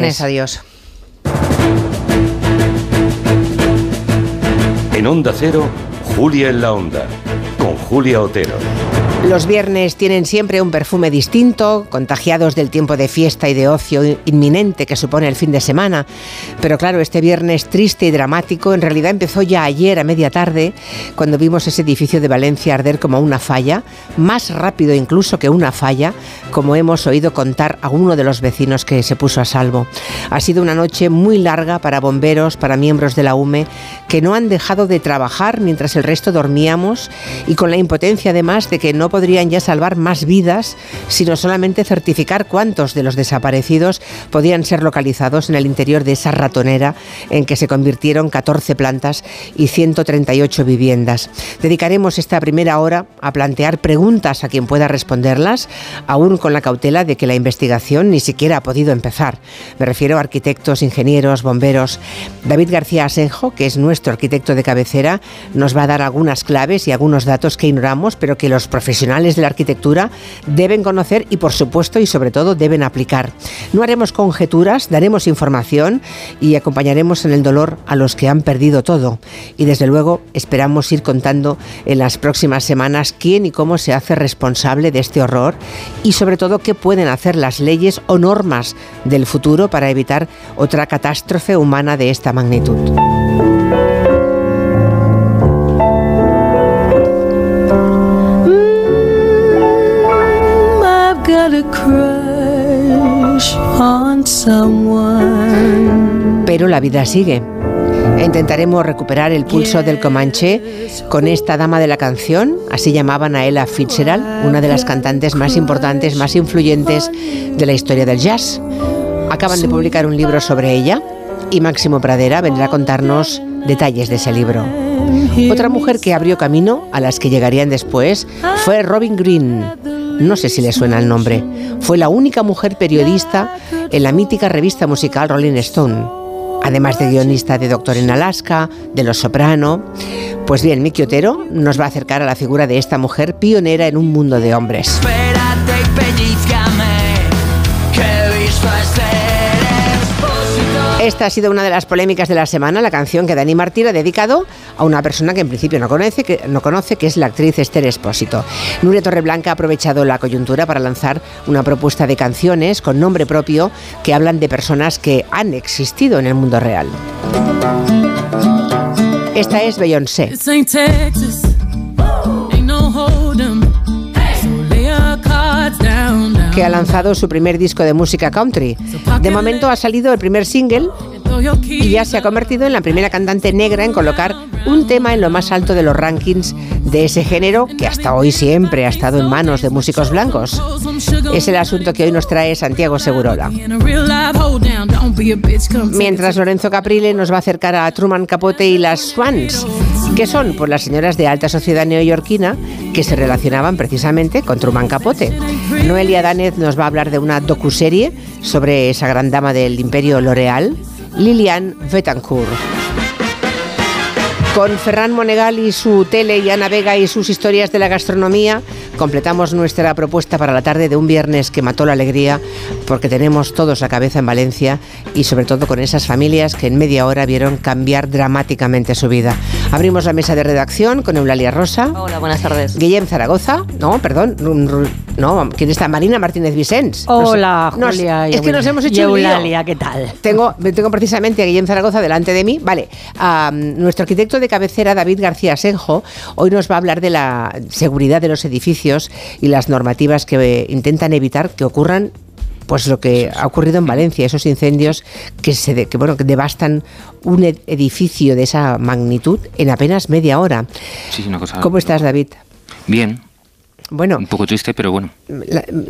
Adiós. En Onda Cero, Julia en la Onda, con Julia Otero. Los viernes tienen siempre un perfume distinto, contagiados del tiempo de fiesta y de ocio inminente que supone el fin de semana. Pero claro, este viernes triste y dramático en realidad empezó ya ayer a media tarde, cuando vimos ese edificio de Valencia arder como una falla, más rápido incluso que una falla, como hemos oído contar a uno de los vecinos que se puso a salvo. Ha sido una noche muy larga para bomberos, para miembros de la UME, que no han dejado de trabajar mientras el resto dormíamos y con la impotencia además de que no podrían ya salvar más vidas, sino solamente certificar cuántos de los desaparecidos podían ser localizados en el interior de esa ratonera en que se convirtieron 14 plantas y 138 viviendas. Dedicaremos esta primera hora a plantear preguntas a quien pueda responderlas, aún con la cautela de que la investigación ni siquiera ha podido empezar. Me refiero a arquitectos, ingenieros, bomberos. David García Asenjo, que es nuestro arquitecto de cabecera, nos va a dar algunas claves y algunos datos que ignoramos, pero que los profesionales profesionales de la arquitectura deben conocer y, por supuesto, y sobre todo, deben aplicar. No haremos conjeturas, daremos información y acompañaremos en el dolor a los que han perdido todo. Y, desde luego, esperamos ir contando en las próximas semanas quién y cómo se hace responsable de este horror y, sobre todo, qué pueden hacer las leyes o normas del futuro para evitar otra catástrofe humana de esta magnitud. Pero la vida sigue. Intentaremos recuperar el pulso del Comanche con esta dama de la canción, así llamaban a Ella Fitzgerald, una de las cantantes más importantes, más influyentes de la historia del jazz. Acaban de publicar un libro sobre ella y Máximo Pradera vendrá a contarnos detalles de ese libro. Otra mujer que abrió camino a las que llegarían después fue Robin Green no sé si le suena el nombre, fue la única mujer periodista en la mítica revista musical Rolling Stone, además de guionista de Doctor en Alaska, de Los Soprano. Pues bien, Miki Otero nos va a acercar a la figura de esta mujer pionera en un mundo de hombres. Esta ha sido una de las polémicas de la semana, la canción que Dani Martín ha dedicado a una persona que en principio no conoce, que, no conoce, que es la actriz Esther Espósito. Nuria Torreblanca ha aprovechado la coyuntura para lanzar una propuesta de canciones con nombre propio que hablan de personas que han existido en el mundo real. Esta es Beyoncé que ha lanzado su primer disco de música country. De momento ha salido el primer single y ya se ha convertido en la primera cantante negra en colocar un tema en lo más alto de los rankings de ese género que hasta hoy siempre ha estado en manos de músicos blancos. Es el asunto que hoy nos trae Santiago Segurola. Mientras Lorenzo Caprile nos va a acercar a Truman Capote y las Swans, que son pues, las señoras de alta sociedad neoyorquina que se relacionaban precisamente con Truman Capote. Noelia Danez nos va a hablar de una docuserie sobre esa gran dama del imperio L'Oreal, Lilian Betancourt. Con Ferran Monegal y su tele y Ana Vega y sus historias de la gastronomía, completamos nuestra propuesta para la tarde de un viernes que mató la alegría, porque tenemos todos la cabeza en Valencia y sobre todo con esas familias que en media hora vieron cambiar dramáticamente su vida. Abrimos la mesa de redacción con Eulalia Rosa. Hola, buenas tardes. Guillem Zaragoza. No, perdón. No, ¿quién está? Marina Martínez Vicens. Hola, Julia. es que nos hemos hecho Eulalia, ¿qué tal? Tengo, tengo precisamente a Guillem Zaragoza delante de mí. Vale, nuestro arquitecto de cabecera, David García Senjo, hoy nos va a hablar de la seguridad de los edificios y las normativas que intentan evitar que ocurran pues lo que ha ocurrido en Valencia, esos incendios que se que, bueno, que devastan un edificio de esa magnitud en apenas media hora. Sí, una cosa. ¿Cómo estás, David? Bien, bueno, un poco triste, pero bueno.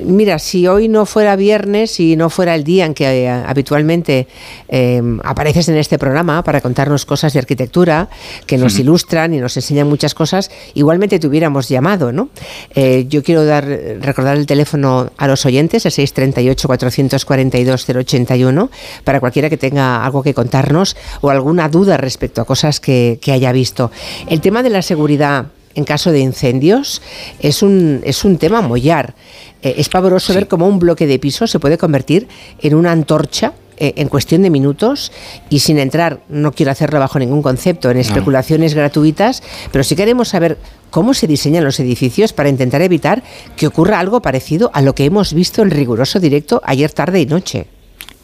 mira, si hoy no fuera viernes y no fuera el día en que eh, habitualmente em, apareces en este programa para contarnos cosas de arquitectura que nos ilustran y nos enseñan muchas cosas, igualmente te hubiéramos llamado, ¿no? Eh, yo quiero dar recordar el teléfono a los oyentes, el 638 442 081, para cualquiera que tenga algo que contarnos o alguna duda respecto a cosas que, que haya visto. El tema de la seguridad en caso de incendios es un, es un tema mollar. Eh, es pavoroso ver cómo un bloque de piso se puede convertir en una antorcha eh, en cuestión de minutos y sin entrar, no quiero hacerlo bajo ningún concepto, en especulaciones gratuitas, pero sí queremos saber cómo se diseñan los edificios para intentar evitar que ocurra algo parecido a lo que hemos visto en riguroso directo ayer tarde y noche.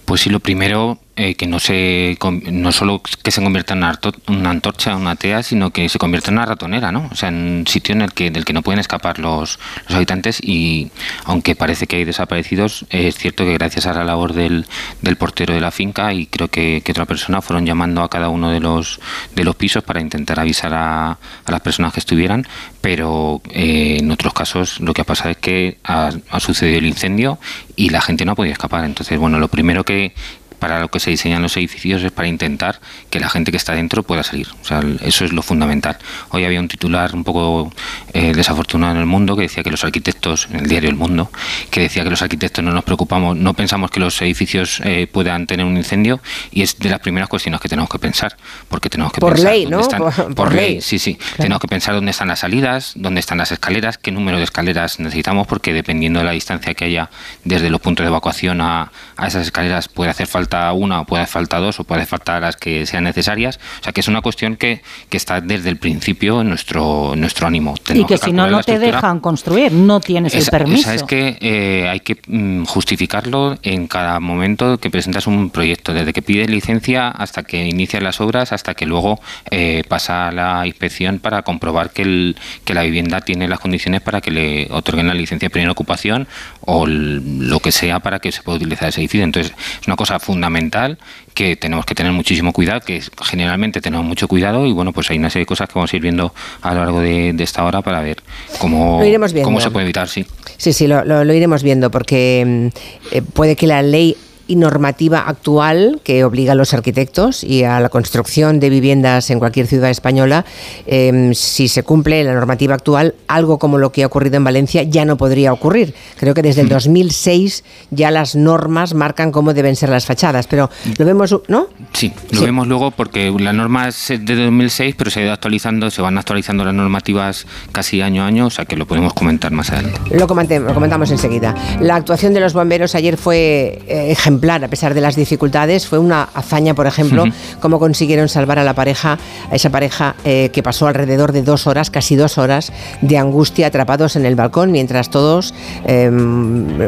Pues sí, lo primero eh, que no se no solo que se convierta en una, antorcha, una tea, sino que se convierta en una ratonera, ¿no? O sea, en un sitio en el que del que no pueden escapar los, los habitantes y aunque parece que hay desaparecidos, es cierto que gracias a la labor del, del portero de la finca y creo que, que, otra persona fueron llamando a cada uno de los de los pisos para intentar avisar a, a las personas que estuvieran, pero eh, en otros casos lo que ha pasado es que ha, ha sucedido el incendio y la gente no ha podido escapar. Entonces, bueno, lo primero que para lo que se diseñan los edificios es para intentar que la gente que está dentro pueda salir. O sea, eso es lo fundamental. Hoy había un titular un poco eh, desafortunado en el mundo que decía que los arquitectos, en el diario El Mundo, que decía que los arquitectos no nos preocupamos, no pensamos que los edificios eh, puedan tener un incendio y es de las primeras cuestiones que tenemos que pensar, porque tenemos que por pensar ley, ¿no? Están, por, por, ley, sí, sí. Tenemos que pensar dónde están las salidas, dónde están las escaleras, qué número de escaleras necesitamos, porque dependiendo de la distancia que haya desde los puntos de evacuación a, a esas escaleras puede hacer falta una o puede hacer falta dos o puede hacer falta las que sean necesarias. O sea que es una cuestión que, que está desde el principio en nuestro, en nuestro ánimo. Tenemos y que, que si no, no te dejan construir, no tienes esa, el permiso. Esa es que eh, hay que mm, justificarlo en cada momento que presentas un proyecto, desde que pides licencia hasta que inicias las obras, hasta que luego eh, pasa la inspección para comprobar que, el, que la vivienda tiene las condiciones para que le otorguen la licencia de primera ocupación o lo que sea para que se pueda utilizar ese edificio. Entonces, es una cosa fundamental que tenemos que tener muchísimo cuidado, que generalmente tenemos mucho cuidado y bueno, pues hay una serie de cosas que vamos a ir viendo a lo largo de, de esta hora para ver cómo, cómo se puede evitar, sí. Sí, sí, lo, lo, lo iremos viendo porque eh, puede que la ley y normativa actual que obliga a los arquitectos y a la construcción de viviendas en cualquier ciudad española, eh, si se cumple la normativa actual, algo como lo que ha ocurrido en Valencia ya no podría ocurrir. Creo que desde el 2006 ya las normas marcan cómo deben ser las fachadas, pero lo vemos, ¿no? Sí, lo sí. vemos luego porque la norma es de 2006, pero se ha ido actualizando, se van actualizando las normativas casi año a año, o sea que lo podemos comentar más adelante. Lo, lo comentamos enseguida. La actuación de los bomberos ayer fue eh, ejemplar a pesar de las dificultades. Fue una hazaña, por ejemplo, uh -huh. cómo consiguieron salvar a la pareja, a esa pareja eh, que pasó alrededor de dos horas, casi dos horas, de angustia atrapados en el balcón, mientras todos eh,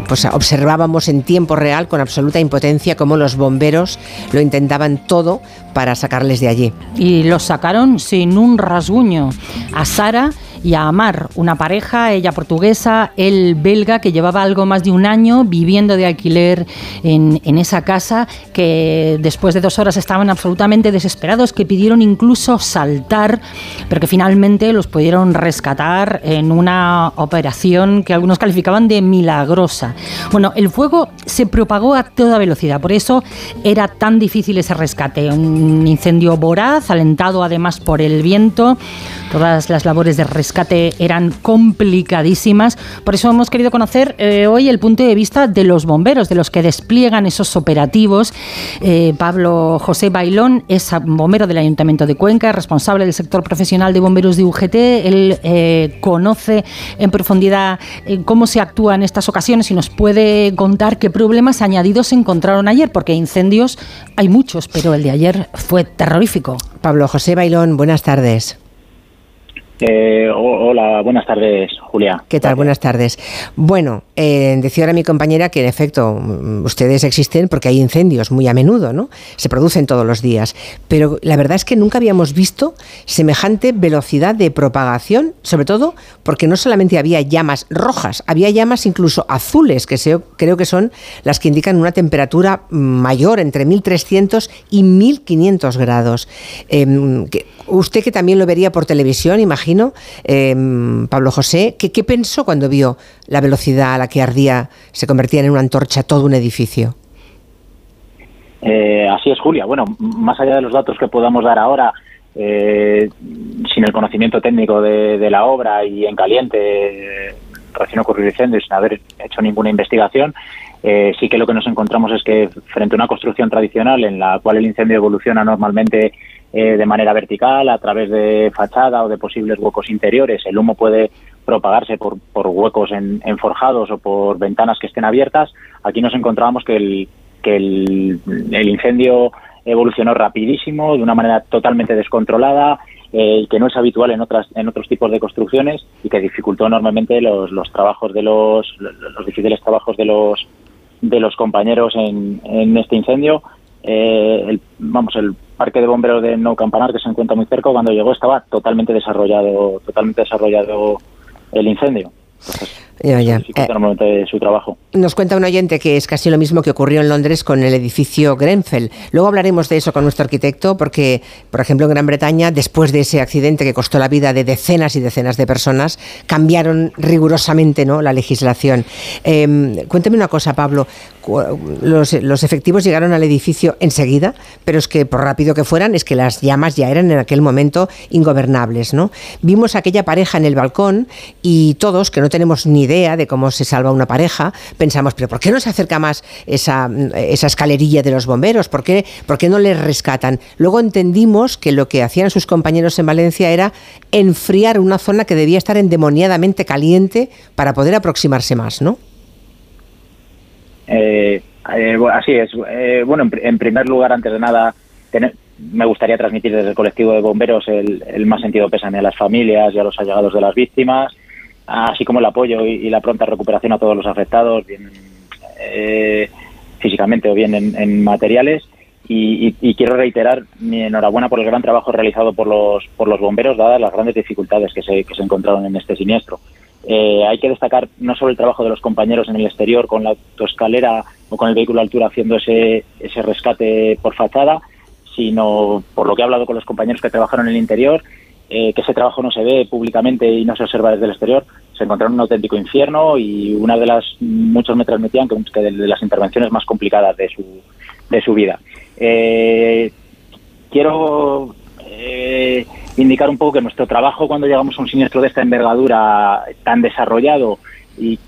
pues observábamos en tiempo real, con absoluta impotencia, cómo los bomberos lo intentaban todo para sacarles de allí. Y los sacaron sin un rasguño. A Sara y a Amar, una pareja, ella portuguesa, él belga, que llevaba algo más de un año viviendo de alquiler en, en, esa casa, que después de dos horas estaban absolutamente desesperados, que pidieron incluso saltar, pero que finalmente los pudieron rescatar en una operación que algunos calificaban de milagrosa. Bueno, el fuego se propagó a toda velocidad, por eso era tan difícil ese rescate. Un incendio voraz, alentado además por el viento, todas las labores de rescate eran complicadísimas. Por eso hemos querido conocer eh, hoy el punto de vista de los bomberos, de los que despliegan esos operativos. Eh, Pablo José Bailón es bombero del Ayuntamiento de Cuenca, responsable del sector profesional de bomberos de UGT. Él eh, conoce en profundidad cómo se actúa en estas ocasiones y nos puede contar qué problemas añadidos se encontraron ayer, porque incendios hay muchos, pero el de ayer fue terrorífico. Pablo José Bailón, buenas tardes. Eh, hola, buenas tardes, Julia. ¿Qué tal? Buenas tardes. Bueno, eh, decía ahora mi compañera que en efecto ustedes existen porque hay incendios muy a menudo, ¿no? Se producen todos los días. Pero la verdad es que nunca habíamos visto semejante velocidad de propagación, sobre todo porque no solamente había llamas rojas, había llamas incluso azules, que se, creo que son las que indican una temperatura mayor, entre 1300 y 1500 grados. Eh, que usted que también lo vería por televisión, imagino eh, Pablo José, ¿qué, ¿qué, pensó cuando vio la velocidad a la que ardía, se convertía en una antorcha todo un edificio? Eh, así es, Julia. Bueno, más allá de los datos que podamos dar ahora, eh, sin el conocimiento técnico de, de, la obra y en caliente, recién ocurrido el incendio, sin haber hecho ninguna investigación, eh, sí que lo que nos encontramos es que frente a una construcción tradicional en la cual el incendio evoluciona normalmente eh, de manera vertical, a través de fachada o de posibles huecos interiores. El humo puede propagarse por, por huecos en, en, forjados o por ventanas que estén abiertas. Aquí nos encontramos que el, que el, incendio evolucionó rapidísimo, de una manera totalmente descontrolada, eh, que no es habitual en otras en otros tipos de construcciones y que dificultó enormemente los, los trabajos de los los difíciles trabajos de los de los compañeros en, en este incendio. Eh, el, vamos el parque de bomberos de No Campanar que se encuentra muy cerca cuando llegó estaba totalmente desarrollado totalmente desarrollado el incendio ya, ya. Eh, su trabajo. Nos cuenta un oyente que es casi lo mismo que ocurrió en Londres con el edificio Grenfell. Luego hablaremos de eso con nuestro arquitecto, porque, por ejemplo, en Gran Bretaña, después de ese accidente que costó la vida de decenas y decenas de personas, cambiaron rigurosamente ¿no? la legislación. Eh, cuénteme una cosa, Pablo. Los, efectivos llegaron al edificio enseguida, pero es que por rápido que fueran, es que las llamas ya eran en aquel momento ingobernables. ¿no? Vimos a aquella pareja en el balcón y todos, que no tenemos ni idea de cómo se salva una pareja, pensamos, pero ¿por qué no se acerca más esa, esa escalerilla de los bomberos? ¿Por qué, ¿Por qué no les rescatan? Luego entendimos que lo que hacían sus compañeros en Valencia era enfriar una zona que debía estar endemoniadamente caliente para poder aproximarse más, ¿no? Eh, eh, así es. Eh, bueno, en, primer lugar, antes de nada, me gustaría transmitir desde el colectivo de bomberos el, más sentido pésame a las familias y a los allegados de las víctimas así como el apoyo y, la pronta recuperación a todos los afectados, bien eh, físicamente o bien en, materiales. Y, quiero reiterar mi enhorabuena por el gran trabajo realizado por los, por los bomberos, dadas las grandes dificultades que se, que se encontraron en este siniestro. Eh, hay que destacar no solo el trabajo de los compañeros en el exterior con la autoescalera o con el vehículo a altura haciendo ese, ese rescate por fachada, sino por lo que he hablado con los compañeros que trabajaron en el interior eh, que ese trabajo no se ve públicamente y no se observa desde el exterior, se encontraron un auténtico infierno y una de las, muchos me transmitían que, que de, las intervenciones más complicadas de su, de su vida. Eh, quiero eh, indicar un poco que nuestro trabajo cuando llegamos a un siniestro de esta envergadura tan desarrollado y,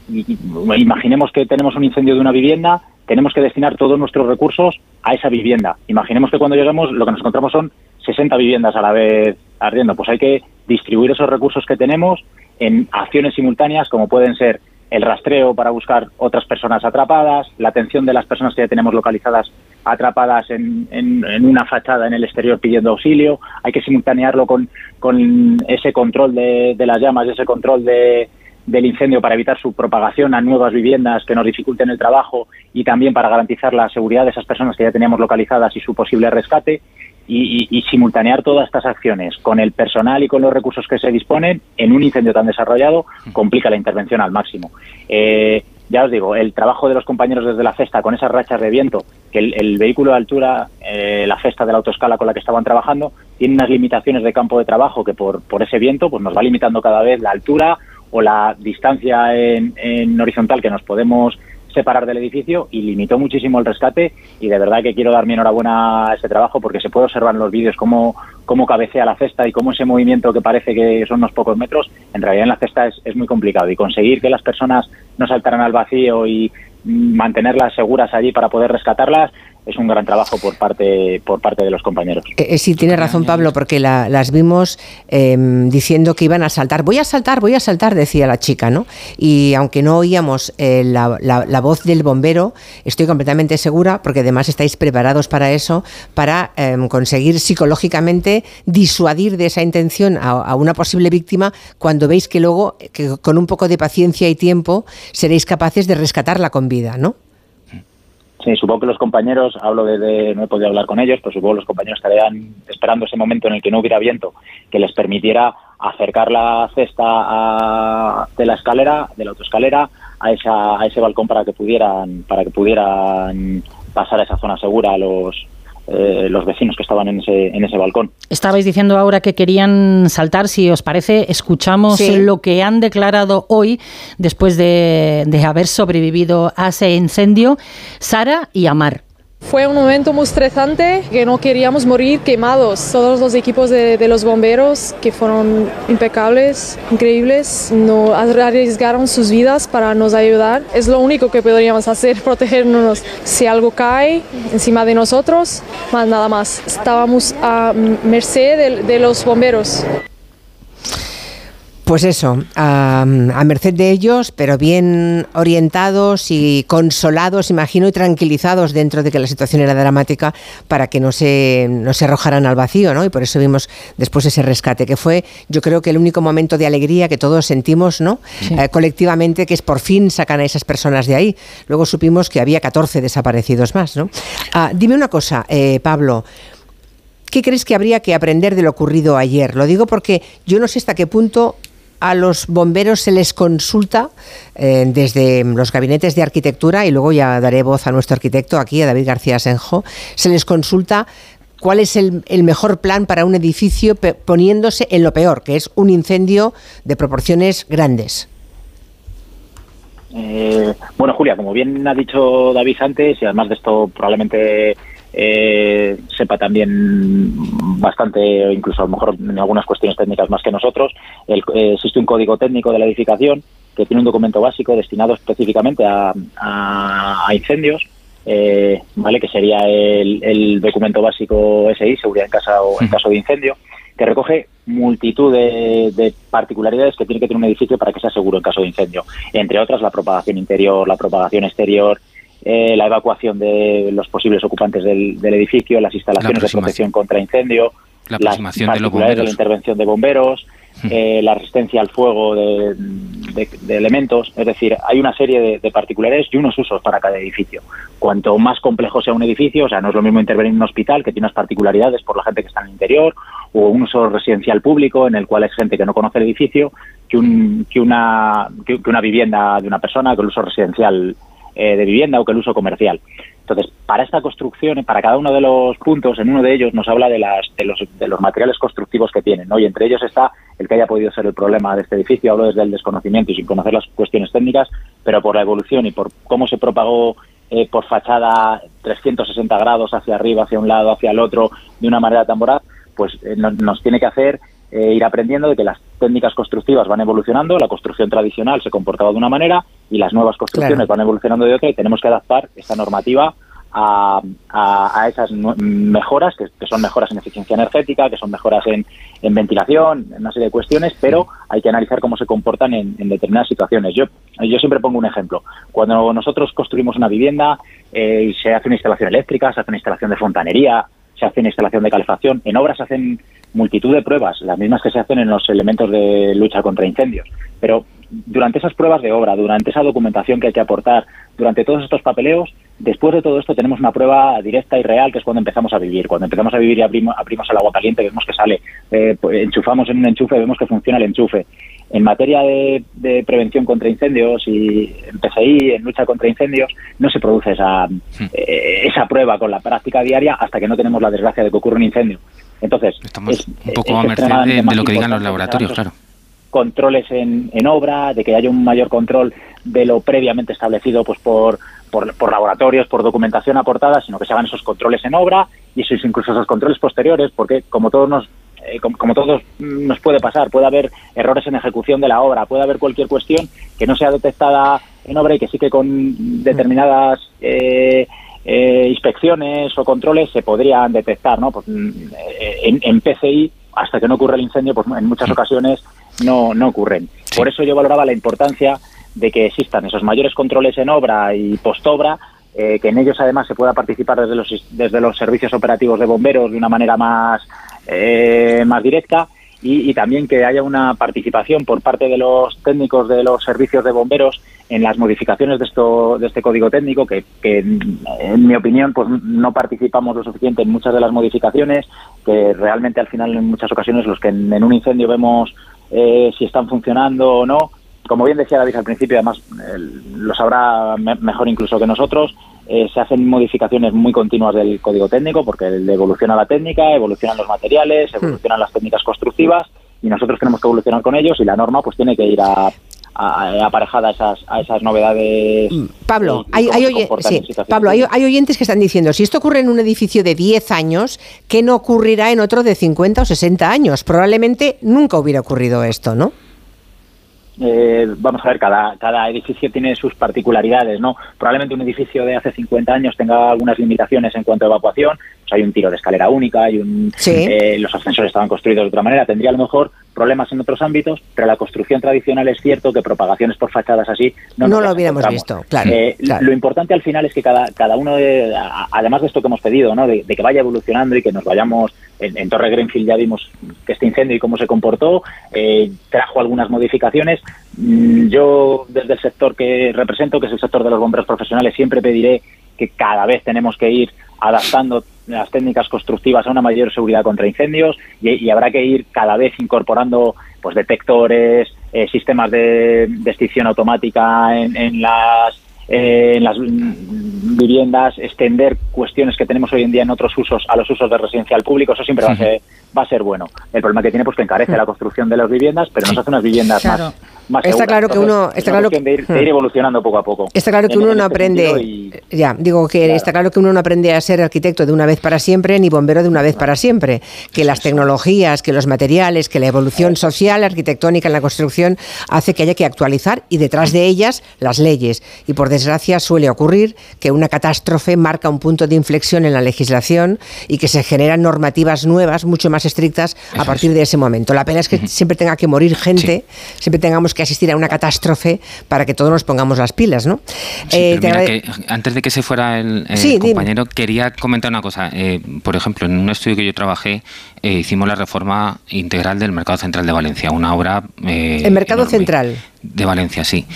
imaginemos que tenemos un incendio de una vivienda, tenemos que destinar todos nuestros recursos a esa vivienda. Imaginemos que cuando lleguemos lo que nos encontramos son 60 viviendas a la vez ardiendo. Pues hay que distribuir esos recursos que tenemos en acciones simultáneas como pueden ser el rastreo para buscar otras personas atrapadas, la atención de las personas que ya tenemos localizadas atrapadas en, en, una fachada en el exterior pidiendo auxilio, hay que simultanearlo con, con ese control de, de las llamas, ese control de, del incendio para evitar su propagación a nuevas viviendas que nos dificulten el trabajo y también para garantizar la seguridad de esas personas que ya teníamos localizadas y su posible rescate y, simultanear todas estas acciones con el personal y con los recursos que se disponen en un incendio tan desarrollado complica la intervención al máximo. Eh, ya os digo, el trabajo de los compañeros desde la cesta con esas rachas de viento, que el, vehículo de altura, eh, la cesta de la autoescala con la que estaban trabajando, tiene unas limitaciones de campo de trabajo que por, por ese viento pues nos va limitando cada vez la altura o la distancia en, en horizontal que nos podemos separar del edificio y limitó muchísimo el rescate. Y de verdad que quiero dar mi enhorabuena a ese trabajo porque se puede observar en los vídeos cómo, cómo cabecea la cesta y cómo ese movimiento que parece que son unos pocos metros, en realidad en la cesta es, es muy complicado. Y conseguir que las personas no saltaran al vacío y mantenerlas seguras allí para poder rescatarlas es un gran trabajo por parte por parte de los compañeros. Eh, eh, sí, tiene razón Pablo, porque las vimos em, diciendo que iban a saltar. Voy a saltar, voy a saltar, decía la chica, ¿no? Y aunque no oíamos eh, la, voz del bombero, estoy completamente segura, porque además estáis preparados para eso, para em, conseguir psicológicamente disuadir de esa intención a, a, una posible víctima cuando veis que luego, que con un poco de paciencia y tiempo, seréis capaces de rescatarla con vida, ¿no? Sí, supongo que los compañeros, hablo de, no he podido hablar con ellos, pero supongo que los compañeros estarían esperando ese momento en el que no hubiera viento, que les permitiera acercar la cesta de la escalera, de la autoescalera, a, esa, a ese balcón para que pudieran, para que pudieran pasar a esa zona segura a los, eh, los vecinos que estaban en ese, en ese balcón. Estabais diciendo ahora que querían saltar, si os parece, escuchamos lo que han declarado hoy después de, de haber sobrevivido a ese incendio Sara y Amar. Fue un momento muy estresante, que no queríamos morir quemados. Todos los equipos de, los bomberos, que fueron impecables, increíbles, no arriesgaron sus vidas para nos ayudar. Es lo único que podríamos hacer, protegernos. Si algo cae encima de nosotros, más nada más. Estábamos a merced de los bomberos. Pues eso, a, merced de ellos, pero bien orientados y consolados, imagino, y tranquilizados dentro de que la situación era dramática para que no se, no se arrojaran al vacío, ¿no? Y por eso vimos después ese rescate, que fue, yo creo que el único momento de alegría que todos sentimos, ¿no? Eh, colectivamente, que es por fin sacan a esas personas de ahí. Luego supimos que había 14 desaparecidos más, ¿no? Ah, dime una cosa, eh, Pablo. ¿Qué crees que habría que aprender de lo ocurrido ayer? Lo digo porque yo no sé hasta qué punto a los bomberos se les consulta eh, desde los gabinetes de arquitectura, y luego ya daré voz a nuestro arquitecto aquí, a David García Senjo, se les consulta cuál es el, mejor plan para un edificio poniéndose en lo peor, que es un incendio de proporciones grandes. Eh, bueno, Julia, como bien ha dicho David antes, y además de esto probablemente eh, sepa también bastante, incluso a lo mejor en algunas cuestiones técnicas más que nosotros. El, eh, existe un código técnico de la edificación que tiene un documento básico destinado específicamente a, incendios, eh, vale, que sería el, documento básico SI, seguridad en casa o en caso de incendio, que recoge multitud de, de, particularidades que tiene que tener un edificio para que sea seguro en caso de incendio. Entre otras, la propagación interior, la propagación exterior, eh, la evacuación de los posibles ocupantes del, edificio, las instalaciones de protección contra incendio, la las particularidades de, la intervención de bomberos, eh, la resistencia al fuego de, elementos. Es decir, hay una serie de, particularidades y unos usos para cada edificio. Cuanto más complejo sea un edificio, o sea, no es lo mismo intervenir en un hospital que tiene unas particularidades por la gente que está en el interior, o un uso residencial público en el cual es gente que no conoce el edificio, que, un, que, una, que una vivienda de una persona, que el uso residencial eh, de vivienda o que el uso comercial. Entonces, para esta construcción, para cada uno de los puntos, en uno de ellos nos habla de, las, de, los, de los materiales constructivos que tienen, ¿no? y entre ellos está el que haya podido ser el problema de este edificio, hablo desde el desconocimiento y sin conocer las cuestiones técnicas, pero por la evolución y por cómo se propagó eh, por fachada 360 grados hacia arriba, hacia un lado, hacia el otro, de una manera tan voraz, pues eh, nos tiene que hacer eh, ir aprendiendo de que las técnicas constructivas van evolucionando, la construcción tradicional se comportaba de una manera y las nuevas construcciones van evolucionando de otra y tenemos que adaptar esta normativa a, a, esas mejoras, que, son mejoras en eficiencia energética, que son mejoras en, ventilación, en una serie de cuestiones, pero hay que analizar cómo se comportan en, determinadas situaciones. Yo, yo siempre pongo un ejemplo. Cuando nosotros construimos una vivienda eh, y se hace una instalación eléctrica, se hace una instalación de fontanería, se hace instalación de calefacción, en obras se hacen multitud de pruebas, las mismas que se hacen en los elementos de lucha contra incendios. Pero durante esas pruebas de obra, durante esa documentación que hay que aportar, durante todos estos papeleos, después de todo esto tenemos una prueba directa y real que es cuando empezamos a vivir. Cuando empezamos a vivir y abrimos, abrimos el agua caliente, vemos que sale, eh, pues, enchufamos en un enchufe, vemos que funciona el enchufe. En materia de, prevención contra incendios y en PCI, en lucha contra incendios, no se produce esa, hmm. eh, esa prueba con la práctica diaria hasta que no tenemos la desgracia de que ocurra un incendio. Entonces, estamos un poco a merced de, lo que digan los laboratorios, claro. Controles en, en obra, de que haya un mayor control de lo previamente establecido pues por, por, laboratorios, por documentación aportada, sino que se hagan esos controles en obra y esos, incluso esos controles posteriores, porque como todos nos eh, como, todos nos puede pasar, puede haber errores en ejecución de la obra, puede haber cualquier cuestión que no sea detectada en obra y que sí que con determinadas eh, eh, inspecciones o controles se podrían detectar, ¿no? Pues, mm, en, en, PCI, hasta que no ocurre el incendio, pues en muchas ocasiones no, no ocurren. Por eso yo valoraba la importancia de que existan esos mayores controles en obra y postobra, eh, que en ellos además se pueda participar desde los, desde los servicios operativos de bomberos de una manera más, eh, más directa y, también que haya una participación por parte de los técnicos de los servicios de bomberos en las modificaciones de esto de este código técnico que, en mi opinión pues no participamos lo suficiente en muchas de las modificaciones que realmente al final en muchas ocasiones los que en, un incendio vemos eh, si están funcionando o no como bien decía David al principio además lo sabrá mejor incluso que nosotros eh, se hacen modificaciones muy continuas del código técnico porque evoluciona la técnica, evolucionan los materiales, hmm. evolucionan las técnicas constructivas y nosotros tenemos que evolucionar con ellos y la norma pues tiene que ir a, aparejada a esas, a esas novedades. Hmm. Pablo, hay, Pablo hay, hay, oyentes que están diciendo, si esto ocurre en un edificio de 10 años, ¿qué no ocurrirá en otro de 50 o 60 años? Probablemente nunca hubiera ocurrido esto, ¿no? Eh, vamos a ver, cada, cada edificio tiene sus particularidades, ¿no? Probablemente un edificio de hace 50 años tenga algunas limitaciones en cuanto a evacuación, pues hay un tiro de escalera única, hay un, eh, los ascensores estaban construidos de otra manera, tendría a lo mejor problemas en otros ámbitos, pero la construcción tradicional es cierto que propagaciones por fachadas así no, no lo hubiéramos visto. Eh, claro, Lo importante al final es que cada, cada uno, de, además de esto que hemos pedido, ¿no? de, que vaya evolucionando y que nos vayamos, en, Torre Greenfield ya vimos que este incendio y cómo se comportó, eh, trajo algunas modificaciones. Mm, yo, desde el sector que represento, que es el sector de los bomberos profesionales, siempre pediré que cada vez tenemos que ir adaptando las técnicas constructivas a una mayor seguridad contra incendios y, habrá que ir cada vez incorporando pues detectores, eh, sistemas de, extinción automática en, las eh, en las viviendas, extender cuestiones que tenemos hoy en día en otros usos a los usos de residencial público, eso siempre va a ser va a ser bueno. El problema que tiene pues que encarece la construcción de las viviendas, pero nos hace unas viviendas más está claro que uno está claro que de ir, hmm. evolucionando poco a poco está claro que uno no aprende ya digo que está claro que uno no aprende a ser arquitecto de una vez para siempre ni bombero de una vez para siempre. Que las tecnologías que los materiales que la evolución social arquitectónica en la construcción hace que haya que actualizar y detrás de ellas las leyes. Y por desgracia suele ocurrir que una catástrofe marca un punto de inflexión en la legislación y que se generan normativas nuevas mucho más estrictas a partir de ese momento. La pena es que siempre tenga que morir gente siempre tengamos que asistir a una catástrofe para que todos nos pongamos las pilas, ¿no? Eh, antes de que se fuera el, compañero, quería comentar una cosa. Eh, por ejemplo, en un estudio que yo trabajé, eh, hicimos la reforma integral del Mercado Central de Valencia, una obra... ¿El Mercado Central? De Valencia, sí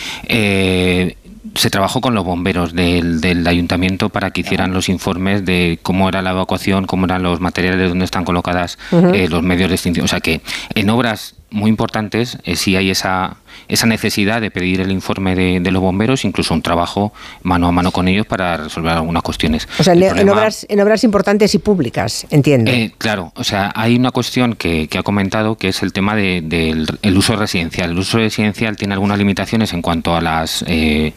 se trabajó con los bomberos del, del, ayuntamiento para que hicieran los informes de cómo era la evacuación, cómo eran los materiales, dónde están colocadas los medios de extinción. O sea que en obras muy importantes eh, si hay esa, esa necesidad de pedir el informe de, los bomberos, incluso un trabajo mano a mano con ellos para resolver algunas cuestiones. O sea, en, obras, en obras importantes y públicas, entiendo. Eh, claro, o sea, hay una cuestión que, que ha comentado que es el tema del de, uso residencial. El uso residencial tiene algunas limitaciones en cuanto a las eh,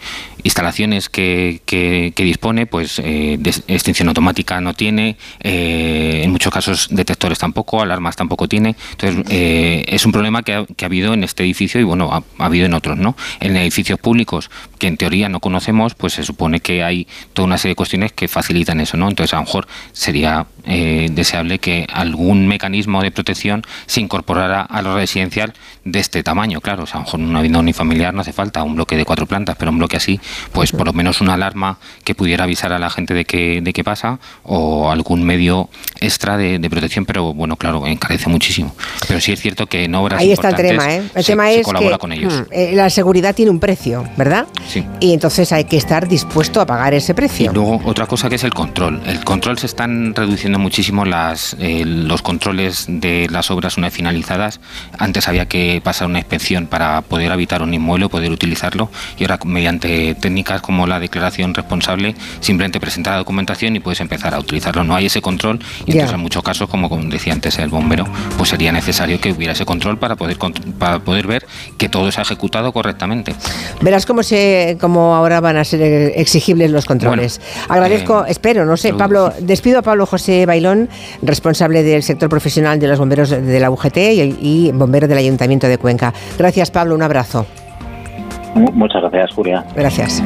instalaciones que, que, dispone, pues eh, extinción automática no tiene, en muchos casos detectores tampoco, alarmas tampoco tiene. Entonces, es un problema que ha, habido en este edificio y bueno, ha, habido en otros, ¿no? En edificios públicos que en teoría no conocemos, pues se supone que hay toda una serie de cuestiones que facilitan eso, ¿no? Entonces a lo mejor sería eh, deseable que algún mecanismo de protección se incorporara a lo residencial de este tamaño, claro, o sea, a lo mejor una vivienda unifamiliar no hace falta un bloque de cuatro plantas, pero un bloque así, pues por lo menos una alarma que pudiera avisar a la gente de qué de qué pasa o algún medio extra de, protección, pero bueno, claro, encarece muchísimo. Pero sí es cierto que no Ahí está el tema, ¿eh? El tema es que mm, eh, la seguridad tiene un precio, ¿verdad? Sí. Y entonces hay que estar dispuesto a pagar ese precio. Y luego otra cosa que es el control. El control se están reduciendo muchísimo las eh, los controles de las obras una vez finalizadas. Antes había que pasar una inspección para poder habitar un inmueble, poder utilizarlo y ahora mediante técnicas como la declaración responsable simplemente presentar la documentación y puedes empezar a utilizarlo. No hay ese control y entonces en muchos casos, como decía antes el bombero, pues sería necesario que hubiera ese control para poder, para poder ver que todo se ha ejecutado correctamente. Verás cómo, se, cómo ahora van a ser exigibles los controles. Agradezco, eh, espero, no sé, Pablo, despido a Pablo José Bailón, responsable del sector profesional de los bomberos de la UGT y, y bombero del Ayuntamiento de Cuenca. Gracias, Pablo, un abrazo. Muchas gracias, Julia. gracias.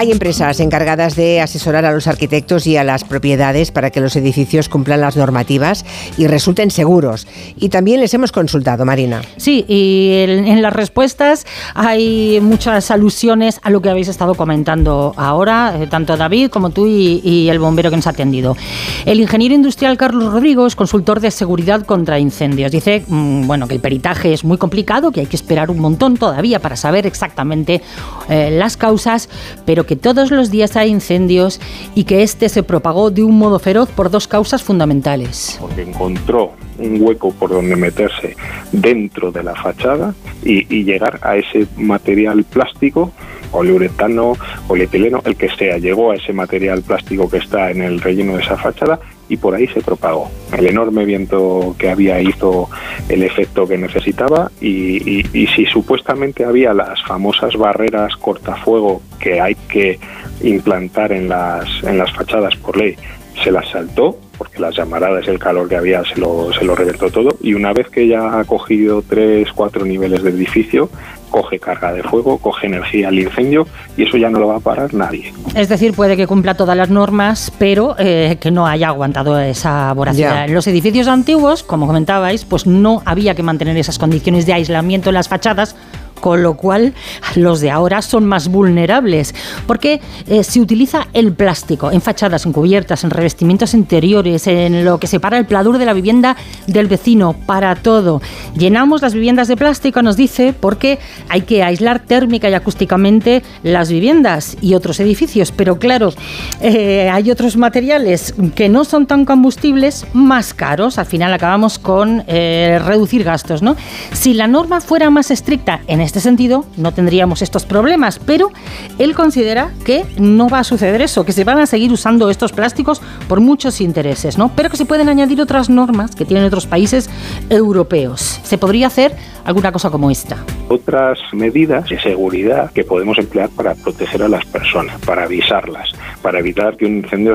Hay empresas encargadas de asesorar a los arquitectos y a las propiedades para que los edificios cumplan las normativas y resulten seguros. Y también les hemos consultado, Marina. Sí, y en, las respuestas hay muchas alusiones a lo que habéis estado comentando ahora, eh, tanto David como tú y, el bombero que nos ha atendido. El ingeniero industrial Carlos Rodrigo es consultor de seguridad contra incendios. Dice mm, bueno, que el peritaje es muy complicado, que hay que esperar un montón todavía para saber exactamente eh, las causas, pero que todos los días hay incendios y que este se propagó de un modo feroz por dos causas fundamentales. Porque encontró un hueco por donde meterse dentro de la fachada y, llegar a ese material plástico poliuretano, polietileno, el que sea, llegó a ese material plástico que está en el relleno de esa fachada y por ahí se propagó. El enorme viento que había hizo el efecto que necesitaba y, si supuestamente había las famosas barreras cortafuego que hay que implantar en las, en las fachadas por ley, se las saltó porque las llamaradas y el calor que había se lo, se lo reventó todo y una vez que ya ha cogido tres, cuatro niveles del edificio, coge carga de fuego, coge energía al incendio y eso ya no lo va a parar nadie. Es decir, puede que cumpla todas las normas, pero eh, que no haya aguantado esa voracidad. En los edificios antiguos, como comentabais, pues no había que mantener esas condiciones de aislamiento en las fachadas con lo cual los de ahora son más vulnerables, porque eh, se utiliza el plástico en fachadas, en cubiertas, en revestimientos interiores, en lo que separa el pladur de la vivienda del vecino, para todo. Llenamos las viviendas de plástico, nos dice, porque hay que aislar térmica y acústicamente las viviendas y otros edificios, pero claro, eh, hay otros materiales que no son tan combustibles, más caros, al final acabamos con eh, reducir gastos, ¿no? Si la norma fuera más estricta en este sentido, no tendríamos estos problemas, pero él considera que no va a suceder eso, que se van a seguir usando estos plásticos por muchos intereses, ¿no? Pero que se pueden añadir otras normas que tienen otros países europeos. Se podría hacer alguna cosa como esta. Otras medidas de seguridad que podemos emplear para proteger a las personas, para avisarlas, para evitar que un incendio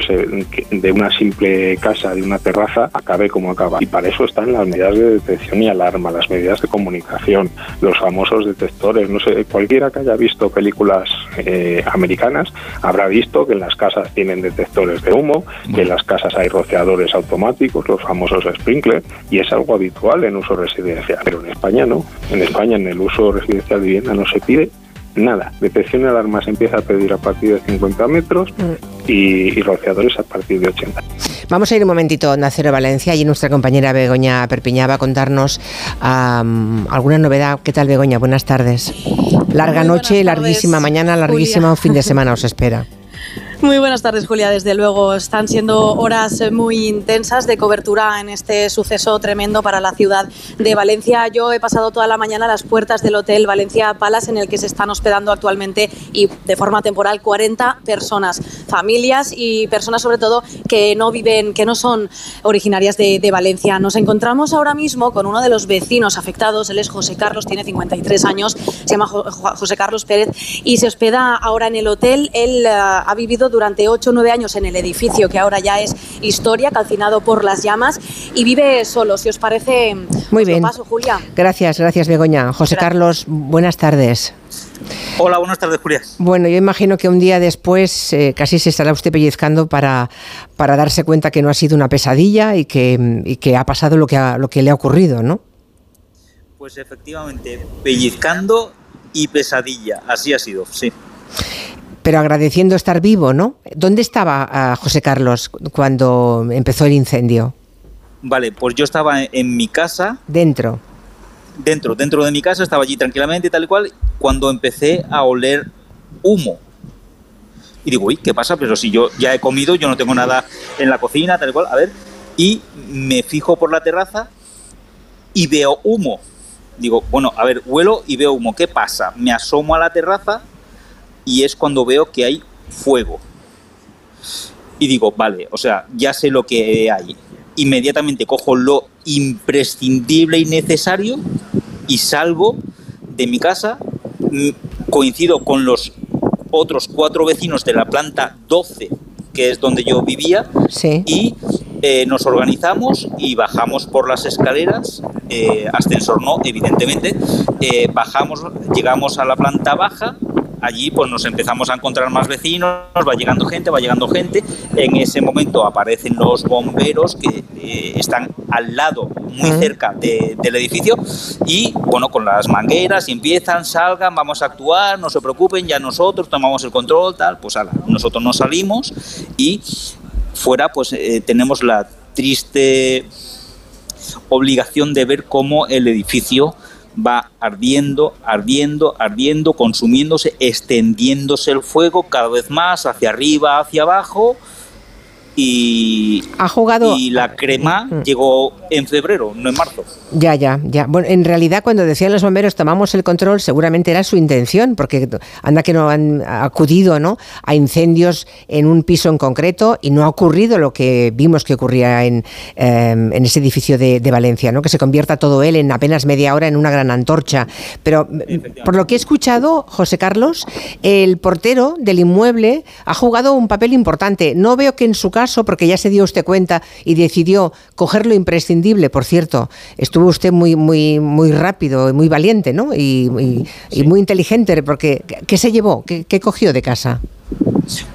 de una simple casa, de una terraza, acabe como acaba. Y para eso están las medidas de detección y alarma, las medidas de comunicación, los famosos detectores. No sé, cualquiera que haya visto películas eh, americanas habrá visto que en las casas tienen detectores de humo, que en las casas hay rociadores automáticos, los famosos sprinklers, y es algo habitual en uso residencial. Pero en España no. En España, en el uso residencial de vivienda, no se pide nada. Detección de alarmas empieza a pedir a partir de 50 metros mm. y, rociadores a partir de 80. Vamos a ir un momentito a Nacero Valencia y nuestra compañera Begoña Perpiñá va a contarnos alguna novedad. ¿Qué tal, Begoña? Buenas tardes. Larga noche, larguísima mañana, larguísima fin de semana os espera. Muy buenas tardes, Julia. Desde luego, están siendo horas muy intensas de cobertura en este suceso tremendo para la ciudad de Valencia. Yo he pasado toda la mañana a las puertas del Hotel Valencia Palace, en el que se están hospedando actualmente y de forma temporal 40 personas, familias y personas sobre todo que no viven, que no son originarias de, de Valencia. Nos encontramos ahora mismo con uno de los vecinos afectados. Él es José Carlos, tiene 53 años, se llama José Carlos Pérez y se hospeda ahora en el hotel. Él uh, ha vivido durante 8 o 9 años en el edificio que ahora ya es historia, calcinado por las llamas, y vive solo. Si os parece, muy bien. Paso, Julia. Gracias, gracias, Begoña. José Carlos, buenas tardes. Hola, buenas tardes, Julia. Bueno, yo imagino que un día después eh, casi se estará usted pellizcando para, para darse cuenta que no ha sido una pesadilla y que, y que ha pasado lo que, lo que le ha ocurrido, ¿no? Pues efectivamente, pellizcando y pesadilla, así ha sido, sí pero agradeciendo estar vivo, ¿no? ¿Dónde estaba ah, José Carlos cuando empezó el incendio? Vale, pues yo estaba en mi casa. Dentro. Dentro, dentro de mi casa, estaba allí tranquilamente, tal y cual, cuando empecé a oler humo. Y digo, uy, ¿qué pasa? Pero si yo ya he comido, yo no tengo nada en la cocina, tal y cual, a ver. Y me fijo por la terraza y veo humo. Digo, bueno, a ver, huelo y veo humo. ¿Qué pasa? Me asomo a la terraza y es cuando veo que hay fuego. Y digo, vale, o sea, ya sé lo que hay. Inmediatamente cojo lo imprescindible y necesario y salgo de mi casa. Mm, coincido con los otros cuatro vecinos de la planta 12, que es donde yo vivía, y eh, nos organizamos y bajamos por las escaleras, eh, ascensor no, evidentemente, eh, bajamos, llegamos a la planta baja, allí pues nos empezamos a encontrar más vecinos, va llegando gente, va llegando gente. En ese momento aparecen los bomberos que eh, están al lado, muy cerca del edificio, y bueno, con las mangueras y empiezan, salgan, vamos a actuar, no se preocupen, ya nosotros tomamos el control, tal, pues ala, nosotros nos salimos y fuera pues eh, tenemos la triste obligación de ver cómo el edificio va ardiendo, ardiendo, ardiendo, consumiéndose, extendiéndose el fuego cada vez más hacia arriba, hacia abajo y, ha jugado y la crema mm. llegó en febrero, no en marzo. Ya, ya, ya. Bueno, en realidad cuando decían los bomberos tomamos el control, seguramente era su intención, porque anda que no han acudido ¿no? a incendios en un piso en concreto y no ha ocurrido lo que vimos que ocurría en, em, en ese edificio de, de, Valencia, ¿no? que se convierta todo él en apenas media hora en una gran antorcha. Pero por lo que he escuchado, José Carlos, el portero del inmueble ha jugado un papel importante. No veo que en su caso caso, porque ya se dio usted cuenta y decidió coger lo imprescindible, por cierto, estuvo usted muy, muy, muy rápido y muy valiente, ¿no? Y, muy inteligente, porque ¿qué se llevó? ¿Qué, cogió de casa?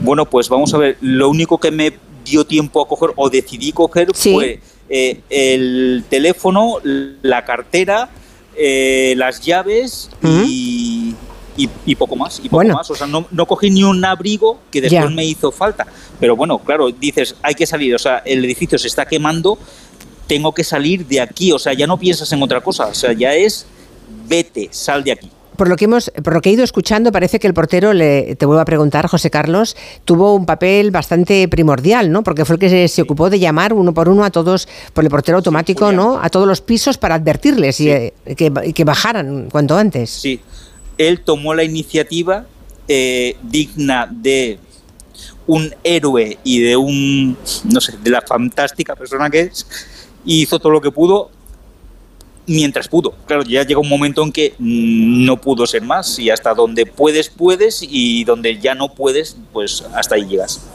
Bueno, pues vamos a ver, lo único que me dio tiempo a coger o decidí coger fue eh, el teléfono, la cartera, eh, las llaves y, y, poco más. Y poco más. O sea, no, no, cogí ni un abrigo que después me hizo falta. Pero bueno, claro, dices, hay que salir. O sea, el edificio se está quemando, tengo que salir de aquí. O sea, ya no piensas en otra cosa. O sea, ya es, vete, sal de aquí por lo que hemos, por lo que he ido escuchando, parece que el portero, le, te vuelvo a preguntar, José Carlos, tuvo un papel bastante primordial, ¿no? Porque fue el que se, ocupó de llamar uno por uno a todos, por el portero automático, ¿no? A todos los pisos para advertirles y, eh, que, que, bajaran cuanto antes. Sí, él tomó la iniciativa eh, digna de un héroe y de un, no sé, de la fantástica persona que es, y hizo todo lo que pudo mientras pudo. Claro, ya llega un momento en que no pudo ser más y hasta donde puedes, puedes y donde ya no puedes, pues hasta ahí llegas.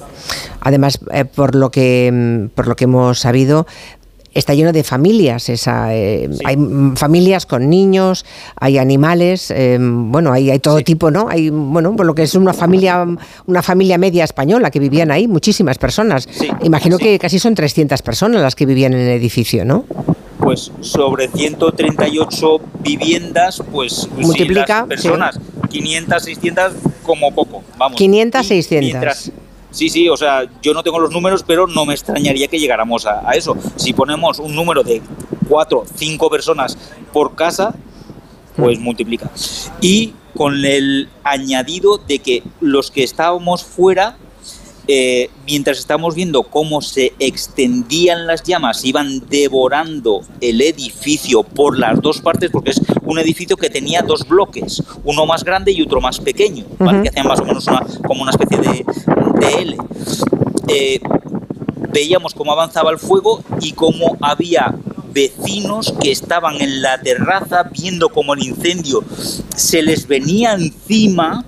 Además, eh, por lo que mm, por lo que hemos sabido, está lleno de familias. Esa, eh, Hay familias con niños, hay animales, eh, bueno, hay, hay todo tipo, ¿no? Hay, bueno, por lo que es una familia, una familia media española que vivían ahí, muchísimas personas. Imagino que casi son 300 personas las que vivían en el edificio, ¿no? Pues sobre 138 viviendas, pues multiplica personas, 500, 600 como poco, vamos. 500, 600. Sí, sí, o sea, yo no tengo los números, pero no me extrañaría que llegáramos a, eso. Si ponemos un número de cuatro, cinco personas por casa, pues mm. multiplica. Y con el añadido de que los que estábamos fuera eh, mientras estamos viendo cómo se extendían las llamas, iban devorando el edificio por las dos partes, porque es un edificio que tenía dos bloques, uno más grande y otro más pequeño, que hacían más o menos como una especie de, L. Eh, veíamos cómo avanzaba el fuego y cómo había vecinos que estaban en la terraza viendo cómo el incendio se les venía encima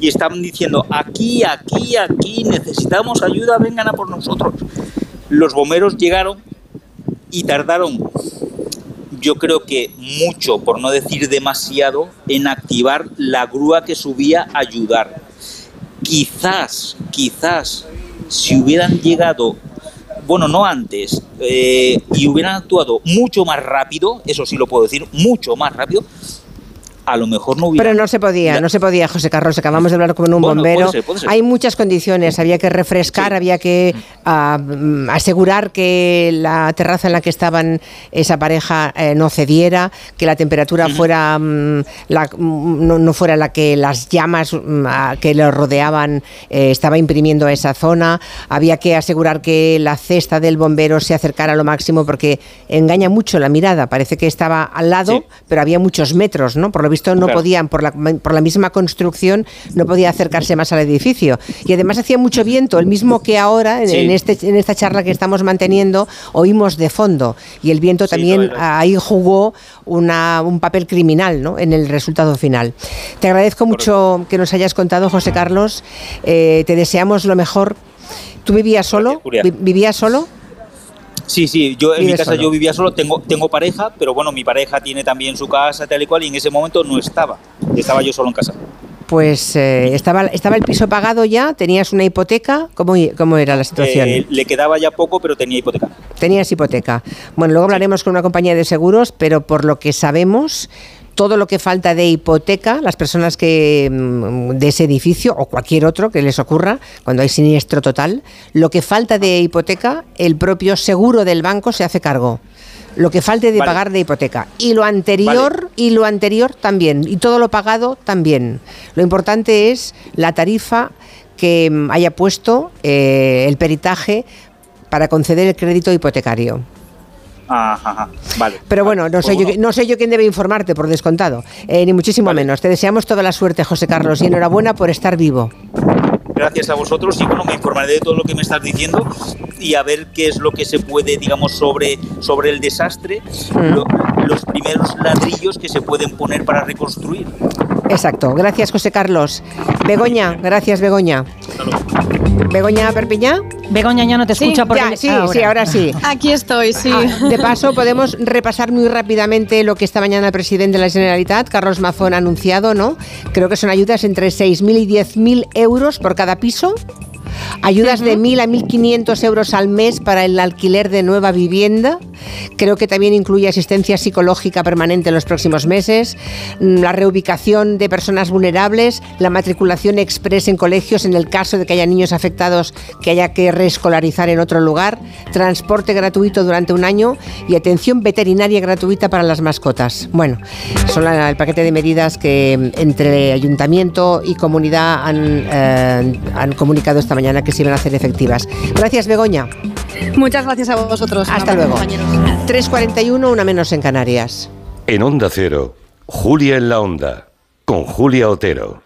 y estaban diciendo, aquí, aquí, aquí, necesitamos ayuda, vengan a por nosotros. Los bomberos llegaron y tardaron, yo creo que mucho, por no decir demasiado, en activar la grúa que subía a ayudar. Quizás, quizás, si hubieran llegado bueno, no antes, eh, y hubieran actuado mucho más rápido, eso sí lo puedo decir, mucho más rápido, a lo mejor no hubiera... Pero no se podía, no se podía, José Carlos. Acabamos de hablar con un bombero. Hay muchas condiciones. Había que refrescar, había que ah, mm, asegurar que la terraza en la que estaban esa pareja eh, no cediera, que la temperatura fuera mm, la, mm, no, fuera la que las llamas que lo rodeaban eh, estaba imprimiendo a esa zona. Había que asegurar que la cesta del bombero se acercara a lo máximo porque engaña mucho la mirada. Parece que estaba al lado, pero había muchos metros, ¿no? Por lo visto no podían, por la, por la misma construcción, no podía acercarse más al edificio. Y además hacía mucho viento, el mismo que ahora, en, este, en esta charla que estamos manteniendo, oímos de fondo. Y el viento también ahí jugó una, un papel criminal ¿no? en el resultado final. Te agradezco mucho que nos hayas contado, José Carlos. Eh, te deseamos lo mejor. ¿Tú vivías solo? ¿Vivías solo? Sí, sí, yo en mi casa yo vivía solo, tengo, tengo pareja, pero bueno, mi pareja tiene también su casa, tal y cual, y en ese momento no estaba, estaba yo solo en casa. Pues eh, estaba, estaba el piso pagado ya, tenías una hipoteca, ¿cómo, cómo era la situación? Eh, le quedaba ya poco, pero tenía hipoteca. Tenías hipoteca. Bueno, luego hablaremos con una compañía de seguros, pero por lo que sabemos, todo lo que falta de hipoteca, las personas que mm, de ese edificio o cualquier otro que les ocurra cuando hay siniestro total, lo que falta de hipoteca, el propio seguro del banco se hace cargo. Lo que falte de pagar de hipoteca. Y lo anterior, y lo anterior también. Y todo lo pagado también. Lo importante es la tarifa que mm, haya puesto eh, el peritaje para conceder el crédito hipotecario. Ajá, vale. Pero bueno, no, sé Yo, no sé yo quién debe informarte, por descontado, eh, ni muchísimo menos. Te deseamos toda la suerte, José Carlos, y enhorabuena por estar vivo. Gracias a vosotros y bueno, me informaré de todo lo que me estás diciendo y a ver qué es lo que se puede, digamos, sobre, sobre el desastre, mm. los primeros ladrillos que se pueden poner para reconstruir. Exacto. Gracias, José Carlos. Begoña, gracias, Begoña. Begoña Perpiñá. Begoña ya no te escucha sí, porque ya, sí, sí, ahora sí. Aquí estoy, sí. Ah, de paso, podemos repasar muy rápidamente lo que esta mañana el presidente de la Generalitat, Carlos Mazón, ha anunciado, ¿no? Creo que son ayudas entre 6.000 y 10.000 euros por cada piso. Ayudas de 1.000 a 1.500 euros al mes para el alquiler de nueva vivienda. Creo que también incluye asistencia psicológica permanente en los próximos meses, mm, la reubicación de personas vulnerables, la matriculación express en colegios en el caso de que haya niños afectados que haya que reescolarizar en otro lugar, transporte gratuito durante un año y atención veterinaria gratuita para las mascotas. Bueno, son la- el paquete de medidas que mm, entre ayuntamiento y comunidad han, eh, han comunicado esta mañana que se iban a hacer efectivas. Gracias, Begoña. Muchas gracias a vosotros. Hasta luego. compañeros. 3.41, una menos en Canarias. En Onda Cero, Julia en la Onda, con Julia Otero.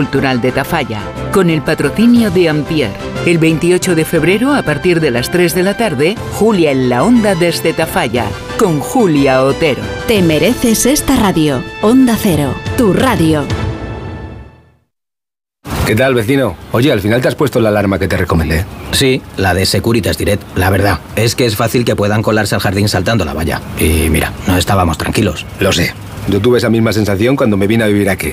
de Tafalla, con el patrocinio de Ampier. El 28 de febrero, a partir de las 3 de la tarde, Julia en la Onda desde Tafalla, con Julia Otero. Te mereces esta radio. Onda Cero, tu radio. ¿Qué tal, vecino? Oye, al final te has puesto la alarma que te recomendé. Sí, la de Securitas Direct. La verdad, es que es fácil que puedan colarse al jardín saltando la valla. Y mira, no estábamos tranquilos. Lo sé. Yo tuve esa misma sensación cuando me vine a vivir aquí.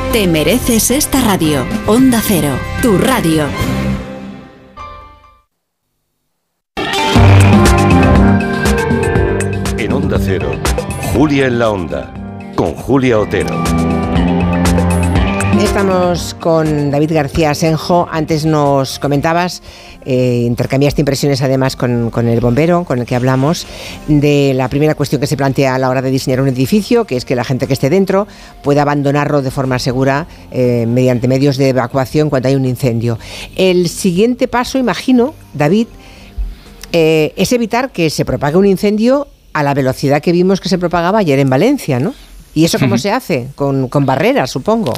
Te mereces esta radio. Onda Cero, tu radio. En Onda Cero, Julia en la Onda, con Julia Otero. Estamos con David García Asenjo. Antes nos comentabas, eh, intercambiaste impresiones además con, con el bombero con el que hablamos, de la primera cuestión que se plantea a la hora de diseñar un edificio, que es que la gente que esté dentro pueda abandonarlo de forma segura eh, mediante medios de evacuación cuando hay un incendio. El siguiente paso, imagino, David, eh, es evitar que se propague un incendio a la velocidad que vimos que se propagaba ayer en Valencia, ¿no? ¿Y eso cómo se hace? Con, con barreras, supongo.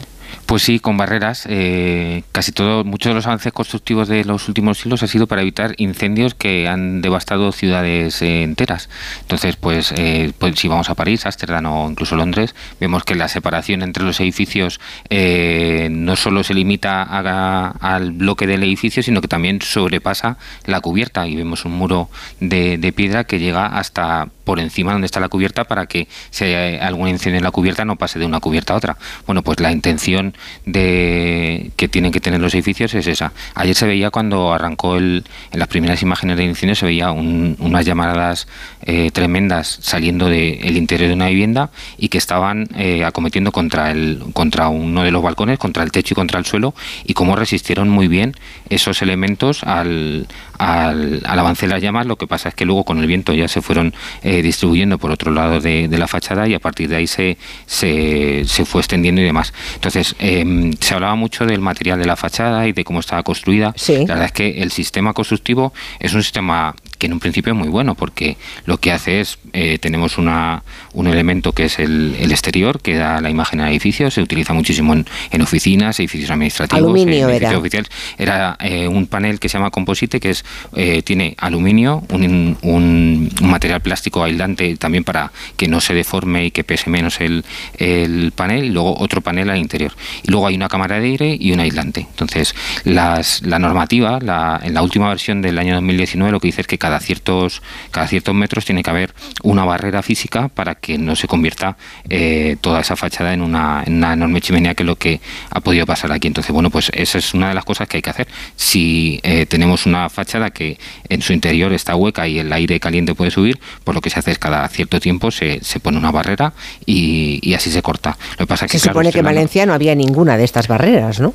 Pues sí, con barreras. eh, casi todo, muchos de los avances constructivos de los últimos siglos ha sido para evitar incendios que han devastado ciudades eh, enteras. Entonces, pues, eh, pues si vamos a París, Ámsterdam o incluso Londres, vemos que la separación entre los edificios eh, no solo se limita a- al bloque del edificio, sino que también sobrepasa la cubierta y vemos un muro de, de piedra que llega hasta por encima donde está la cubierta para que si hay algún incendio en la cubierta no pase de una cubierta a otra. Bueno, pues la intención de que tienen que tener los edificios es esa. Ayer se veía cuando arrancó el, en las primeras imágenes del incendio se veía un- unas llamaradas eh, tremendas saliendo del interior de una vivienda y que estaban eh, acometiendo contra el contra uno de los balcones, contra el techo y contra el suelo y cómo resistieron muy bien esos elementos al, al, al avance de las llamas. Lo que pasa es que luego con el viento ya se fueron eh, distribuyendo por otro lado de, de la fachada y a partir de ahí se, se, se fue extendiendo y demás. Entonces, Entonces, em, se hablaba mucho del material de la fachada y de cómo estaba construida. La verdad es que el sistema constructivo es un sistema que en un principio es muy bueno porque lo que hace es, eh, tenemos una, un elemento que es el, exterior que da la imagen al edificio, se utiliza muchísimo en, oficinas, edificios administrativos, en edificios era. oficiales. Era eh, un panel que se llama composite que es eh, tiene aluminio, un, un, material plástico aislante también para que no se deforme y que pese menos el, el panel y luego otro panel al interior. Y luego hay una cámara de aire y un aislante. Entonces, las, la normativa, la, en la última versión del año 2019 lo que dice es que cada cada ciertos, cada ciertos metros tiene que haber una barrera física para que no se convierta eh, toda esa fachada en una, enorme chimenea que es lo que ha podido pasar aquí. Entonces, bueno, pues esa es una de las cosas que hay que hacer. Si eh, tenemos una fachada que en su interior está hueca y el aire caliente puede subir, pues lo que se hace es cada cierto tiempo se, se pone una barrera y, así se corta. Lo que pasa que, se supone que en Valencia no había ninguna de estas barreras, ¿no?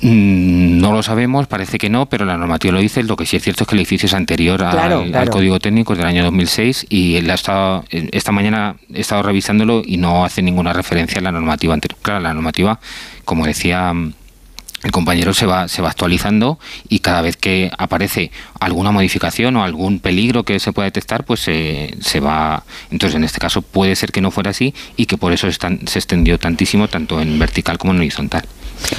Mm, no lo sabemos, parece que no, pero la normativa lo dice. Lo que sí es cierto es que el edificio es anterior al, código técnico del año 2006 y él ha estado, esta mañana he estado revisándolo y no hace ninguna referencia a la normativa anterior. Claro, la normativa, como decía mm, el compañero se va, se va actualizando y cada vez que aparece alguna modificación o algún peligro que se pueda detectar, pues se va. Entonces, en este caso, puede ser que no fuera así y que por eso se extendió tantísimo, tanto en vertical como en horizontal.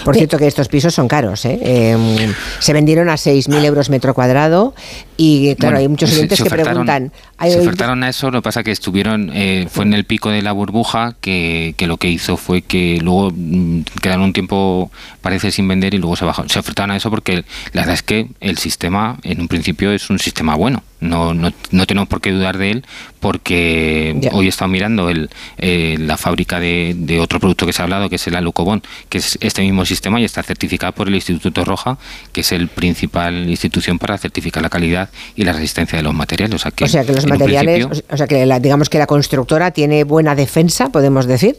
Por cierto que estos pisos son caros, ¿eh? Em, se vendieron a 6.000 euros metro cuadrado y claro, hay muchos clientes que preguntan... Se ofertaron a eso, lo que pasa que estuvieron, eh, fue en el pico de la burbuja que, que lo que hizo fue que luego mm, quedaron un tiempo, parece, sin vender y luego se bajó. Se ofertaron a eso porque la verdad es que el sistema en un principio es un sistema bueno. No, no, no tenemos por qué dudar de él porque hoy he estado mirando el, eh, la fábrica de, de, otro producto que se ha hablado, que es el Alucobón, que es este mismo sistema y está certificado por el Instituto Roja, que es el principal institución para certificar la calidad y la resistencia de los materiales. O sea que, los materiales, o sea que digamos que la constructora tiene buena defensa, podemos decir.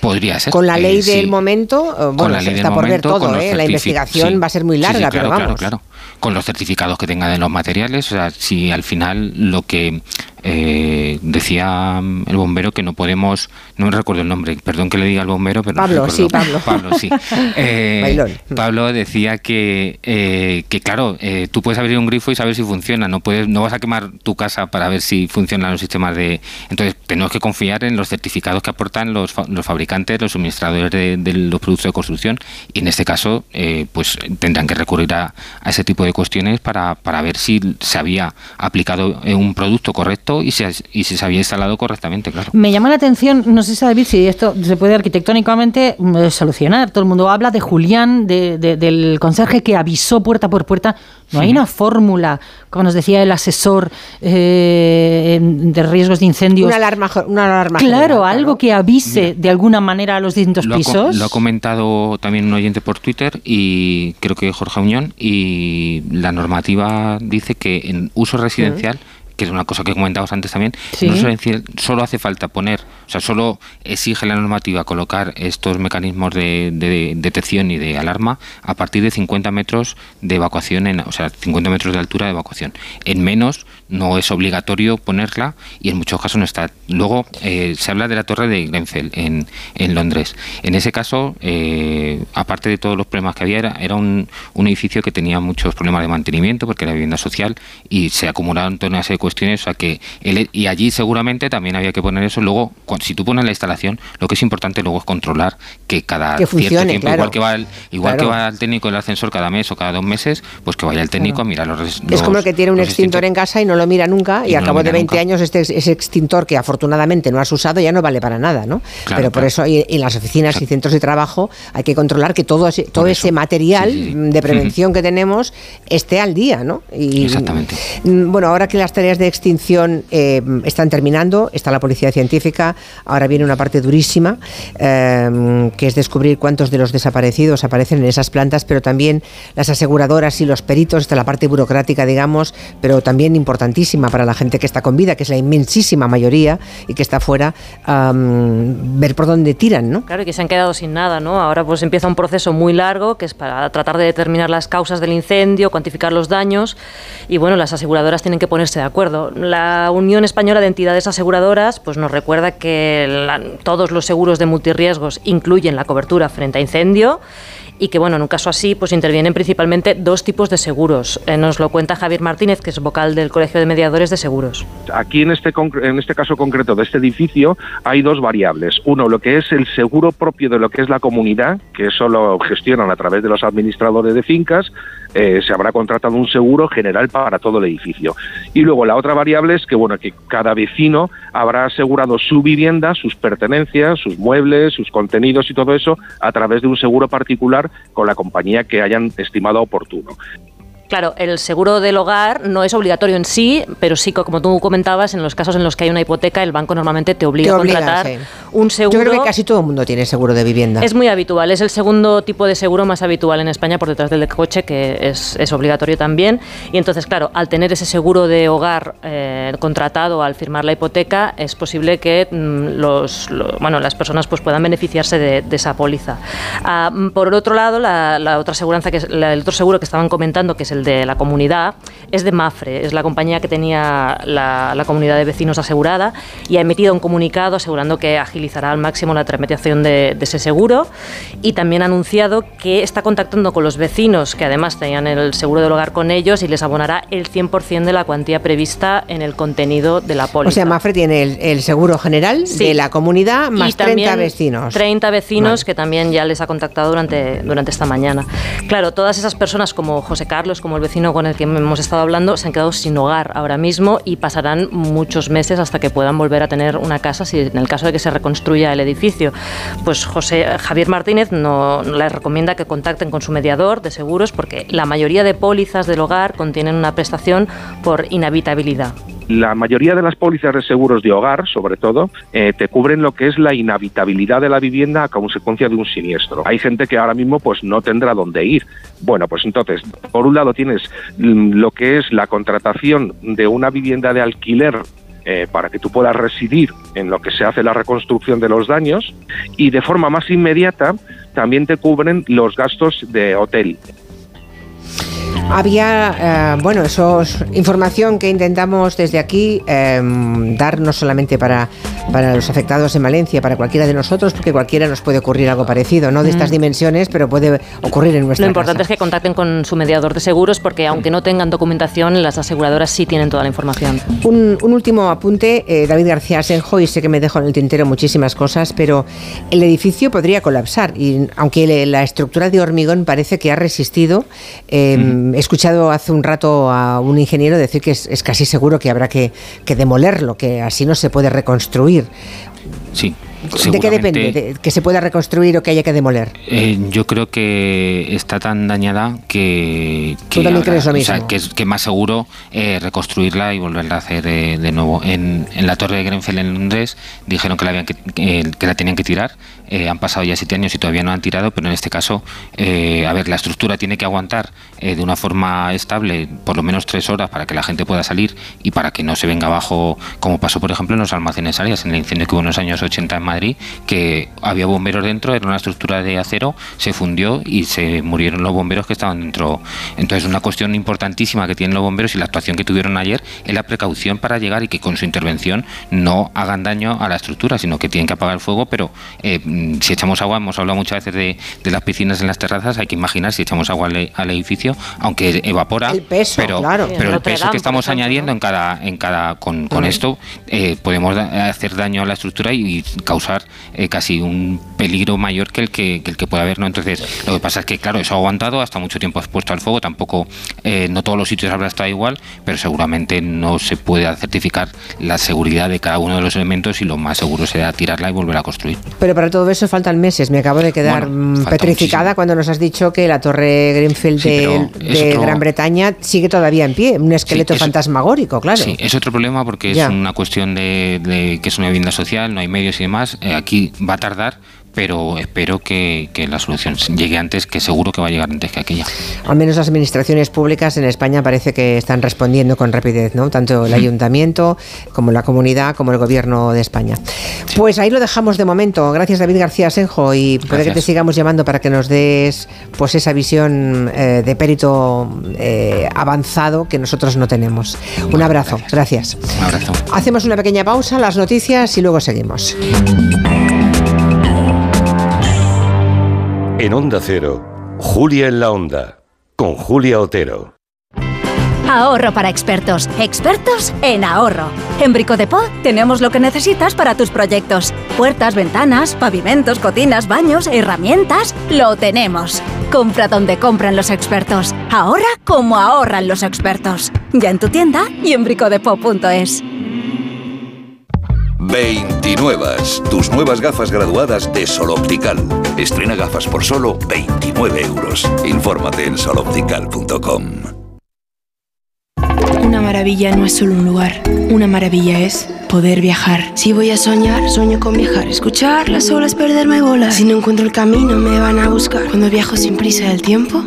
Podría ser. Con la ley del momento, bueno, está por ver todo, ¿eh? la investigación va a ser muy larga, pero vamos. Claro, claro. Con los certificados que tenga de los materiales, o sea, si al final lo que eh, decía el bombero que no podemos, no me recuerdo el nombre, perdón que le diga al bombero, pero Pablo, sí, Pablo. Pablo, sí. Eh, Pablo decía que, eh, que claro, eh, tú puedes abrir un grifo y saber si funciona, no puedes, no vas a quemar tu casa para ver si funcionan los sistemas de. Entonces tenemos que confiar en los certificados que aportan los, los fabricantes, los suministradores de, los productos de construcción y en este caso, pues tendrán que recurrir a, a, ese tipo de cuestiones para, para ver si se había aplicado un producto correcto y, si se había instalado correctamente, claro. Me llama la atención, no sé si David, si esto se puede arquitectónicamente mm, solucionar. Todo el mundo habla de Julián, del conserje que avisó puerta por puerta. No hay una fórmula, como nos decía el asesor eh, de riesgos de incendios. Una alarma. Una alarma claro, algo que avise de alguna manera a los distintos pisos. lo ha comentado también un oyente por Twitter y creo que Jorge Unión y la normativa dice que en uso residencial que es una cosa que comentabas antes también, no solo hace falta poner, o sea, solo exige la normativa colocar estos mecanismos de, detección y de alarma a partir de 50 metros de evacuación, en, o sea, 50 metros de altura de evacuación. En menos no es obligatorio ponerla y en muchos casos no está. Luego eh, se habla de la torre de Grenfell en, en Londres. En ese caso, eh, aparte de todos los problemas que había, era, era un, un, edificio que tenía muchos problemas de mantenimiento porque era vivienda social y se acumularon toda una serie de cuestiones, o sea que y allí seguramente también había que poner eso. Luego, si tú pones la instalación, lo que es importante luego es controlar que cada cierto tiempo, igual que va el, igual que va el técnico del ascensor cada mes o cada dos meses, pues que vaya el técnico a mirar los, Es como el que tiene un extintor en casa y no lo mira nunca y, al cabo de 20 años este ese extintor que afortunadamente no has usado ya no vale para nada, ¿no? Pero por eso en las oficinas y centros de trabajo hay que controlar que todo ese, todo ese material de prevención que tenemos esté al día, ¿no? Y, Exactamente. Mm, bueno, ahora que las tareas de extinción eh, están terminando, está la policía científica, ahora viene una parte durísima, eh, que es descubrir cuántos de los desaparecidos aparecen en esas plantas, pero también las aseguradoras y los peritos, está la parte burocrática, digamos, pero también importante importantísima para la gente que está con vida, que es la inmensísima mayoría y que está fuera, ver por dónde tiran, ¿no? Claro, y que se han quedado sin nada, ¿no? Ahora pues empieza un proceso muy largo que es para tratar de determinar las causas del incendio, cuantificar los daños y bueno, las aseguradoras tienen que ponerse de acuerdo. La Unión Española de Entidades Aseguradoras pues nos recuerda que todos los seguros de multirriesgos incluyen la cobertura frente a incendio y que bueno, en un caso así pues intervienen principalmente dos tipos de seguros. Eh, nos lo cuenta Javier Martínez, que es vocal del Colegio de Mediadores de Seguros. Aquí en este en este caso concreto de este edificio hay dos variables. Uno, lo que es el seguro propio de lo que es la comunidad, que eso lo gestionan a través de los administradores de fincas, eh, se habrá contratado un seguro general para todo el edificio. Y luego la otra variable es que bueno, que cada vecino habrá asegurado su vivienda, sus pertenencias, sus muebles, sus contenidos y todo eso a través de un seguro particular con la compañía que hayan estimado oportuno. Claro, el seguro del hogar no es obligatorio en sí, pero sí, como tú comentabas, en los casos en los que hay una hipoteca, el banco normalmente te obliga, a contratar un seguro. Yo creo que casi todo el mundo tiene seguro de vivienda. Es muy habitual, es el segundo tipo de seguro más habitual en España por detrás del de coche, que es, es obligatorio también. Y entonces, claro, al tener ese seguro de hogar eh, contratado al firmar la hipoteca, es posible que mm, los, bueno, las personas pues, puedan beneficiarse de, esa póliza. Ah, mm, por otro lado, la, otra aseguranza, que es el otro seguro que estaban comentando, que es el de la comunidad, es de Mafre, es la compañía que tenía la, comunidad de vecinos asegurada y ha emitido un comunicado asegurando que agilizará al máximo la tramitación de, ese seguro y también ha anunciado que está contactando con los vecinos que además tenían el seguro del hogar con ellos y les abonará el 100% de la cuantía prevista en el contenido de la póliza. O sea, Mafre tiene el, seguro general de la comunidad más 30 vecinos. 30 vecinos que también ya les ha contactado durante, durante esta mañana. Claro, todas esas personas como José Carlos, como el vecino con el que hemos estado hablando, se han quedado sin hogar ahora mismo y pasarán muchos meses hasta que puedan volver a tener una casa si en el caso de que se reconstruya el edificio. Pues José Javier Martínez no, les recomienda que contacten con su mediador de seguros porque la mayoría de pólizas del hogar contienen una prestación por inhabitabilidad. La mayoría de las pólizas de seguros de hogar, sobre todo, eh, te cubren lo que es la inhabitabilidad de la vivienda a consecuencia de un siniestro. Hay gente que ahora mismo pues no tendrá dónde ir. Bueno, pues entonces, por un lado tienes mm, lo que es la contratación de una vivienda de alquiler eh, para que tú puedas residir en lo que se hace la reconstrucción de los daños y de forma más inmediata también te cubren los gastos de hotel. Había, eh, bueno, eso es información que intentamos desde aquí em, dar no solamente para, para los afectados en Valencia, para cualquiera de nosotros, porque cualquiera nos puede ocurrir algo parecido, no de estas mm. dimensiones, pero puede ocurrir en nuestra Lo importante es que contacten con su mediador de seguros, porque aunque no tengan documentación, las aseguradoras sí tienen toda la información. Un, último apunte, eh, David García Senjo, y sé que me dejo en el tintero muchísimas cosas, pero el edificio podría colapsar, y aunque la estructura de hormigón parece que ha resistido, em, He escuchado hace un rato a un ingeniero decir que es, casi seguro que habrá que, que demolerlo, que así no se puede reconstruir. Sí, ¿De qué depende? ¿Que se pueda reconstruir o que haya que demoler? Eh, yo creo que está tan dañada que, que, que es más seguro eh, reconstruirla y volverla a hacer eh, de nuevo. En, la torre de Grenfell en Londres dijeron que la, habían que, la tenían que tirar. Han pasado ya siete años y todavía no han tirado, pero en este caso, a ver, la estructura tiene que aguantar de una forma estable por lo menos tres horas para que la gente pueda salir y para que no se venga abajo, como pasó, por ejemplo, en los almacenes áreas, en el incendio que hubo en los años 80 en Madrid, que había bomberos dentro, era una estructura de acero, se fundió y se murieron los bomberos que estaban dentro. Entonces, una cuestión importantísima que tienen los bomberos y la actuación que tuvieron ayer es la precaución para llegar y que con su intervención no hagan daño a la estructura, sino que tienen que apagar el fuego, pero eh, si echamos agua, hemos hablado muchas veces de, las piscinas en las terrazas, hay que imaginar si echamos agua al, edificio, aunque evapora, pero, pero el peso que estamos añadiendo en cada, en cada con, esto, eh, podemos hacer daño a la estructura y causar eh, casi un peligro mayor que el que, el que puede haber. ¿no? Entonces, lo que pasa es que, claro, eso ha aguantado, hasta mucho tiempo expuesto al fuego, tampoco, eh, no todos los sitios habrá estado igual, pero seguramente no se puede certificar la seguridad de cada uno de los elementos y lo más seguro será tirarla y volver a construir. Pero para todo eso faltan meses. Me acabo de quedar mm, petrificada cuando nos has dicho que la torre Greenfield de, Gran Bretaña sigue todavía en pie, un esqueleto fantasmagórico, claro. Sí, es otro problema porque es una cuestión de, que es una vivienda social, no hay medios y demás. Eh, aquí va a tardar, pero espero que, que, la solución llegue antes, que seguro que va a llegar antes que aquella. Al menos las administraciones públicas en España parece que están respondiendo con rapidez, ¿no? Tanto el ayuntamiento como la comunidad como el gobierno de España. Pues ahí lo dejamos de momento. Gracias David García Senjo y puede que te sigamos llamando para que nos des pues esa visión eh, de perito eh, avanzado que nosotros no tenemos. Un abrazo, gracias. Un abrazo. Hacemos una pequeña pausa, las noticias y luego seguimos. En Onda Cero, Julia en la Onda, con Julia Otero. Ahorro para expertos. Expertos en ahorro. En Brico tenemos lo que necesitas para tus proyectos. Puertas, ventanas, pavimentos, cocinas, baños, herramientas. Lo tenemos. Compra donde compran los expertos. Ahorra como ahorran los expertos. Ya en tu tienda y en bricodepo.es. 29. Tus nuevas gafas graduadas de Sol Optical. Estrena gafas por solo 29 euros. Infórmate en soloptical.com. Una maravilla no es solo un lugar. Una maravilla es poder viajar. Si voy a soñar, sueño con viajar. Escuchar las olas, perderme bolas. Si no encuentro el camino, me van a buscar. Cuando viajo sin prisa del tiempo,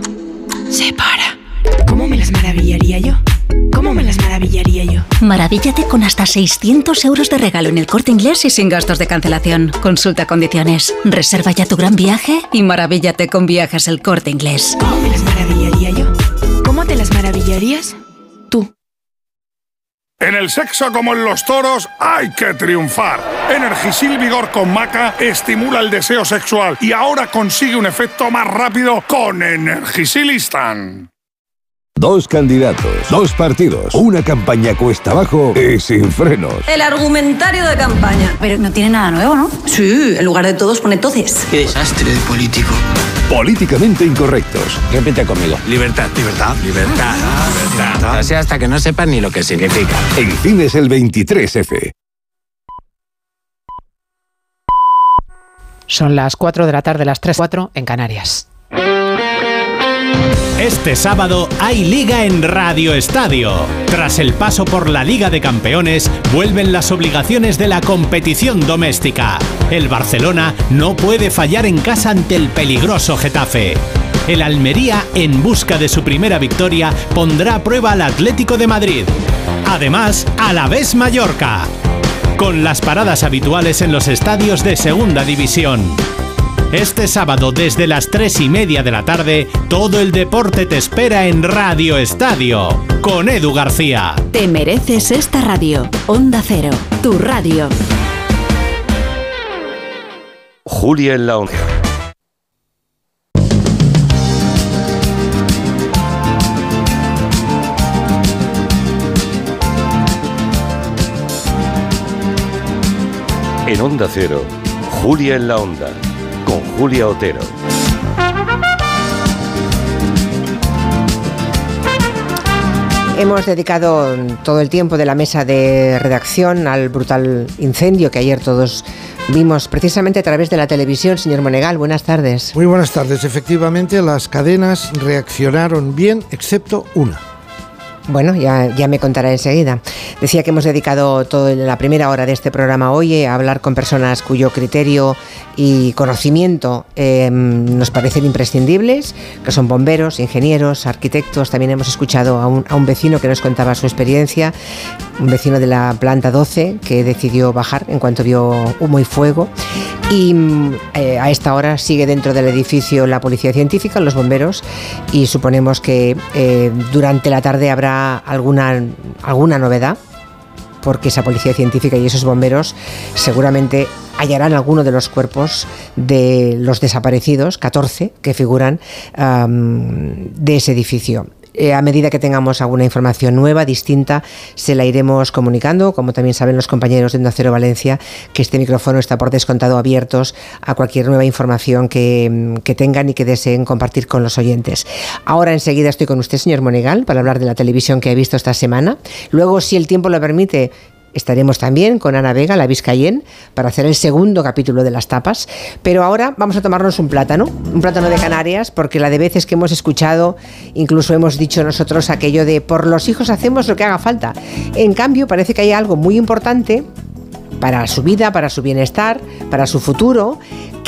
se para. ¿Cómo me las maravillaría yo? ¿Cómo me las maravillaría yo? Maravíllate con hasta 600 euros de regalo en el corte inglés y sin gastos de cancelación. Consulta condiciones. Reserva ya tu gran viaje y maravíllate con viajes el corte inglés. ¿Cómo me las maravillaría yo? ¿Cómo te las maravillarías? Tú. En el sexo como en los toros hay que triunfar. Energisil Vigor con Maca estimula el deseo sexual y ahora consigue un efecto más rápido con Energisilistan. Dos candidatos, dos partidos, una campaña cuesta abajo y sin frenos. El argumentario de campaña. Pero no tiene nada nuevo, ¿no? Sí, en lugar de todos pone. Qué desastre de político. Políticamente incorrectos. Repite conmigo. Libertad. Libertad. Libertad. Libertad. O sea, hasta que no sepan ni lo que significa. En cines el 23F. Son las 4 de la tarde, las 3, 4 en Canarias. Este sábado hay liga en Radio Estadio. Tras el paso por la Liga de Campeones, vuelven las obligaciones de la competición doméstica. El Barcelona no puede fallar en casa ante el peligroso Getafe. El Almería, en busca de su primera victoria, pondrá a prueba al Atlético de Madrid. Además, a la vez Mallorca. Con las paradas habituales en los estadios de Segunda División. Este sábado desde las 3 y media de la tarde, todo el deporte te espera en Radio Estadio, con Edu García. Te mereces esta radio. Onda Cero, tu radio. Julia en la Onda. En Onda Cero, Julia en la Onda con Julia Otero. Hemos dedicado todo el tiempo de la mesa de redacción al brutal incendio que ayer todos vimos precisamente a través de la televisión. Señor Monegal, buenas tardes. Muy buenas tardes. Efectivamente, las cadenas reaccionaron bien, excepto una. Bueno, ya, me contará enseguida. Decía que hemos dedicado toda la primera hora de este programa hoy a hablar con personas cuyo criterio y conocimiento eh, nos parecen imprescindibles, que son bomberos, ingenieros, arquitectos. También hemos escuchado a un, vecino que nos contaba su experiencia, un vecino de la planta 12 que decidió bajar en cuanto vio humo y fuego. Y eh, a esta hora sigue dentro del edificio la policía científica, los bomberos, y suponemos que eh, durante la tarde habrá alguna, alguna novedad porque esa policía científica y esos bomberos seguramente hallarán alguno de los cuerpos de los desaparecidos, 14 que figuran de ese edificio. Eh, a medida que tengamos alguna información nueva, distinta, se la iremos comunicando. Como también saben los compañeros de Onda Cero Valencia, que este micrófono está por descontado abiertos a cualquier nueva información que, que, tengan y que deseen compartir con los oyentes. Ahora enseguida estoy con usted, señor Monegal, para hablar de la televisión que he visto esta semana. Luego, si el tiempo lo permite, Estaremos también con Ana Vega, la Vizcayen, para hacer el segundo capítulo de las tapas. Pero ahora vamos a tomarnos un plátano, un plátano de Canarias, porque la de veces que hemos escuchado, incluso hemos dicho nosotros aquello de por los hijos hacemos lo que haga falta. En cambio, parece que hay algo muy importante para su vida, para su bienestar, para su futuro,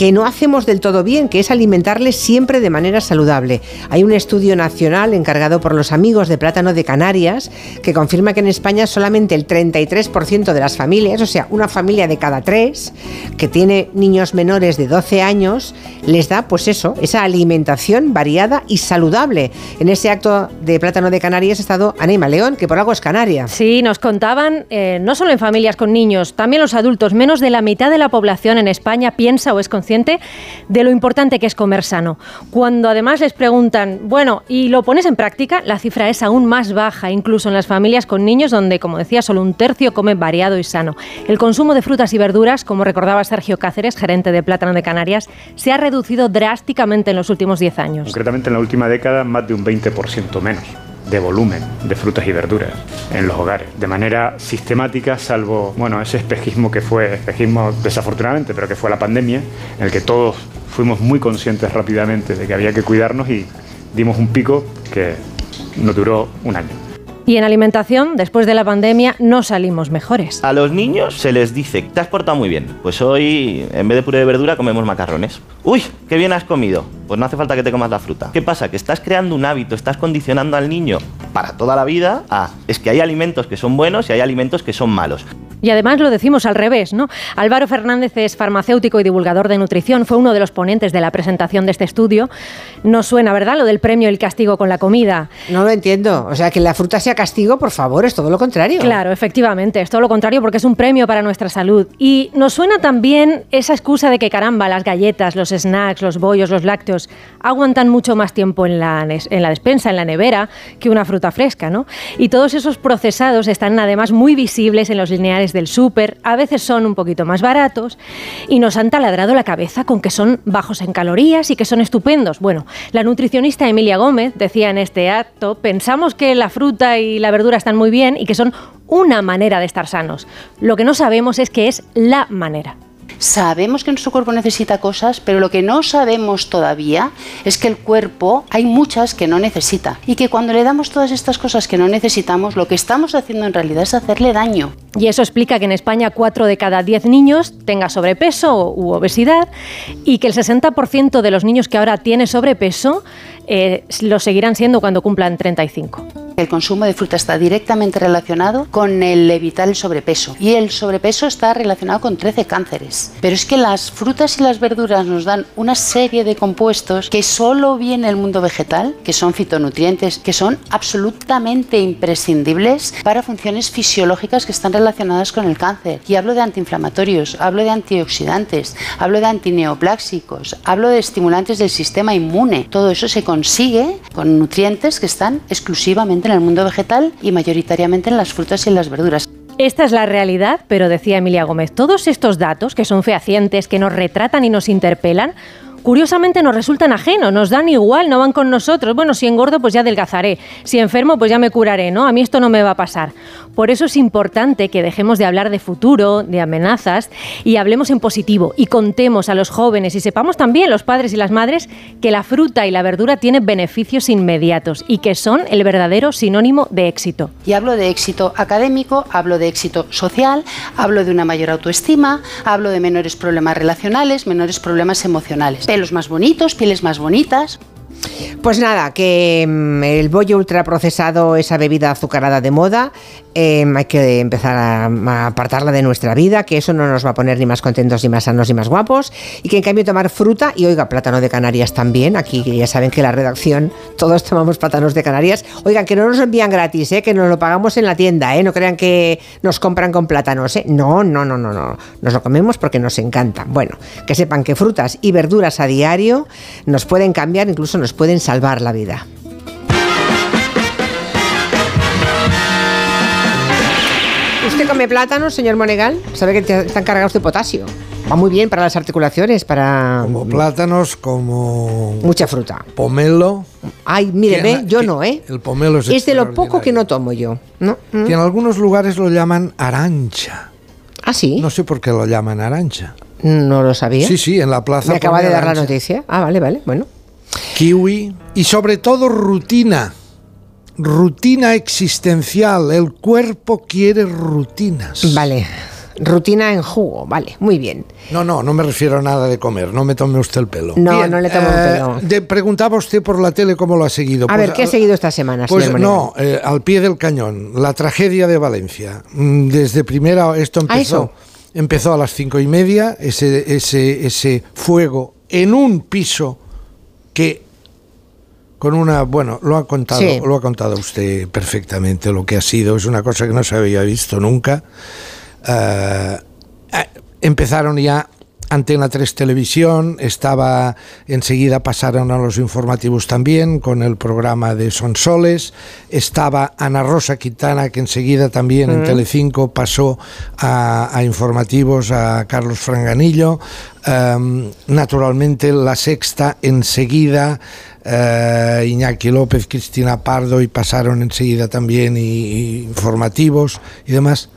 que no hacemos del todo bien, que es alimentarles siempre de manera saludable. Hay un estudio nacional encargado por los amigos de plátano de Canarias que confirma que en España solamente el 33% de las familias, o sea, una familia de cada tres que tiene niños menores de 12 años, les da pues eso, esa alimentación variada y saludable. En ese acto de plátano de Canarias ha estado Anima León, que por algo es canaria. Sí, nos contaban, eh, no solo en familias con niños, también los adultos, menos de la mitad de la población en España piensa o es consciente de lo importante que es comer sano. Cuando además les preguntan, bueno, ¿y lo pones en práctica? La cifra es aún más baja, incluso en las familias con niños donde, como decía, solo un tercio come variado y sano. El consumo de frutas y verduras, como recordaba Sergio Cáceres, gerente de Plátano de Canarias, se ha reducido drásticamente en los últimos 10 años. Concretamente en la última década más de un 20% menos de volumen de frutas y verduras en los hogares, de manera sistemática, salvo, bueno, ese espejismo que fue, espejismo desafortunadamente, pero que fue la pandemia, en el que todos fuimos muy conscientes rápidamente de que había que cuidarnos y dimos un pico que no duró un año. Y en alimentación, después de la pandemia, no salimos mejores. A los niños se les dice, te has portado muy bien. Pues hoy, en vez de puré de verdura, comemos macarrones. Uy, qué bien has comido. Pues no hace falta que te comas la fruta. ¿Qué pasa? Que estás creando un hábito, estás condicionando al niño para toda la vida a, es que hay alimentos que son buenos y hay alimentos que son malos. Y además lo decimos al revés, ¿no? Álvaro Fernández es farmacéutico y divulgador de nutrición, fue uno de los ponentes de la presentación de este estudio. No suena, ¿verdad? Lo del premio y el castigo con la comida. No lo entiendo. O sea, que la fruta sea castigo, por favor, es todo lo contrario. Claro, efectivamente, es todo lo contrario porque es un premio para nuestra salud. Y nos suena también esa excusa de que, caramba, las galletas, los snacks, los bollos, los lácteos aguantan mucho más tiempo en la, en la despensa, en la nevera, que una fruta fresca, ¿no? Y todos esos procesados están además muy visibles en los lineales del súper, a veces son un poquito más baratos y nos han taladrado la cabeza con que son bajos en calorías y que son estupendos. Bueno, la nutricionista Emilia Gómez decía en este acto, pensamos que la fruta y la verdura están muy bien y que son una manera de estar sanos. Lo que no sabemos es que es la manera. Sabemos que nuestro cuerpo necesita cosas, pero lo que no sabemos todavía es que el cuerpo hay muchas que no necesita y que cuando le damos todas estas cosas que no necesitamos, lo que estamos haciendo en realidad es hacerle daño. Y eso explica que en España 4 de cada 10 niños tenga sobrepeso u obesidad y que el 60% de los niños que ahora tiene sobrepeso eh, lo seguirán siendo cuando cumplan 35. El consumo de fruta está directamente relacionado con el evitar el sobrepeso y el sobrepeso está relacionado con 13 cánceres. Pero es que las frutas y las verduras nos dan una serie de compuestos que solo viene el mundo vegetal, que son fitonutrientes, que son absolutamente imprescindibles para funciones fisiológicas que están relacionadas con el cáncer. Y hablo de antiinflamatorios, hablo de antioxidantes, hablo de antineopláxicos, hablo de estimulantes del sistema inmune. Todo eso se consigue con nutrientes que están exclusivamente en el mundo vegetal y mayoritariamente en las frutas y en las verduras. Esta es la realidad, pero decía Emilia Gómez, todos estos datos que son fehacientes, que nos retratan y nos interpelan, curiosamente nos resultan ajenos, nos dan igual, no van con nosotros. Bueno, si engordo, pues ya adelgazaré. Si enfermo, pues ya me curaré, ¿no? A mí esto no me va a pasar. Por eso es importante que dejemos de hablar de futuro, de amenazas, y hablemos en positivo y contemos a los jóvenes y sepamos también, los padres y las madres, que la fruta y la verdura tienen beneficios inmediatos y que son el verdadero sinónimo de éxito. Y hablo de éxito académico, hablo de éxito social, hablo de una mayor autoestima, hablo de menores problemas relacionales, menores problemas emocionales pelos más bonitos, pieles más bonitas. Pues nada, que mm, el bollo ultraprocesado, esa bebida azucarada de moda, em, hay que empezar a, apartarla de nuestra vida, que eso no nos va a poner ni más contentos, ni más sanos, ni más guapos, y que en cambio tomar fruta, y oiga, plátano de Canarias también, aquí ya saben que la redacción, todos tomamos plátanos de Canarias, oigan, que no nos envían gratis, ¿eh? que nos lo pagamos en la tienda, ¿eh? no crean que nos compran con plátanos, ¿eh? no, no, no, no, no, nos lo comemos porque nos encanta. Bueno, que sepan que frutas y verduras a diario nos pueden cambiar, incluso nos pueden salvar la vida. ¿Usted come plátanos, señor Monegal? Sabe que te- están cargados de potasio. Va muy bien para las articulaciones, para... Como plátanos, como... Mucha fruta. Pomelo. Ay, ve, na- yo no, ¿eh? El pomelo es, Es de lo poco que no tomo yo. ¿no? Mm. Que en algunos lugares lo llaman arancha. ¿Ah, sí? No sé por qué lo llaman arancha. No lo sabía. Sí, sí, en la plaza. Me acaba de dar la noticia. Ah, vale, vale, bueno. Kiwi. Y sobre todo rutina. Rutina existencial. El cuerpo quiere rutinas. Vale. rutina en jugo, vale, muy bien. No, no, no me refiero a nada de comer, no me tome usted el pelo. No, no le tomo el pelo. de- preguntaba usted por la tele cómo lo ha seguido. A Pues, ver, ¿qué ha seguido esta semana, Pues señor no, eh, al pie del cañón, la tragedia de Valencia. Mm, Desde primera, esto Ah, empezó, eso. empezó a las cinco y media, ese, ese, ese fuego en un piso que con una, bueno, lo ha contado, Sí. lo ha contado usted perfectamente lo que ha sido, es una cosa que no se había visto nunca. Eh, eh, empezaron ya Antena 3 Televisión, estaba enseguida pasaron a los informativos también con el programa de Sonsoles, estaba Ana Rosa Quintana que enseguida también en Mm. Telecinco pasó a, a informativos a Carlos Franganillo, Em, naturalmente La Sexta enseguida eh, Iñaki López, Cristina Pardo y pasaron enseguida también y- y informativos y demás.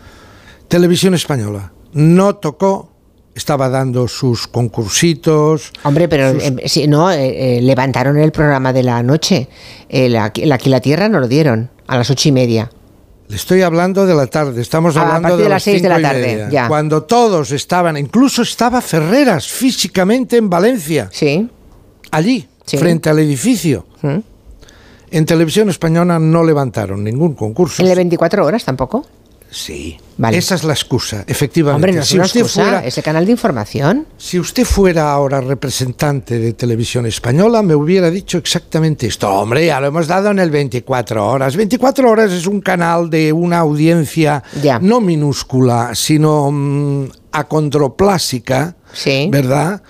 Televisión Española no tocó, estaba dando sus concursitos. Hombre, pero sus- eh, si no, eh, eh, levantaron el programa de la noche. El Aquí la Tierra no lo dieron, a las ocho y media. Le estoy hablando de la tarde, estamos A hablando de las seis de la tarde, media, ya. Cuando todos estaban, incluso estaba Ferreras físicamente en Valencia. Sí. Allí, Sí. frente al edificio. En televisión española no levantaron ningún concurso. ¿En el 24 horas tampoco? Sí. Vale. Esa es la excusa, efectivamente. Hombre, no es si una usted excusa, fuera, canal de información. Si usted fuera ahora representante de televisión española, me hubiera dicho exactamente esto. Hombre, ya lo hemos dado en el 24 horas. 24 horas es un canal de una audiencia no minúscula, sino mm, acondroplásica, ¿verdad?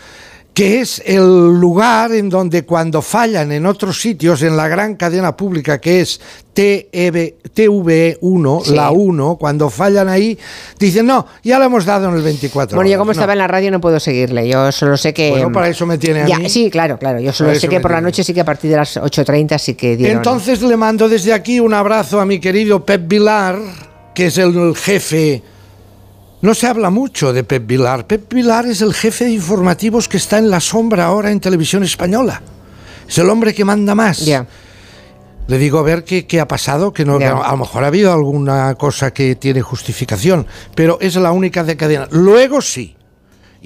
Que es el lugar en donde cuando fallan en otros sitios, en la gran cadena pública que es TEV, TV1, Sí. la 1, cuando fallan ahí, dicen, no, ya lo hemos dado en el 24 Bueno, yo horas". como No. estaba en la radio no puedo seguirle. Yo solo sé que. Bueno, para eso me tiene a Ya, mí. Sí, claro, claro. Yo solo Para sé que por la noche sí que a partir de las 8.30 sí que dieron. Entonces le mando desde aquí un abrazo a mi querido Pep Vilar, que es el jefe. No se habla mucho de Pep Vilar. Pep Vilar es el jefe de informativos que está en la sombra ahora en televisión española. Es el hombre que manda más. Le digo a ver qué, qué ha pasado, que no, a lo mejor ha habido alguna cosa que tiene justificación, pero es la única de cadena. Luego sí.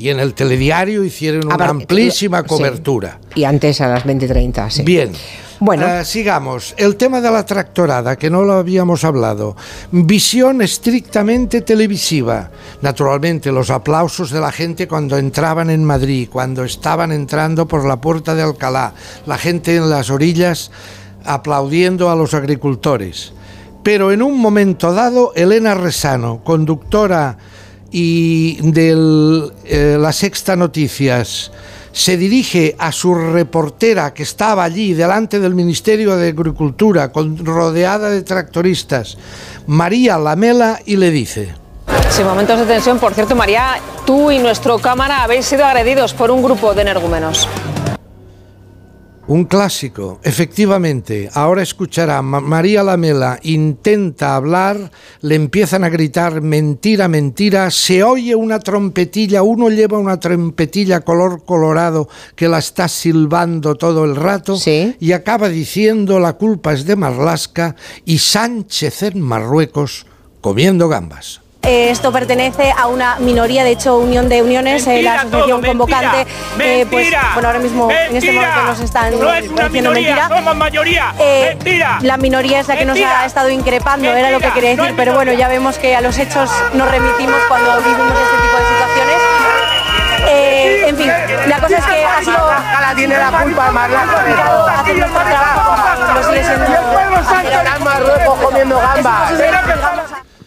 Y en el telediario hicieron una amplísima sí. cobertura. Y antes a las 20.30, sí. Bien. Bueno. Eh, sigamos. El tema de la tractorada, que no lo habíamos hablado. Visión estrictamente televisiva. Naturalmente, los aplausos de la gente cuando entraban en Madrid, cuando estaban entrando por la puerta de Alcalá, la gente en las orillas aplaudiendo a los agricultores. Pero en un momento dado, Elena Resano, conductora y de la Sexta Noticias, se dirige a su reportera que estaba allí delante del Ministerio de Agricultura, rodeada de tractoristas, María Lamela, y le dice... Sí, momentos de tensión. Por cierto, María, tú y nuestro cámara habéis sido agredidos por un grupo de energúmenos. Un clásico, efectivamente. Ahora escuchará, Ma- María Lamela intenta hablar, le empiezan a gritar mentira, mentira, se oye una trompetilla, uno lleva una trompetilla color colorado que la está silbando todo el rato y acaba diciendo la culpa es de Marlasca y Sánchez en Marruecos comiendo gambas. Eh, esto pertenece a una minoría, de hecho, Unión de Uniones, eh, la asociación convocante, eh, pues bueno, ahora mismo en este momento nos están No es una diciendo minoría, mentira. somos mayoría. Eh, Mentira. La minoría es la que nos ha estado increpando, era lo que quería decir, pero bueno, ya vemos que a los hechos nos remitimos cuando vivimos este tipo de situaciones. Eh, en fin, la cosa es que ha sido tiene la culpa, Marlaska. complicado hacer nuestro trabajo como lo sigue siendo hacer- Marruecos comiendo gambas.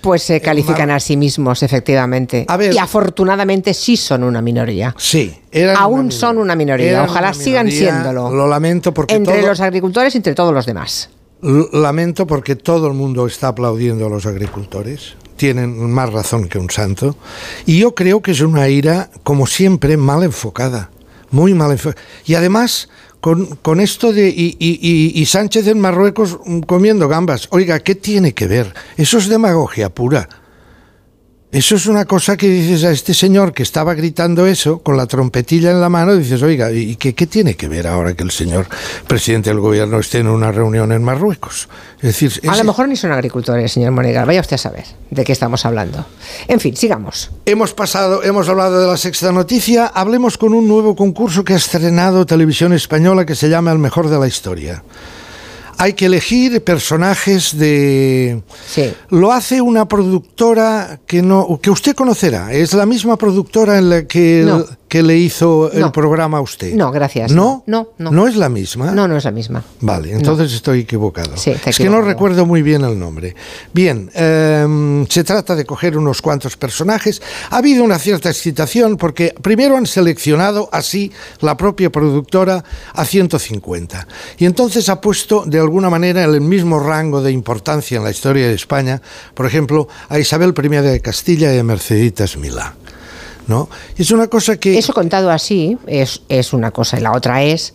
Pues se califican a sí mismos, efectivamente. Y afortunadamente sí son una minoría. Sí, eran Aún una son una minoría. Ojalá una sigan minoría, siéndolo. Lo lamento porque Entre todo- los agricultores y entre todos los demás. Lamento porque todo el mundo está aplaudiendo a los agricultores. Tienen más razón que un santo. Y yo creo que es una ira, como siempre, mal enfocada. Muy mal enfocada. Y además, con, con esto de. Y, y- y- Sánchez en Marruecos mm, comiendo gambas. Oiga, ¿qué tiene que ver? Eso es demagogia pura. Eso es una cosa que dices a este señor que estaba gritando eso con la trompetilla en la mano, dices, oiga, ¿y qué, qué tiene que ver ahora que el señor presidente del gobierno esté en una reunión en Marruecos? Es decir, A lo mejor ni son agricultores, señor Monegal. Vaya usted a saber de qué estamos hablando. En fin, sigamos. Hemos pasado, hemos hablado de la sexta noticia. Hablemos con un nuevo concurso que ha estrenado Televisión Española que se llama El mejor de la historia. Hay que elegir personajes de. Lo hace una productora que no que usted conocerá. Es la misma productora en la que, No. Que le hizo el No. programa a usted. No, gracias. ¿No? No, no. ¿No es la misma? No, no es la misma. Vale, entonces estoy equivocado. Sí, es que no recuerdo muy bien el nombre. Bien, em, se trata de coger unos cuantos personajes. Ha habido una cierta excitación porque primero han seleccionado así la propia productora a 150. Y entonces ha puesto de alguna manera en el mismo rango de importancia en la historia de España, por ejemplo, a Isabel I de Castilla y a Merceditas Milá. ¿No? Es una cosa que... Eso contado así es, es una cosa y la otra es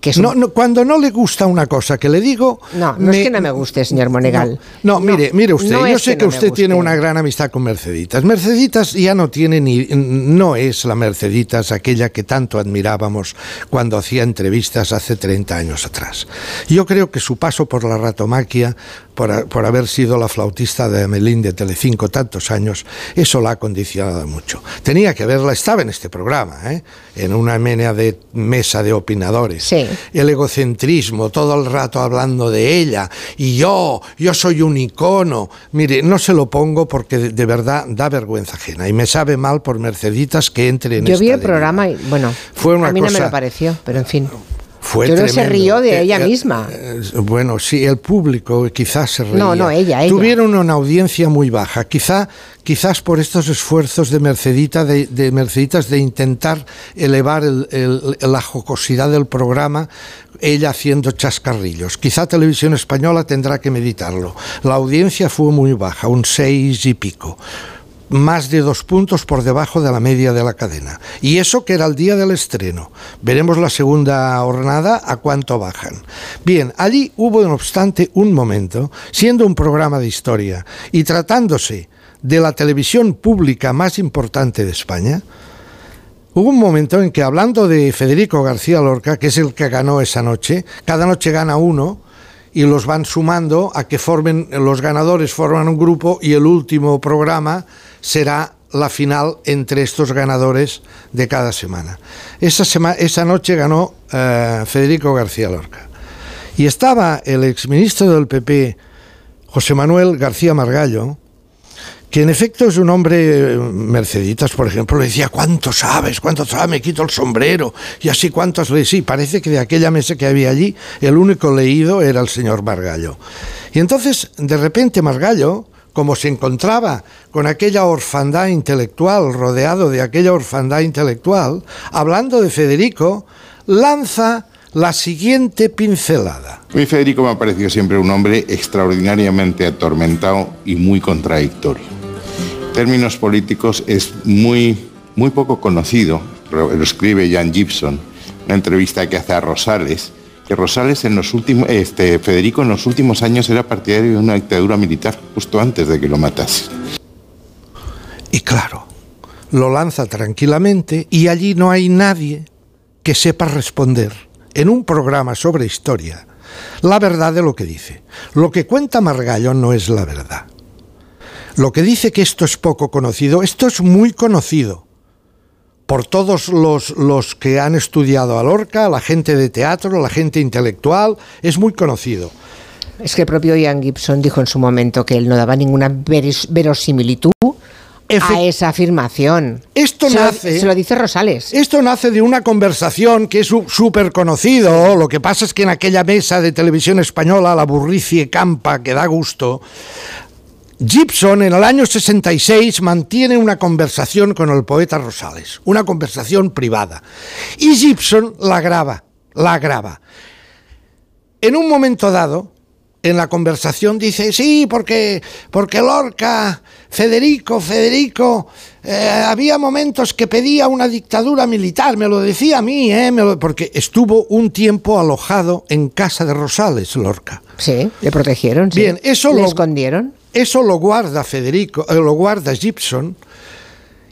que es un- No, no, cuando no le gusta una cosa que le digo... No, no es que no me guste, señor Monegal. No, no, mire, mire usted, no yo sé que que, me usted tiene una gran amistad con Merceditas. Merceditas ya no tiene ni... no es la Merceditas aquella que tanto admirábamos cuando hacía entrevistas hace 30 años atrás. Yo creo que su paso por la ratomaquia, por, por haber sido la flautista de Amelín de Telecinco tantos años, eso la ha condicionado mucho. Tenía que verla, estaba en este programa, ¿eh? en una menea de mesa de opinadores. El egocentrismo, todo el rato hablando de ella. Y yo, yo soy un icono. Mire, no se lo pongo porque de, de verdad da vergüenza ajena. Y me sabe mal por Merceditas que entre en Yo vi el programa y, bueno, Fue una a mí no me lo pareció, pero en fin. Fue Yo que se tremendo. rió de Eh, ella eh, misma. eh, bueno, sí, el público quizás se reía. No, no, ella, ella. Tuvieron una audiencia muy baja. Quizá, quizás por estos esfuerzos de Mercedita, de, de Merceditas, de intentar elevar el- el- la jocosidad del programa, ella haciendo chascarrillos. Quizá Televisión Española tendrá que meditarlo. La audiencia fue muy baja, un seis y pico más de dos puntos por debajo de la media de la cadena. Y eso que era el día del estreno. Veremos la segunda jornada a cuánto bajan. Bien, allí hubo no obstante un momento, siendo un programa de historia y tratándose de la televisión pública más importante de España, Hubo un momento en que hablando de Federico García Lorca, que es el que ganó esa noche, cada noche gana uno y los van sumando a que formen, los ganadores forman un grupo y el último programa será la final entre estos ganadores de cada semana. Esa, sema- esa noche ganó eh, Federico García Lorca. Y estaba el exministro del PP, José Manuel García Margallo, que en efecto es un hombre, eh, Merceditas, por ejemplo, le decía, ¿cuánto sabes? ¿Cuánto sabes? Me quito el sombrero. Y así, ¿cuántos leí? Sí, parece que de aquella mesa que había allí, el único leído era el señor Margallo. Y entonces, de repente, Margallo, como se encontraba con aquella orfandad intelectual, rodeado de aquella orfandad intelectual, hablando de Federico, lanza la siguiente pincelada. A mí Federico me ha parecido siempre un hombre extraordinariamente atormentado y muy contradictorio. En términos políticos es muy, muy poco conocido, lo escribe Jan Gibson, una entrevista que hace a Rosales, que Rosales en los últimos, este, Federico en los últimos años era partidario de una dictadura militar, justo antes de que lo matase. Y claro, lo lanza tranquilamente y allí no hay nadie que sepa responder en un programa sobre historia la verdad de lo que dice. Lo que cuenta Margallo no es la verdad. Lo que dice que esto es poco conocido, esto es muy conocido por todos los, los que han estudiado a Lorca, la gente de teatro, la gente intelectual, es muy conocido. Es que el propio Ian Gibson dijo en su momento que él no daba ninguna veris- verosimilitud a esa afirmación. Esto se nace- Lo, se lo dice Rosales. Esto nace de una conversación que es súper conocido. Lo que pasa es que en aquella mesa de televisión española, la burricie campa, que da gusto, Gibson en el año 66 mantiene una conversación con el poeta Rosales, una conversación privada. Y Gibson la graba, la graba. En un momento dado, en la conversación dice, sí, porque, porque Lorca, Federico, Federico, eh, había momentos que pedía una dictadura militar, me lo decía a mí, eh, me lo- porque estuvo un tiempo alojado en casa de Rosales, Lorca. Sí, le protegieron. sí. Bien, eso ¿Le lo- escondieron? Eso lo guarda Federico, eh, lo guarda Gibson.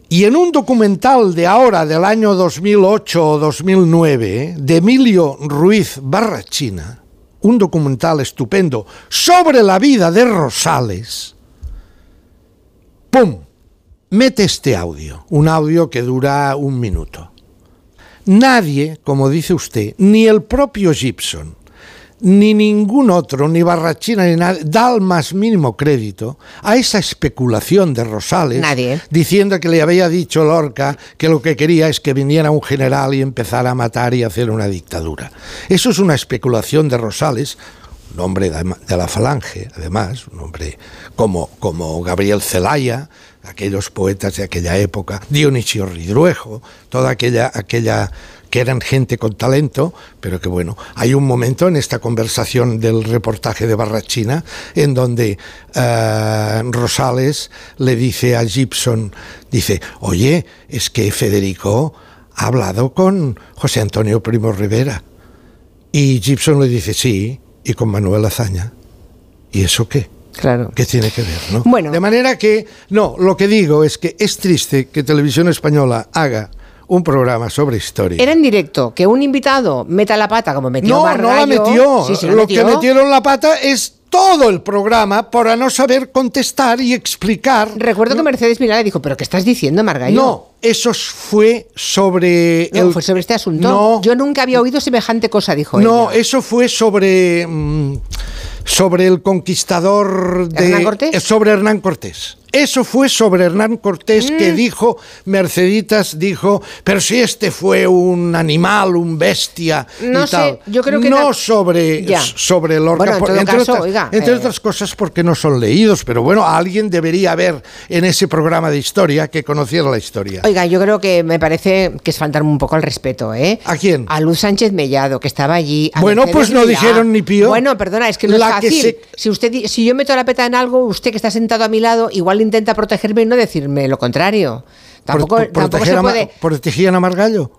Y en un documental de ahora, del año 2008 o 2009, de Emilio Ruiz Barrachina, un documental estupendo sobre la vida de Rosales, ¡pum! Mete este audio, un audio que dura un minuto. Nadie, como dice usted, ni el propio Gibson, ni ningún otro, ni Barrachina, ni nadie, da el más mínimo crédito a esa especulación de Rosales, Nadie. diciendo que le había dicho Lorca que lo que quería es que viniera un general y empezara a matar y hacer una dictadura. Eso es una especulación de Rosales, un hombre de la falange, además, un hombre como, como Gabriel Celaya, aquellos poetas de aquella época, Dionisio Ridruejo, toda aquella, aquella que eran gente con talento, pero que bueno, hay un momento en esta conversación del reportaje de Barrachina en donde eh, Rosales le dice a Gibson, dice, oye, es que Federico ha hablado con José Antonio Primo Rivera. Y Gibson le dice, sí, y con Manuel Azaña. ¿Y eso qué? Claro. ¿Qué tiene que ver, no? Bueno. De manera que, no, lo que digo es que es triste que Televisión Española haga un programa sobre historia. Era en directo, que un invitado meta la pata como metió No, no la metió. Sí, sí, la Lo metió. que metieron la pata es todo el programa para no saber contestar y explicar. Recuerdo que Mercedes Milá le dijo, ¿pero qué estás diciendo, Margallo? No, eso fue sobre No, el fue sobre este asunto. No. Yo nunca había oído semejante cosa, dijo No, ella. eso fue sobre mm, sobre el conquistador de ¿Hernán Cortés? eh, sobre Hernán Cortés. Eso fue sobre Hernán Cortés Mm. que dijo Merceditas dijo, pero si este fue un animal, un bestia No y sé, tal. yo creo que no la- sobre Ya. sobre Lorca, Bueno, entre, caso, otras, oiga, entre eh, otras cosas porque no son leídos, pero bueno, alguien debería haber en ese programa de historia que conociera la historia. Oiga, yo creo que me parece que es faltarme un poco al respeto, ¿eh? ¿A quién? A Luz Sánchez Mellado, que estaba allí. a Bueno, Mercedes pues no dijeron ni pío. Bueno, perdona, es que no La es que fácil. se- Si usted, si yo meto la peta en algo, usted que está sentado a mi lado, igual intenta protegerme y no decirme lo contrario. Tampoco, a. ¿Protegían a Margallo?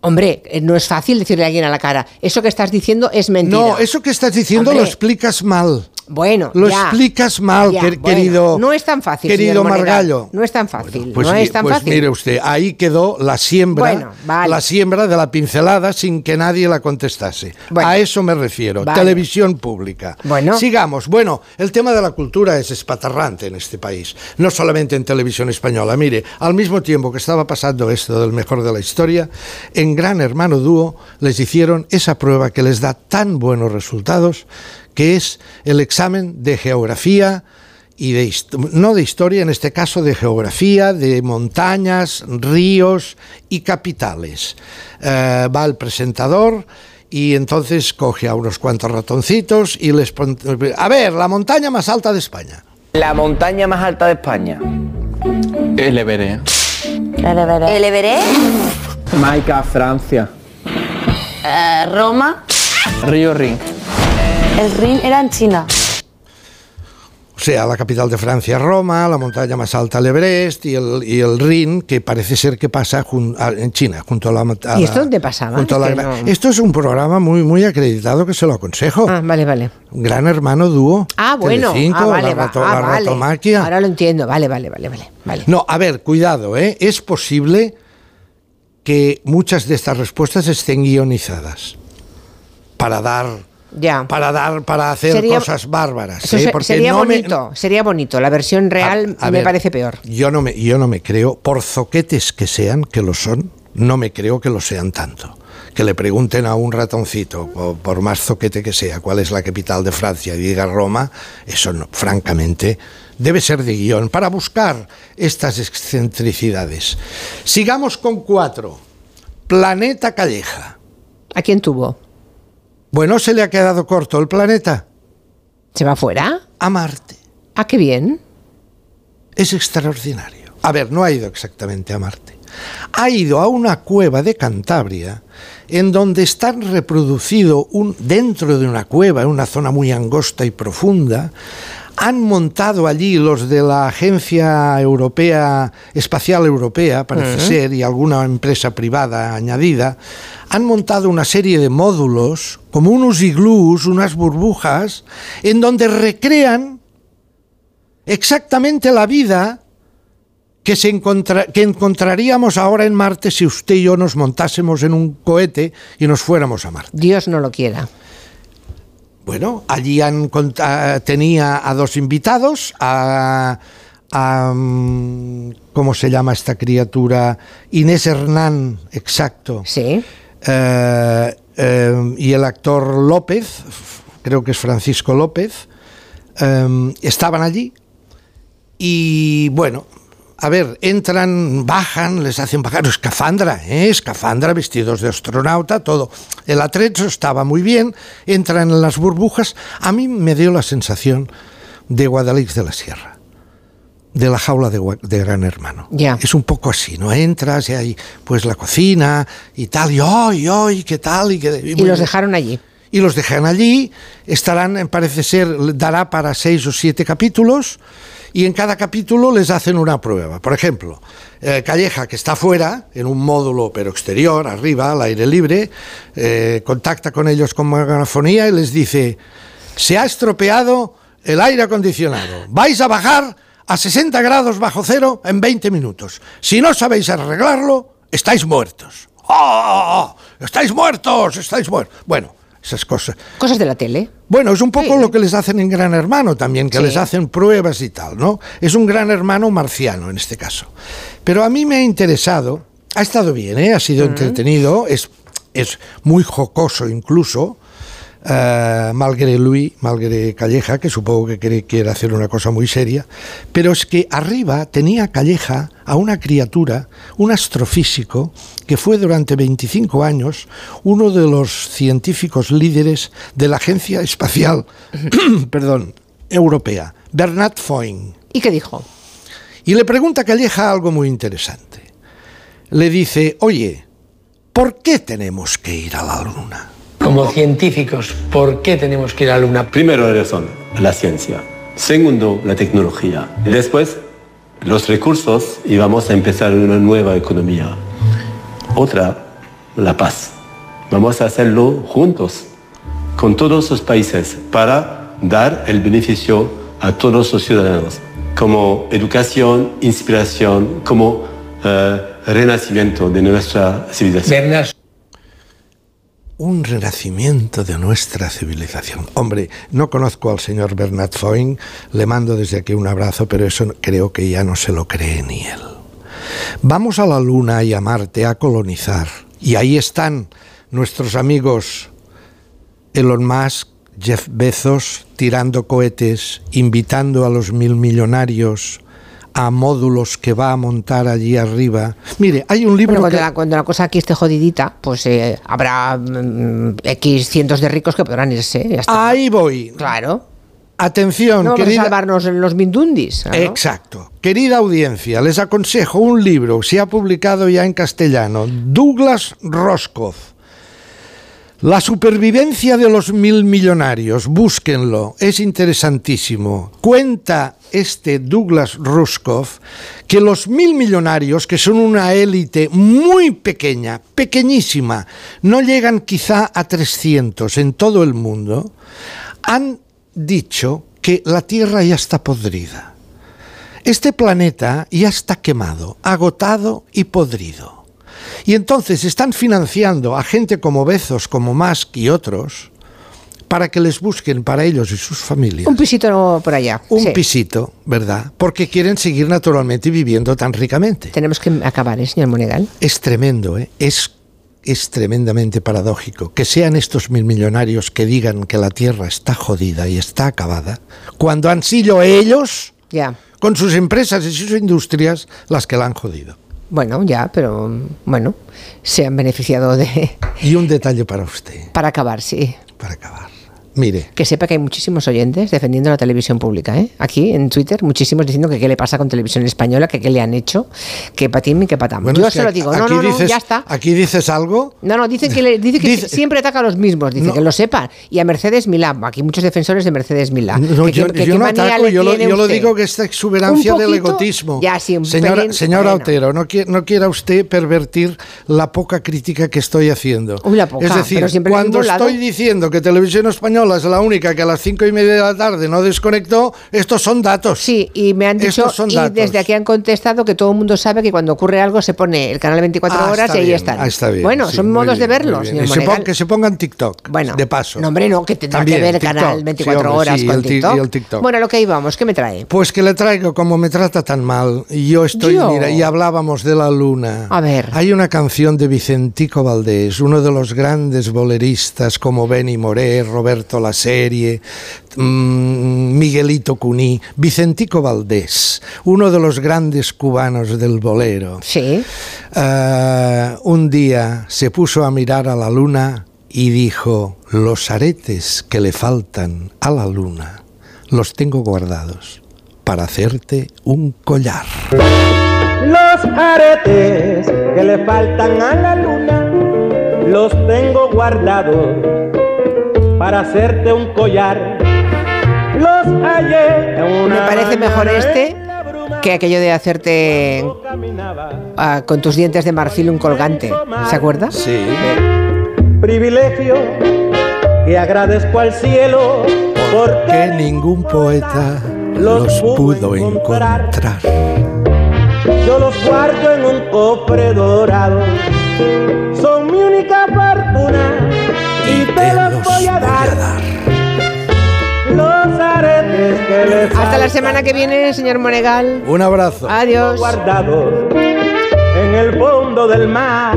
Hombre, eh, no es fácil decirle a alguien a la cara. Eso que estás diciendo es mentira. No, eso que estás diciendo Hombre. lo explicas mal. Bueno, Lo ya. explicas mal, Ya, quer- bueno, querido. No es tan fácil. Querido. Margallo. No es tan fácil. Pues, no es tan pues fácil. mire usted, ahí quedó la siembra, Bueno, vale. la siembra de la pincelada sin que nadie la contestase. A eso me refiero. Vale. Televisión pública. Bueno. Sigamos. Bueno, el tema de la cultura es espatarrante en este país, no solamente en televisión española. Mire, al mismo tiempo que estaba pasando esto del mejor de la historia, en Gran Hermano Dúo les hicieron esa prueba que les da tan buenos resultados, que es el examen de geografía y de no de historia, en este caso de geografía, de montañas, ríos y capitales. Eh, va el presentador y entonces coge a unos cuantos ratoncitos y les pon- a ver, la montaña más alta de España. La montaña más alta de España. El Everest. ¿El Everest? Maica, Francia. Eh, Roma. Río Rin. El Rin era en China. O sea, la capital de Francia, Roma, la montaña más alta, el Everest, y el, y el Rin, que parece ser que pasa jun- a- en China, junto a la... a ¿Y la- esto dónde pasaba? junto a Es la no- Esto es un programa muy, muy acreditado que se lo aconsejo. Ah, vale, vale. Gran Hermano Dúo. Ah, bueno. Telecinco, ah, vale, la, va- rato- ah, la vale. ratomaquia. Ahora lo entiendo. Vale, vale, vale, vale. vale. No, a ver, cuidado, ¿eh? Es posible que muchas de estas respuestas estén guionizadas para dar, Ya. para dar, para hacer Sería- cosas bárbaras. Eso ¿eh? se- Porque sería no me- bonito, sería bonito. La versión real A- a me ver, parece peor. Yo no me, yo no me creo, por zoquetes que sean, que lo son, no me creo que lo sean tanto. Que le pregunten a un ratoncito, por, por más zoquete que sea, cuál es la capital de Francia y diga Roma, eso no, francamente debe ser de guion para buscar estas excentricidades. Sigamos con cuatro. Planeta Calleja. ¿A quién tuvo? Bueno, se le ha quedado corto el planeta. ¿Se va fuera? A Marte. Ah, qué bien. es extraordinario. A ver, no ha ido exactamente a Marte. Ha ido a una cueva de Cantabria en donde están reproducido un, dentro de una cueva, en una zona muy angosta y profunda, han montado allí los de la Agencia Europea Espacial Europea, parece ser, y alguna empresa privada añadida, han montado una serie de módulos, como unos iglús, unas burbujas, en donde recrean exactamente la vida que, se encontra- que encontraríamos ahora en Marte si usted y yo nos montásemos en un cohete y nos fuéramos a Marte. Dios no lo quiera. Bueno, allí han tenía a dos invitados, a, a, mm, ¿cómo se llama esta criatura? Inés Hernán, exacto. Sí. Eh, eh, y el actor López, creo que es Francisco López, eh, estaban allí y bueno, a ver, entran, bajan, les hacen bajar escafandra, ¿eh? escafandra, vestidos de astronauta, todo. El atrecho estaba muy bien, entran en las burbujas. A mí me dio la sensación de Guadalix de la Sierra, de la jaula de, Gran Hermano. Ya. Es un poco así, ¿no? Entras y hay pues la cocina y tal, y hoy, hoy, qué tal, y, qué- Y los dejaron allí. y los dejan allí, estarán, eh, parece ser, dará para seis o siete capítulos, y en cada capítulo les hacen una prueba. Por ejemplo, eh, Calleja, que está fuera, en un módulo pero exterior, arriba, al aire libre, eh, contacta con ellos con megafonía y les dice, se ha estropeado el aire acondicionado, vais a bajar a 60 grados bajo cero en 20 minutos. Si no sabéis arreglarlo, estáis muertos. ¡Oh! ¡Estáis muertos! ¡Estáis muertos! Bueno, esas cosas. Cosas de la tele. Bueno, es un poco lo que les hacen en Gran Hermano también, que Sí. les hacen pruebas y tal, ¿no? Es un Gran Hermano marciano en este caso. Pero a mí me ha interesado, ha estado bien, ¿eh? ha sido entretenido, es, es muy jocoso incluso, eh, malgré Luis, malgré Calleja, que supongo que quiere, quiere hacer una cosa muy seria, pero es que arriba tenía Calleja a una criatura, un astrofísico, que fue durante 25 años uno de los científicos líderes de la Agencia Espacial perdón, Europea, Bernard Foyn. ¿Y qué dijo? Y le pregunta a Calleja algo muy interesante. Le dice, oye, ¿por qué tenemos que ir a la Luna? Como científicos, ¿por qué tenemos que ir a la Luna? Primero razón, la ciencia. Segundo, la tecnología. Después, los recursos y vamos a empezar una nueva economía. Otra, la paz. Vamos a hacerlo juntos, con todos los países, para dar el beneficio a todos los ciudadanos, como educación, inspiración, como eh, renacimiento de nuestra civilización. Un renacimiento de nuestra civilización. Hombre, no conozco al señor Bernard Foyn, le mando desde aquí un abrazo, pero eso creo que ya no se lo cree ni él. Vamos a la Luna y a Marte a colonizar. Y ahí están nuestros amigos Elon Musk, Jeff Bezos, tirando cohetes, invitando a los mil millonarios a módulos que va a montar allí arriba. Mire, hay un libro Bueno, cuando, que- la, cuando la cosa aquí esté jodidita, pues eh, habrá mm, X cientos de ricos que podrán irse. ya está. Ahí voy. Claro. Atención, No vamos querida. a salvarnos en los mindundis. Exacto. Querida audiencia, les aconsejo un libro, se ha publicado ya en castellano, Douglas Roscoff. La supervivencia de los mil millonarios, búsquenlo, es interesantísimo. Cuenta este Douglas Roscoff que los mil millonarios, que son una élite muy pequeña, pequeñísima, no llegan quizá a 300 en todo el mundo, han dicho que la Tierra ya está podrida. Este planeta ya está quemado, agotado y podrido. Y entonces están financiando a gente como Bezos, como Musk y otros, para que les busquen para ellos y sus familias Un pisito por allá. un sí. pisito, ¿verdad? Porque quieren seguir naturalmente viviendo tan ricamente. Tenemos que acabar, ¿eh, señor Monegal? Es tremendo, ¿eh? Es, es tremendamente paradójico que sean estos mil millonarios que digan que la Tierra está jodida y está acabada, cuando han sido ellos, Ya. con sus empresas y sus industrias, las que la han jodido. Bueno, ya, pero bueno, se han beneficiado de... Y un detalle para usted, Para acabar, sí. para acabar. Mire, Que sepa que hay muchísimos oyentes defendiendo la televisión pública, ¿eh? Aquí en Twitter, muchísimos diciendo que qué le pasa con televisión española, que qué le han hecho, que patín y que patam. bueno, Yo que se lo digo, no, no, no, dices- ya está. Aquí dices algo No, no, dice que, le- dice que siempre ataca a los mismos, dice No. que lo sepan. Y a Mercedes Milá, aquí muchos defensores de Mercedes Milá. No, Que- yo, que- que yo qué no ataco, yo, lo, yo lo digo que esta exuberancia Un del poquito, egotismo. ya, sí, un señora, pelín, señora bueno. Otero, no, qui- no quiera usted pervertir la poca crítica que estoy haciendo. Uy, la poca, es decir, cuando estoy diciendo que Televisión Española es la única que a las cinco y media de la tarde no desconectó, estos son datos. Sí, y me han dicho, son y datos. desde aquí han contestado que todo el mundo sabe que cuando ocurre algo se pone el canal 24 Ah, horas está y ahí bien, están. ah, está bien, bueno, sí, son modos bien, de muy verlo, bien. señor Y se pon- que se pongan TikTok, Bueno, de paso. No, hombre, no, que tendrá También, que ver el TikTok, canal sí, 24 hombre, horas sí, con el ti- TikTok. y el TikTok. Bueno, lo que íbamos, ¿qué me trae? Pues que le traigo como me trata tan mal. Y yo estoy, Yo. mira, y hablábamos de la luna. A ver. Hay una canción de Vicentico Valdés, uno de los grandes boleristas como Benny Moré, Roberto La Serie, mm, Miguelito Cuní. Vicentico Valdés, uno de los grandes cubanos del bolero. Sí. Eh, un día se puso a mirar a la luna y dijo, los aretes que le faltan a la luna los tengo guardados para hacerte un collar. Los aretes que le faltan a la luna los tengo guardados para hacerte un collar. Los Me parece mejor este que aquello de hacerte ah, con tus dientes de marfil un colgante. ¿Se acuerda? Sí. privilegio que agradezco al cielo Que ningún poeta los pudo encontrar. Yo los guardo en un cofre dorado. Son mi única fortuna y te a dar. Los aretes que le Hasta la semana que viene, señor Monegal. Un abrazo. Adiós. guardados en el fondo del mar.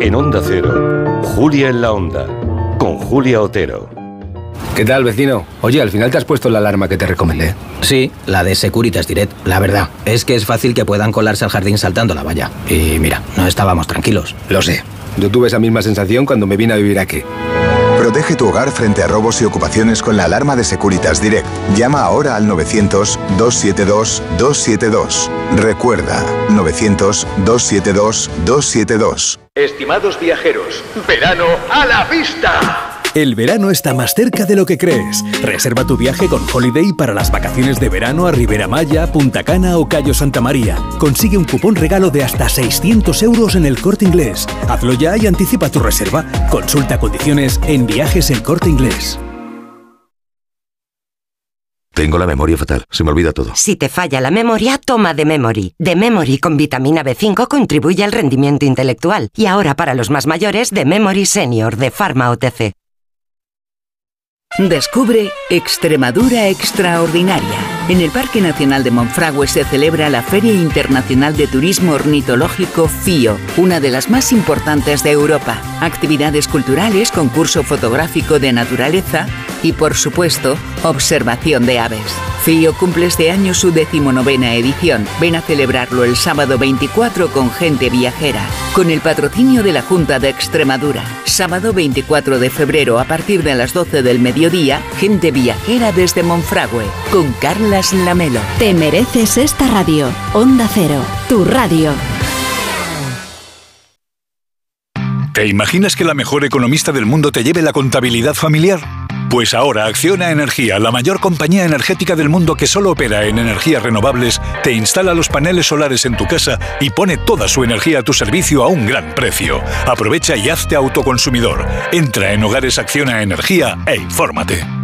En Onda Cero, Julia en la Onda, con Julia Otero. ¿Qué tal, vecino? Oye, al final te has puesto la alarma que te recomendé. Sí, la de Securitas Direct. La verdad, es que es fácil que puedan colarse al jardín saltando la valla. Y mira, no estábamos tranquilos. Lo sé. Yo tuve esa misma sensación cuando me vine a vivir aquí. Protege tu hogar frente a robos y ocupaciones con la alarma de Securitas Direct. Llama ahora al 900-272-272. Recuerda, 900-272-272. Estimados viajeros, verano a la vista. El verano está más cerca de lo que crees. Reserva tu viaje con Holiday para las vacaciones de verano a Ribera Maya, Punta Cana o Cayo Santa María. Consigue un cupón regalo de hasta 600 euros en el corte inglés. Hazlo ya y anticipa tu reserva. Consulta condiciones en viajes el corte inglés. Tengo la memoria fatal, se me olvida todo. Si te falla la memoria, toma de Memory. De Memory con vitamina B5 contribuye al rendimiento intelectual. Y ahora para los más mayores, de Memory Senior de Pharma OTC. Descubre Extremadura Extraordinaria. En el Parque Nacional de Monfragüe se celebra la Feria Internacional de Turismo Ornitológico FIO, una de las más importantes de Europa. Actividades culturales, concurso fotográfico de naturaleza y, por supuesto, observación de aves. FIO cumple este año su decimonovena edición. Ven a celebrarlo el sábado 24 con gente viajera, con el patrocinio de la Junta de Extremadura. Sábado 24 de febrero a partir de las 12 del mediodía, gente viajera desde Monfragüe, con Lamelo. Te mereces esta radio. Onda Cero, tu radio. ¿Te imaginas que la mejor economista del mundo te lleve la contabilidad familiar? Pues ahora Acciona Energía, la mayor compañía energética del mundo que solo opera en energías renovables, te instala los paneles solares en tu casa y pone toda su energía a tu servicio a un gran precio. Aprovecha y hazte autoconsumidor. Entra en Hogares Acciona Energía e infórmate.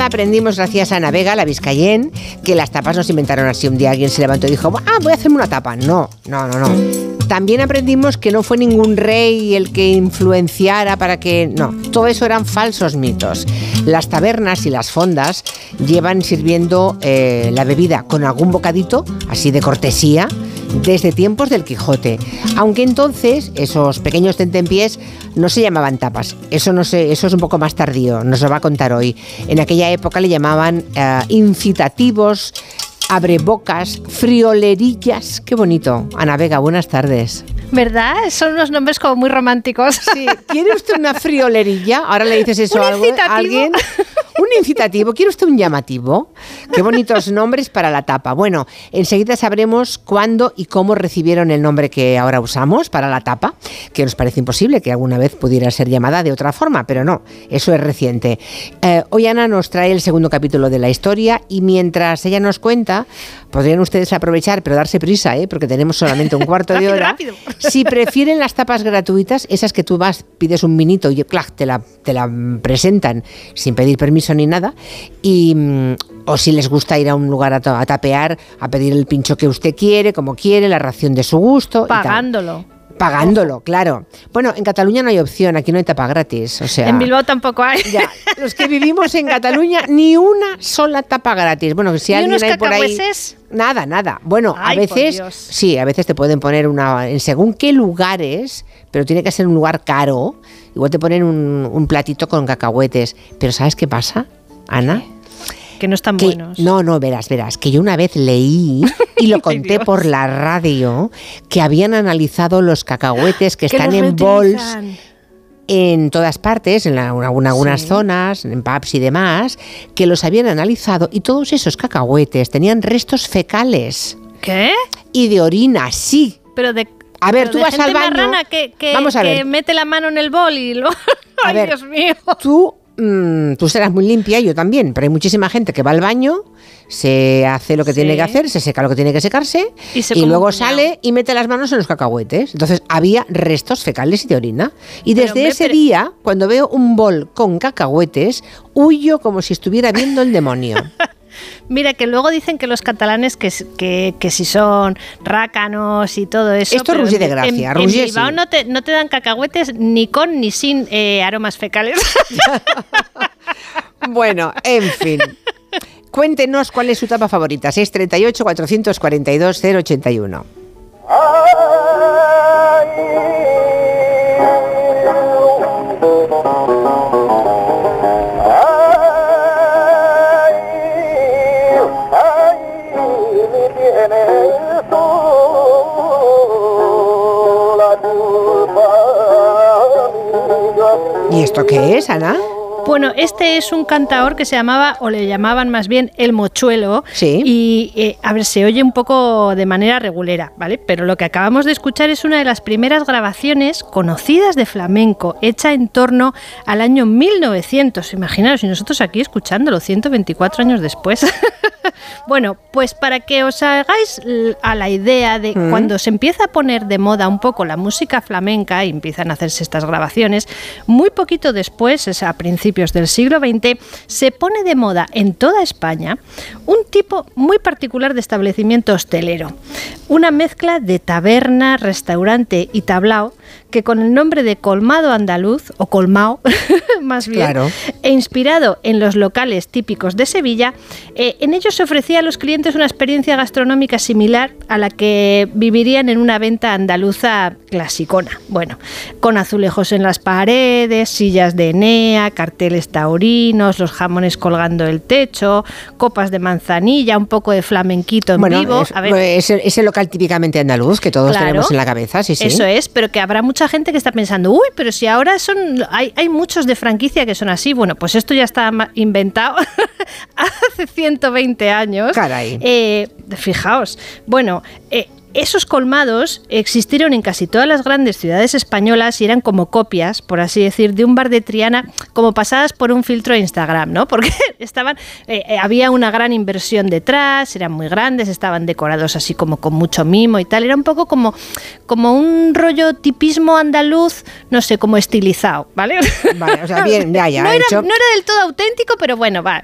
Aprendimos, gracias a Ana Vega, la Vizcayen, que las tapas no se inventaron así. Un día alguien se levantó y dijo, ah, voy a hacerme una tapa. No, no, no, no. También aprendimos que no fue ningún rey el que influenciara para que... No, todo eso eran falsos mitos. Las tabernas y las fondas llevan sirviendo eh, la bebida con algún bocadito, así de cortesía, desde tiempos del Quijote. Aunque entonces esos pequeños tentempiés no se llamaban tapas. Eso no eso es un poco más tardío, nos lo va a contar hoy. En aquella época le llamaban eh, incitativos, abrebocas, friolerillas. Qué bonito. Ana Vega, buenas tardes. ¿Verdad? Son unos nombres como muy románticos. Sí. ¿Quiere usted una friolerilla? Ahora le dices eso a alguien. Un incitativo. ¿Quiere usted un llamativo? Qué bonitos nombres para la tapa. Bueno, enseguida sabremos cuándo y cómo recibieron el nombre que ahora usamos para la tapa, que nos parece imposible que alguna vez pudiera ser llamada de otra forma, pero no, eso es reciente. Eh, hoy Ana nos trae el segundo capítulo de la historia y mientras ella nos cuenta, podrían ustedes aprovechar, pero darse prisa, ¿eh? porque tenemos solamente un cuarto de hora. rápido. Si prefieren las tapas gratuitas, esas que tú vas, pides un minito y clac, te la, te la presentan sin pedir permiso ni nada, y, mm, o si les gusta ir a un lugar a, a tapear, a pedir el pincho que usted quiere, como quiere, la ración de su gusto. y tal. Pagándolo. Pagándolo, claro. Bueno, en Cataluña no hay opción, aquí no hay tapa gratis. O sea, En Bilbao tampoco hay. Ya, los que vivimos en Cataluña, ni una sola tapa gratis. Bueno, si ¿Y alguien unos hay por ahí. Nada, nada. Bueno, Ay, a veces, sí, a veces te pueden poner una, en según qué lugares, pero tiene que ser un lugar caro. Igual te ponen un, un platito con cacahuetes. Pero ¿sabes qué pasa, Ana? Que no están Que- buenos. No, no, verás, verás, que yo una vez leí y lo conté por la radio que habían analizado los cacahuetes que Que están en bols en todas partes, en, la- en algunas Sí. zonas, en pubs y demás, que los habían analizado y todos esos cacahuetes tenían restos fecales ¿Qué? y de orina, sí. Pero de. A ver, pero tú de vas gente al baño. marrana que, que, Vamos a que ver. mete la mano en el bol y lo. Ay, ver. Dios mío. Tú, mm, tú serás muy limpia, yo también, pero hay muchísima gente que va al baño, se hace lo que tiene que hacer, se seca lo que tiene que secarse Y se luego sale y mete las manos en los cacahuetes. Entonces había restos fecales y de orina. Y desde ese pero- día, cuando veo un bol con cacahuetes, huyo como si estuviera viendo el demonio. Mira, que luego dicen que los catalanes que, que, que si son rácanos y todo eso. Esto Roger de Gracia, En, en Bilbao sí. no, te, no te dan cacahuetes ni con ni sin eh, aromas fecales. bueno, en fin. Cuéntenos cuál es su tapa favorita. 638 442 081. Esto qué es, Ana? Bueno, este es un cantaor que se llamaba, o le llamaban más bien el mochuelo. Sí. Y, eh, a ver, se oye un poco de manera regulera, ¿vale? Pero lo que acabamos de escuchar es una de las primeras grabaciones conocidas de flamenco, hecha en torno al año 1900. Imaginaos, y nosotros aquí escuchándolo 124 años después. bueno, pues para que os hagáis a la idea de Mm. cuando se empieza a poner de moda un poco la música flamenca y empiezan a hacerse estas grabaciones, muy poquito después, es a principios del siglo XX, se pone de moda en toda España un tipo muy particular de establecimiento hostelero. Una mezcla de taberna, restaurante y tablao que con el nombre de colmado andaluz o colmao, más bien, Claro. e inspirado en los locales típicos de Sevilla, eh, en ellos se ofrecía a los clientes una experiencia gastronómica similar a la que vivirían en una venta andaluza clasicona. Bueno, con azulejos en las paredes, sillas de enea, carteles taurinos, los jamones colgando del techo, copas de manzanilla, un poco de flamenquito en Bueno, vivo. es- A ver, ese, ese local típicamente andaluz que todos Claro. tenemos en la cabeza, sí, sí. Eso es, pero que habrá mucha gente que está pensando, uy, pero si ahora son, hay, hay muchos de franquicia que son así. Bueno, pues esto ya está inventado hace 120 años. Caray. Eh, fijaos, bueno, eh, esos colmados existieron en casi todas las grandes ciudades españolas y eran como copias, por así decir, de un bar de Triana, como pasadas por un filtro de Instagram, ¿no? Porque estaban, eh, eh, había una gran inversión detrás, eran muy grandes, estaban decorados así como con mucho mimo y tal. Era un poco como, como un rollo tipismo andaluz, no sé, como estilizado, ¿vale? Vale, o sea, bien, ya, ya, no, era, hecho. no era del todo auténtico, pero bueno, va.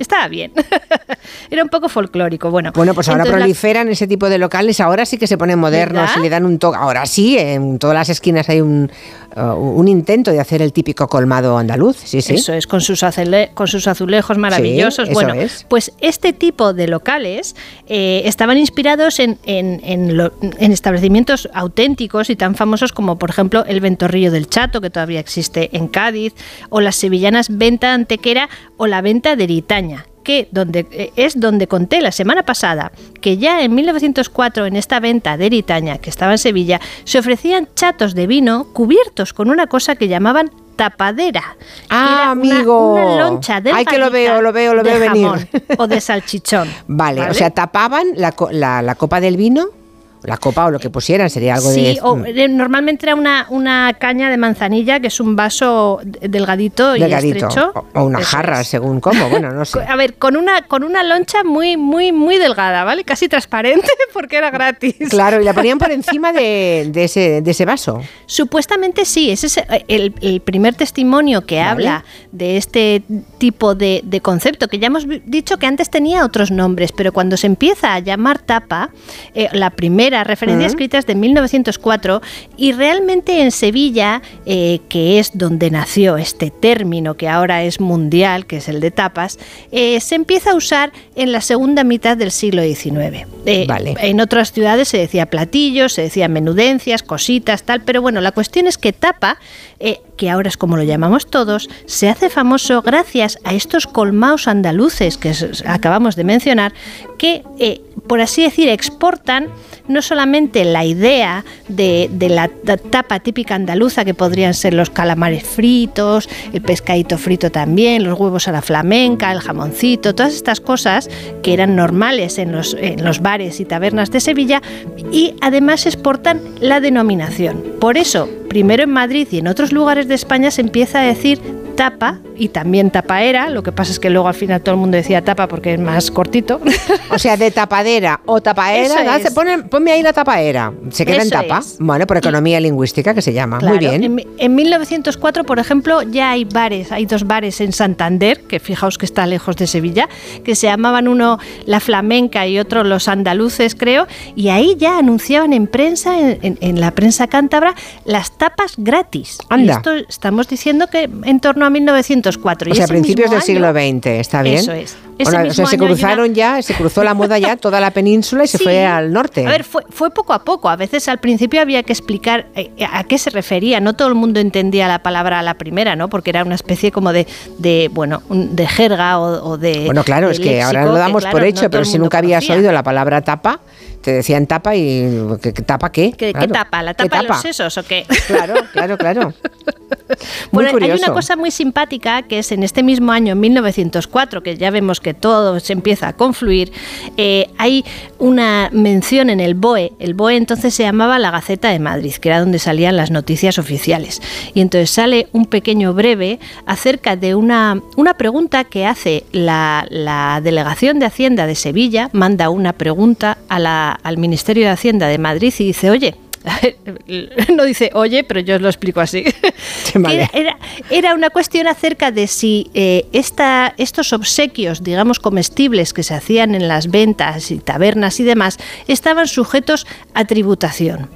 Estaba bien. Era un poco folclórico. Bueno, Bueno, pues ahora la- proliferan ese tipo de locales, ahora sí que se ponen modernos ¿Verdad? y le dan un toque. Ahora sí, en todas las esquinas hay un uh, un intento de hacer el típico colmado andaluz, sí, sí. Eso es, con sus, azule- con sus azulejos maravillosos. bueno, es. pues este tipo de locales eh, estaban inspirados en, en- en lo- en establecimientos auténticos y tan famosos como, por ejemplo, el Ventorrillo del Chato, que todavía existe en Cádiz, o las sevillanas Venta Antequera o la Venta de Eritaña que donde, eh, es donde conté la semana pasada que ya en 1904 en esta venta de Eritaña, que estaba en Sevilla, se ofrecían chatos de vino cubiertos con una cosa que llamaban tapadera. Ah, era una- amigo. Una, loncha de Ay, que lo veo, lo veo, lo veo venir. o de salchichón. Vale, ¿vale? o sea, tapaban la, co- la- la copa del vino, la copa o lo que pusieran, sería algo Sí, de... mm, o, eh, normalmente era una, una caña de manzanilla, que es un vaso delgadito y estrecho. o, o una Eso jarra, es. según cómo, bueno, no sé. A ver, con una, con una loncha muy, muy, muy delgada, ¿vale? Casi transparente porque era gratis. Claro, y la ponían por encima de, de ese, de ese vaso. Supuestamente sí, ese es el, el primer testimonio que habla de este tipo de, de concepto, que ya hemos dicho que antes tenía otros nombres, pero cuando se empieza a llamar tapa, eh, la primera referencia Ujú. escrita es de 1904 y realmente en Sevilla, eh, que es donde nació este término que ahora es mundial, que es el de tapas, eh, se empieza a usar en la segunda mitad del siglo XIX. Eh, Vale. En otras ciudades se decía platillos, se decía menudencias, cositas, tal, pero bueno, la cuestión es que tapa, eh, que ahora es como lo llamamos todos, se hace famoso gracias a estos colmaos andaluces que acabamos de mencionar, que, eh, por así decir, exportan no solamente la idea de, de la ta- tapa típica andaluza, que podrían ser los calamares fritos, el pescadito frito también, los huevos a la flamenca, el jamoncito, todas estas cosas que eran normales en los, en los bares y tabernas de Sevilla, y además exportan la denominación. Por eso, primero en Madrid y en otros lugares de España se empieza a decir tapa y también tapaera, lo que pasa es que luego al final todo el mundo decía tapa porque es más cortito. O sea, de tapadera o tapaera, es. ponen- ponme ahí la tapaera. Se queda en tapa. es. Bueno, por economía lingüística que se llama. Muy bien. En, mi- en 1904, por ejemplo, ya hay bares, hay dos bares en Santander, que fijaos que está lejos de Sevilla, que se llamaban uno La Flamenca y otro Los Andaluces, creo, y ahí ya anunciaban en prensa, en, en- en la prensa cántabra, las tapas gratis. Y Anda. esto estamos diciendo que en torno a 1904. O Y sea, a principios del siglo XX, está bien. Eso es. Ese Bueno, o mismo sea, se una- cruzaron ya, se cruzó la moda ya toda la península y se fue al norte. A ver, fue, fue poco a poco. A veces al principio había que explicar eh, a qué se refería. No todo el mundo entendía la palabra a la primera, ¿no? Porque era una especie como de, de bueno, de jerga o, o de. Bueno, claro, de es que ahora lo damos claro, por hecho, pero si nunca habías conocía. oído la palabra tapa, te decían tapa y ¿qué, tapa qué? ¿Qué, tapa? ¿La ¿Qué tapa de los sesos o qué? Claro, claro, claro. Muy Bueno, hay curioso. una cosa muy simpática que es en este mismo año, en 1904, que ya vemos que todo se empieza a confluir, eh, hay una mención en el BOE. El BOE entonces se llamaba la Gaceta de Madrid, que era donde salían las noticias oficiales. Y entonces sale un pequeño breve acerca de una, una pregunta que hace la, la Delegación de Hacienda de Sevilla, manda una pregunta a la- al Ministerio de Hacienda de Madrid y dice, oye, no dice oye, pero yo os lo explico así. Era- era una cuestión acerca de si eh, esta, estos obsequios, digamos, comestibles que se hacían en las ventas y tabernas y demás, estaban sujetos a tributación.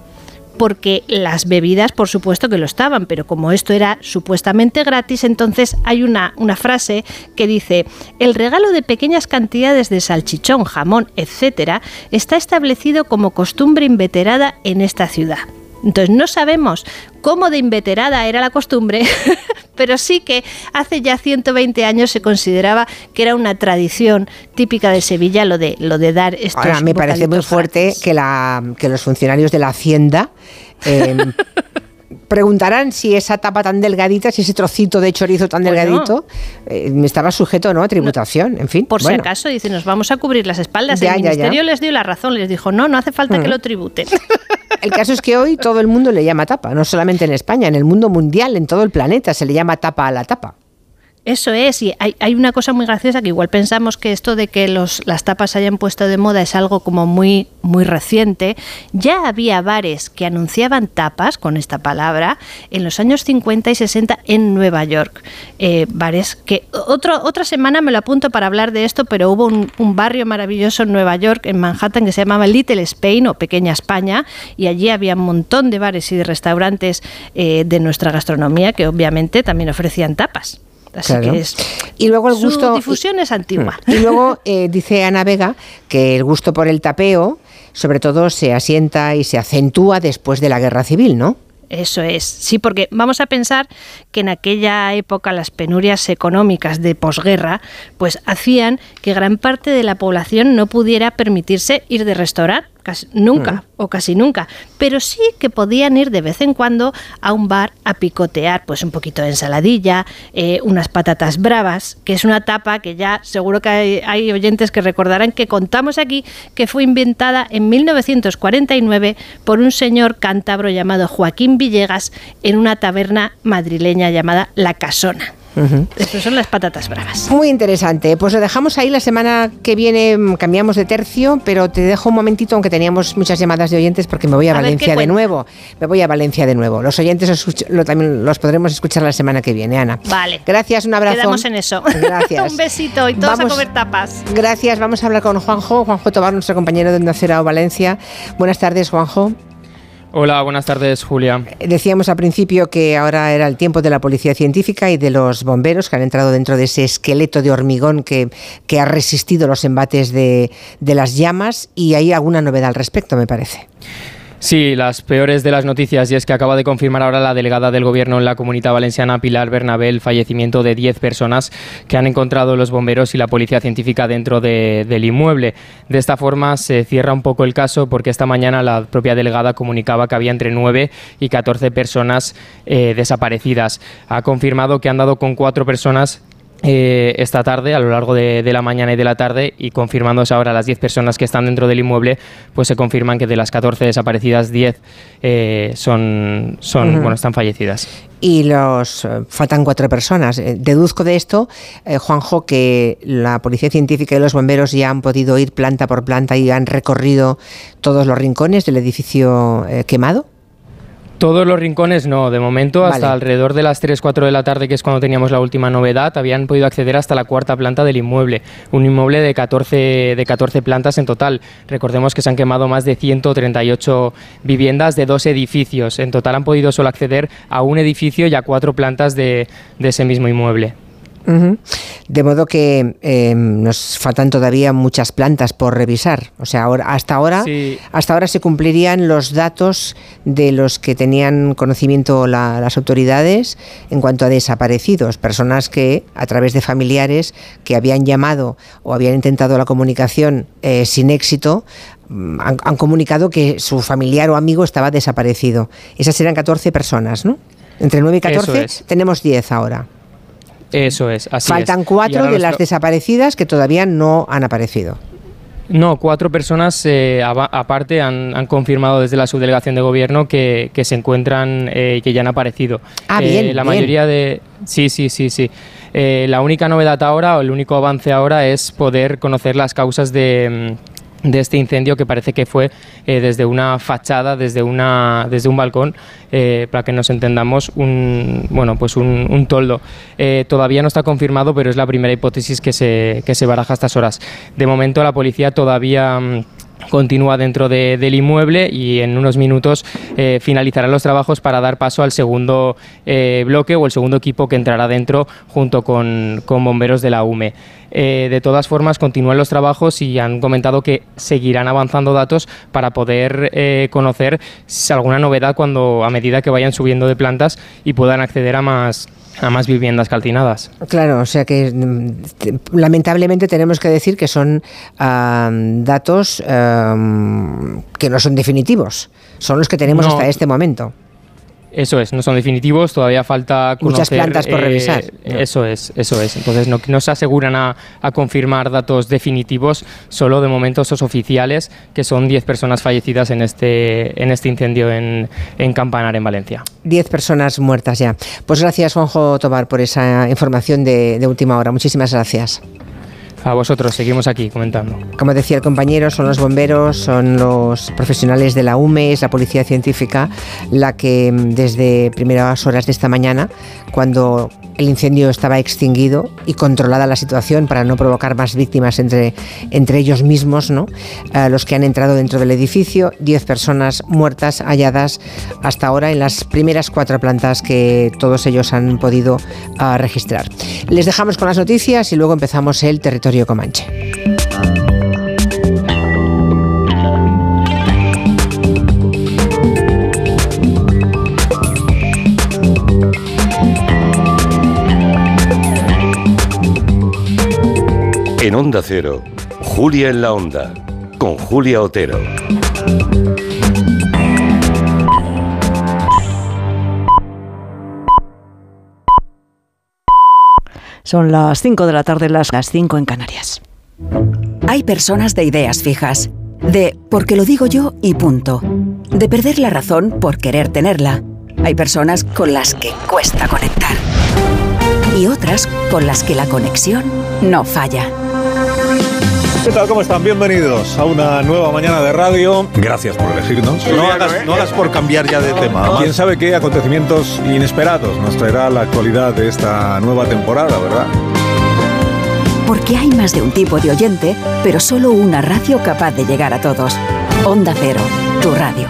Porque las bebidas, por supuesto que lo estaban, pero como esto era supuestamente gratis, entonces hay una, una frase que dice, el regalo de pequeñas cantidades de salchichón, jamón, etcétera, está establecido como costumbre inveterada en esta ciudad. Entonces no sabemos cómo de inveterada era la costumbre, pero sí que hace ya 120 años se consideraba que era una tradición típica de Sevilla lo de, lo de dar estos Ahora, me parece muy fuerte que, la, que los funcionarios de la Hacienda eh, preguntarán si esa tapa tan delgadita, si ese trocito de chorizo tan Bueno. delgadito, eh, estaba sujeto ¿no? a tributación. En fin, Por bueno. si acaso, dice, nos vamos a cubrir las espaldas. Ya, el ya, ya. ministerio les dio la razón, les dijo, no, no hace falta que Mm. lo tributen. El caso es que hoy todo el mundo le llama tapa, no solamente en España, en el mundo mundial, en todo el planeta se le llama tapa a la tapa. Eso es, y hay, una cosa muy graciosa que igual pensamos que esto de que los, las tapas se hayan puesto de moda es algo como muy, muy reciente. Ya había bares que anunciaban tapas con esta palabra en los años 50 y 60 en Nueva York. Eh, bares que otro, otra semana me lo apunto para hablar de esto, pero hubo un, un, barrio maravilloso en Nueva York, en Manhattan, que se llamaba Little Spain o Pequeña España, y allí había un montón de bares y de restaurantes eh, de nuestra gastronomía que obviamente también ofrecían tapas. Así que es, y luego el gusto. Su difusión es antigua. Y luego eh, dice Ana Vega que el gusto por el tapeo, sobre todo, se asienta y se acentúa después de la guerra civil, ¿no? Eso es, sí, porque vamos a pensar que en aquella época las penurias económicas de posguerra pues hacían que gran parte de la población no pudiera permitirse ir de restaurante casi, nunca mm. o casi nunca, pero sí que podían ir de vez en cuando a un bar a picotear pues un poquito de ensaladilla, eh, unas patatas bravas, que es una tapa que ya seguro que hay, hay oyentes que recordarán que contamos aquí que fue inventada en 1949 por un señor cántabro llamado Joaquín Villegas en una taberna madrileña llamada La Casona. Uh Estas son las patatas bravas. Muy interesante. Pues lo dejamos ahí la semana que viene, mm, cambiamos de tercio, pero te dejo un momentito, aunque teníamos muchas llamadas de oyentes, porque me voy a, a Valencia de nuevo. Me voy a Valencia de nuevo. Los oyentes lo, también los podremos escuchar la semana que viene, Ana. Vale. Gracias, un abrazo. Quedamos en eso. Gracias. un besito y todos Vamos, a comer tapas. Gracias. Vamos a hablar con Juanjo, Juanjo Tobar, nuestro compañero de Onda Valencia. Buenas tardes, Juanjo. Hola, buenas tardes, Julia. Decíamos al principio que ahora era el tiempo de la policía científica y de los bomberos que han entrado dentro de ese esqueleto de hormigón que, que ha resistido los embates de, de las llamas y hay alguna novedad al respecto, me parece. Sí, las peores de las noticias y es que acaba de confirmar ahora la delegada del gobierno en la comunidad valenciana, Pilar Bernabé, el fallecimiento de 10 personas que han encontrado los bomberos y la policía científica dentro de, del inmueble. De esta forma se cierra un poco el caso porque esta mañana la propia delegada comunicaba que había entre 9 y 14 personas eh, desaparecidas. Ha confirmado que han dado con cuatro personas eh, esta tarde, a lo largo de, de, la mañana y de la tarde, y confirmándose ahora las 10 personas que están dentro del inmueble, pues se confirman que de las 14 desaparecidas, 10 eh, son, son uh -huh. bueno, están fallecidas. Y los eh, faltan cuatro personas. Eh, deduzco de esto, eh, Juanjo, que la Policía Científica y los bomberos ya han podido ir planta por planta y han recorrido todos los rincones del edificio quemado. Todos los rincones no, de momento hasta vale. alrededor de las 3, 4 de la tarde, que es cuando teníamos la última novedad, habían podido acceder hasta la cuarta planta del inmueble, un inmueble de 14, de 14 plantas en total. Recordemos que se han quemado más de 138 viviendas de dos edificios. En total han podido solo acceder a un edificio y a cuatro plantas de, de ese mismo inmueble. Uh -huh. De modo que eh, nos faltan todavía muchas plantas por revisar. O sea, ahora, hasta ahora, sí. hasta ahora se cumplirían los datos de los que tenían conocimiento la, las autoridades en cuanto a desaparecidos, personas que a través de familiares que habían llamado o habían intentado la comunicación eh, sin éxito han, han, comunicado que su familiar o amigo estaba desaparecido. Esas eran 14 personas, ¿no? Entre 9 y 14 es. tenemos 10 ahora. Eso es, así Faltan es. cuatro de las desaparecidas que todavía no han aparecido. No, cuatro personas eh, aparte han, han, confirmado desde la subdelegación de gobierno que, que se encuentran y eh, que ya han aparecido. Ah, eh, bien, la bien. mayoría de. Sí, sí, sí, sí. Eh, la única novedad ahora, o el único avance ahora, es poder conocer las causas de mm, de este incendio que parece que fue eh, desde una fachada, desde, una, desde un balcón, eh, para que nos entendamos, un, bueno, pues un, un toldo. Eh, todavía no está confirmado, pero es la primera hipótesis que se, que se baraja a estas horas. De momento la policía todavía... Continúa dentro de, del inmueble y en unos minutos eh, finalizarán los trabajos para dar paso al segundo eh, bloque o el segundo equipo que entrará dentro junto con, con bomberos de la UME. Eh, de todas formas, continúan los trabajos y han comentado que seguirán avanzando datos para poder eh, conocer alguna novedad cuando a medida que vayan subiendo de plantas y puedan acceder a más a más viviendas calcinadas. Claro, o sea que mm, lamentablemente tenemos que decir que son uh, datos uh, que no son definitivos, son los que tenemos no. hasta este momento. Eso es, no son definitivos, todavía falta conocer... Muchas plantas por eh, revisar. Eso es, eso es. Entonces no, no se aseguran a, a confirmar datos definitivos, solo de momento esos oficiales, que son 10 personas fallecidas en este, en este incendio en, en Campanar, en Valencia. 10 personas muertas ya. Pues gracias, Juanjo Tobar, por esa información de, de última hora. Muchísimas gracias. A vosotros, seguimos aquí comentando. Como decía el compañero, son los bomberos, son los profesionales de la UME, es la policía científica la que mm, desde primeras horas de esta mañana, cuando el incendio estaba extinguido y controlada la situación para no provocar más víctimas entre, entre ellos mismos, ¿no? Eh, los que han entrado dentro del edificio, 10 personas muertas halladas hasta ahora en las primeras cuatro plantas que todos ellos han podido ah, registrar. Les dejamos con las noticias y luego empezamos el territorio Comanche. En Onda Cero, Julia en la Onda, con Julia Otero. Son las 5 de la tarde, las 5 en Canarias. Hay personas de ideas fijas, de porque lo digo yo y punto, de perder la razón por querer tenerla. Hay personas con las que cuesta conectar y otras con las que la conexión no falla. ¿Qué tal? ¿Cómo están? Bienvenidos a una nueva mañana de radio. Gracias por elegirnos. No hagas, no hagas por cambiar ya de tema. Quién sabe qué acontecimientos inesperados nos traerá la actualidad de esta nueva temporada, ¿verdad? Porque hay más de un tipo de oyente, pero solo una radio capaz de llegar a todos. Onda Cero, tu radio.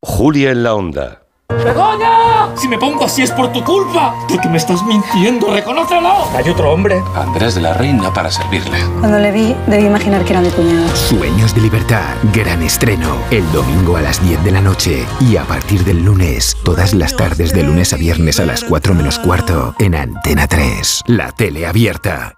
Julia en la Onda. ¡Begoña! Si me pongo así es por tu culpa. Porque me estás mintiendo, reconócelo. Hay otro hombre. Andrés de la Reina para servirle. Cuando le vi, debí imaginar que era mi cuñado. Sueños de libertad. Gran estreno. El domingo a las 10 de la noche. Y a partir del lunes, todas las tardes de lunes a viernes a las 4 menos cuarto. En Antena 3. La tele abierta.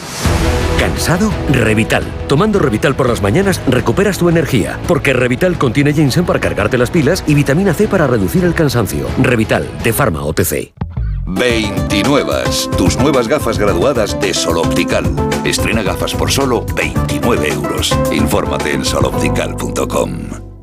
¿Cansado? Revital. Tomando Revital por las mañanas recuperas tu energía, porque Revital contiene ginseng para cargarte las pilas y vitamina C para reducir el cansancio. Revital, de Pharma OTC. 29. Tus nuevas gafas graduadas de Sol Optical. Estrena gafas por solo 29 euros. Infórmate en soloptical.com.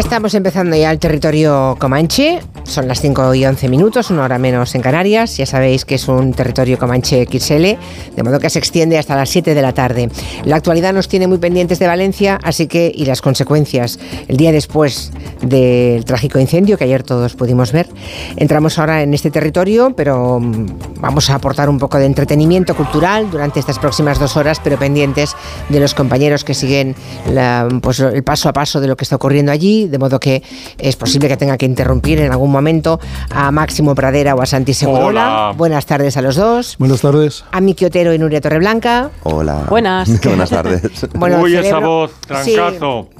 Estamos empezando ya el territorio Comanche. Son las 5 y 11 minutos, una hora menos en Canarias. Ya sabéis que es un territorio Comanche XL, de modo que se extiende hasta las 7 de la tarde. La actualidad nos tiene muy pendientes de Valencia, así que, y las consecuencias, el día después del trágico incendio que ayer todos pudimos ver. Entramos ahora en este territorio, pero mm, vamos a aportar un poco de entretenimiento cultural durante estas próximas dos horas, pero pendientes de los compañeros que siguen pues, el paso a paso de lo que está ocurriendo allí, de modo que es posible que tenga que interrumpir en algún momento a Máximo Pradera o a Santi Segurola. Buenas tardes a los dos. Buenas tardes. A Miki Otero y Nuria Torreblanca. Hola. Buenas. Buenas tardes. Bueno, Uy, esa voz, trancazo. Sí,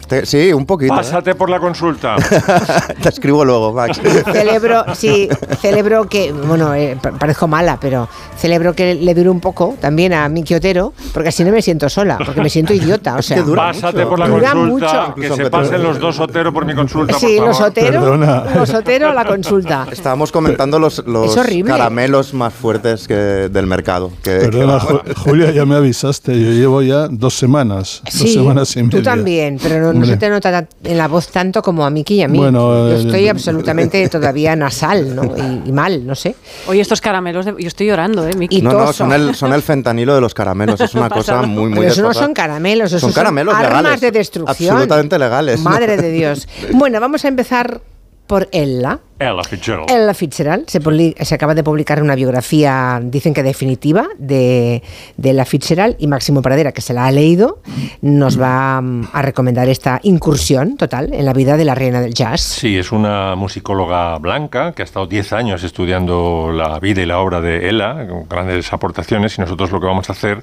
un poquito. Pásate por la consulta. Te escribo luego, Max. celebro, sí, celebro que, bueno, eh, parezco mala, pero celebro que le dure un poco también a Miki Otero, porque así no me siento sola, porque me siento idiota. O sea, Pásate por la consulta, que se pasen los dos Otero por mi consulta. Sí, por los Otero, los Otero a la consulta. Estábamos comentando los, los caramelos más fuertes que del mercado. Que, Perdona, Julia, ya me avisaste, yo llevo ya dos semanas, dos semanas y media. Tú también, pero no, se te nota en la voz tanto como a Miki y a mí. Bueno, yo estoy absolutamente todavía nasal ¿no? y, mal, no sé. Oye, estos caramelos, yo estoy llorando, ¿eh, Miki? No, no, son el, son el fentanilo de los caramelos, es una cosa muy, muy Pero eso no son caramelos, son, caramelos armas de destrucción. Absolutamente legales. Madre de Dios. Bueno, vamos a empezar por Ella. Ella Fitzgerald. Ella Fitzgerald. Se, acaba de publicar una biografía, dicen que definitiva, de, de Ella Fitzgerald y Máximo Pradera, que se la ha leído, nos va mm, a recomendar esta incursión total en la vida de la reina del jazz. Sí, es una musicóloga blanca que ha estado 10 años estudiando la vida y la obra de Ella, con grandes aportaciones, y nosotros lo que vamos a hacer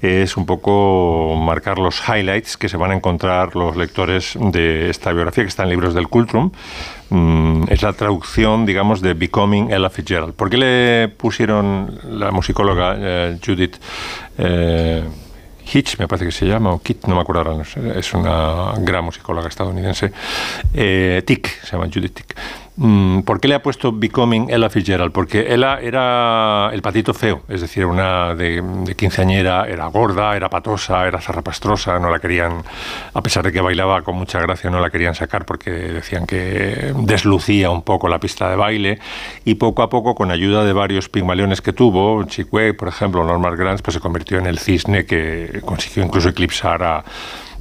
es un poco marcar los highlights que se van a encontrar los lectores de esta biografía, que está en libros del Cultrum Mm, es la traducción, digamos, de Becoming Ella Fitzgerald. ¿Por qué le pusieron la musicóloga eh, Judith eh, Hitch, me parece que se llama, o Kit, no me acuerdo es una gran musicóloga estadounidense, eh, Tick, se llama Judith Tick. Mm, ¿Por qué le ha puesto Becoming Ella Fitzgerald? Porque Ella era el patito feo, es decir, una de, quinceañera, era gorda, era patosa, era zarrapastrosa, no la querían, a pesar de que bailaba con mucha gracia, no la querían sacar porque decían que deslucía un poco la pista de baile y poco a poco, con ayuda de varios pigmaleones que tuvo, Chick por ejemplo, Norman Granz, pues se convirtió en el cisne que consiguió incluso eclipsar a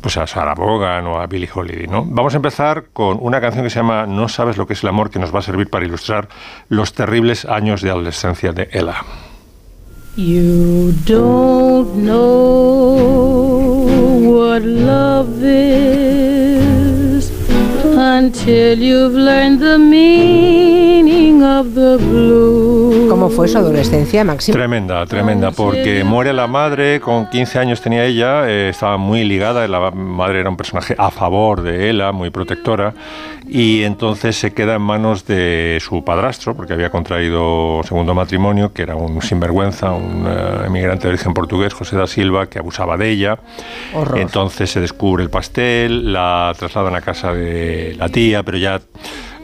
pues a Sarah Vaughan o a Billie Holiday, ¿no? Vamos a empezar con una canción que se llama No sabes lo que es el amor, que nos va a servir para ilustrar los terribles años de adolescencia de Ella. You don't know what love is until you've learned the meaning of the blue. ¿Cómo fue su adolescencia, Máximo? Tremenda, tremenda, porque muere la madre, con 15 años tenía ella, eh, estaba muy ligada, la madre era un personaje a favor de ella, muy protectora, y entonces se queda en manos de su padrastro, porque había contraído segundo matrimonio, que era un sinvergüenza, un uh, emigrante de origen portugués, José da Silva, que abusaba de ella. Entonces se descubre el pastel, la trasladan a casa de la tía, pero ya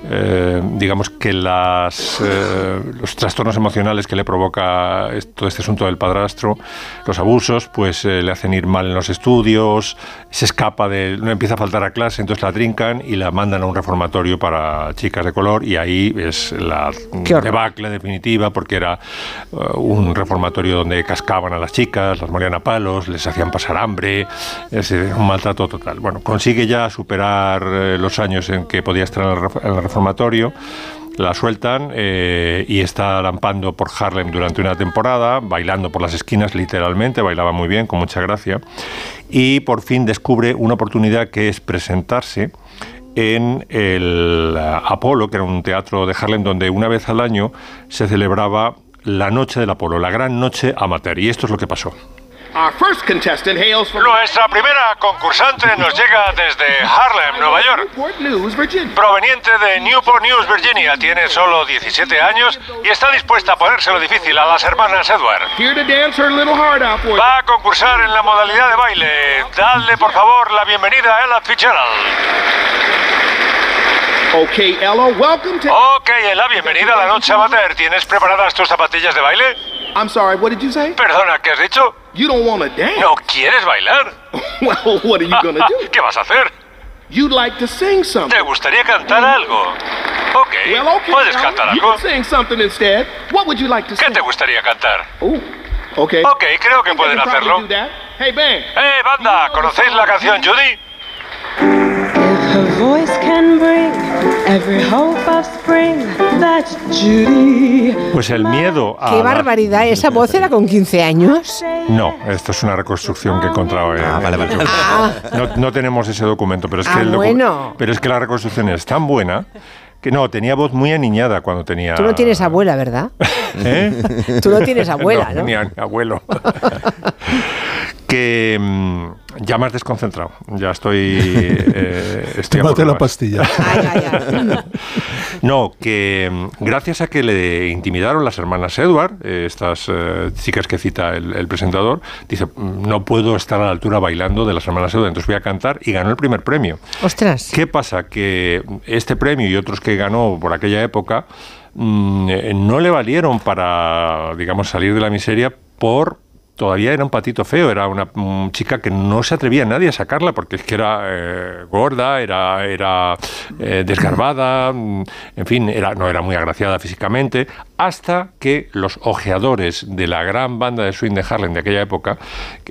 eh, digamos que las, eh, los trastornos emocionales que le provoca todo este asunto del padrastro, los abusos, pues eh, le hacen ir mal en los estudios, se escapa de, no empieza a faltar a clase, entonces la trincan y la mandan a un reformatorio para chicas de color y ahí es la debacle definitiva porque era un reformatorio donde cascaban a las chicas, las morían a palos, les hacían pasar hambre, es un maltrato total. Bueno, consigue ya superar los años en que podía estar en la reformatorio, la sueltan eh, y está lampando por Harlem durante una temporada, bailando por las esquinas literalmente, bailaba muy bien, con mucha gracia, y por fin descubre una oportunidad que es presentarse en el Apolo, que era un teatro de Harlem donde una vez al año se celebraba la Noche del Apolo, la gran noche amateur, y esto es lo que pasó. Nuestra primera concursante nos llega desde Harlem, Nueva York. Proveniente de Newport News, Virginia. Tiene solo 17 años y está dispuesta a ponérselo difícil a las hermanas Edward. Va a concursar en la modalidad de baile. Dadle, por favor, la bienvenida a Ella Fitzgerald. Ok, Ella, welcome to... Ok, Ella, bienvenida a la noche amateur. ¿Tienes preparadas tus zapatillas de baile? I'm sorry, what did you say? Perdona, ¿qué has dicho? You don't want to dance. ¿No quieres bailar? well, what are you to do? ¿Qué vas a hacer? You'd like to sing something. ¿Te gustaría cantar algo? Ok, well, okay puedes cantar algo. You can sing something instead. What would you like to ¿Qué sing? te gustaría cantar? Oh, okay. Ok, creo que pueden hacerlo. Hey, band. Hey, banda, ¿conocéis la canción Judy? If her voice can break Pues el miedo a... ¡Qué barbaridad! ¿Esa voz era con 15 años? No, esto es una reconstrucción que he encontrado en, Ah, vale, vale. Ah. No, no tenemos ese documento, pero es que Ah, el docu- bueno. pero es que la reconstrucción es tan buena que no, tenía voz muy aniñada cuando tenía Tú no tienes abuela, ¿verdad? ¿Eh? Tú no tienes abuela, ¿no? Ni, a- ni abuelo. que mm, ya más desconcentrado. Ya estoy. eh, estoy la pastilla. No, que mm, gracias a que le intimidaron las hermanas Edward, eh, estas eh, chicas que cita el, el presentador, dice, "Mm, no puedo estar a la altura bailando de las hermanas Edward, entonces voy a cantar y ganó el primer premio. Ostras. ¿Qué pasa? Que este premio y otros que ganó por aquella época mm, eh, no le valieron para, digamos, salir de la miseria por... Todavía era un patito feo, era una mm, chica que no se atrevía nadie a sacarla porque es que era eh, gorda, era, era eh, desgarbada, mm, en fin, era, no era muy agraciada físicamente, hasta que los ojeadores de la gran banda de swing de Harlem de aquella época,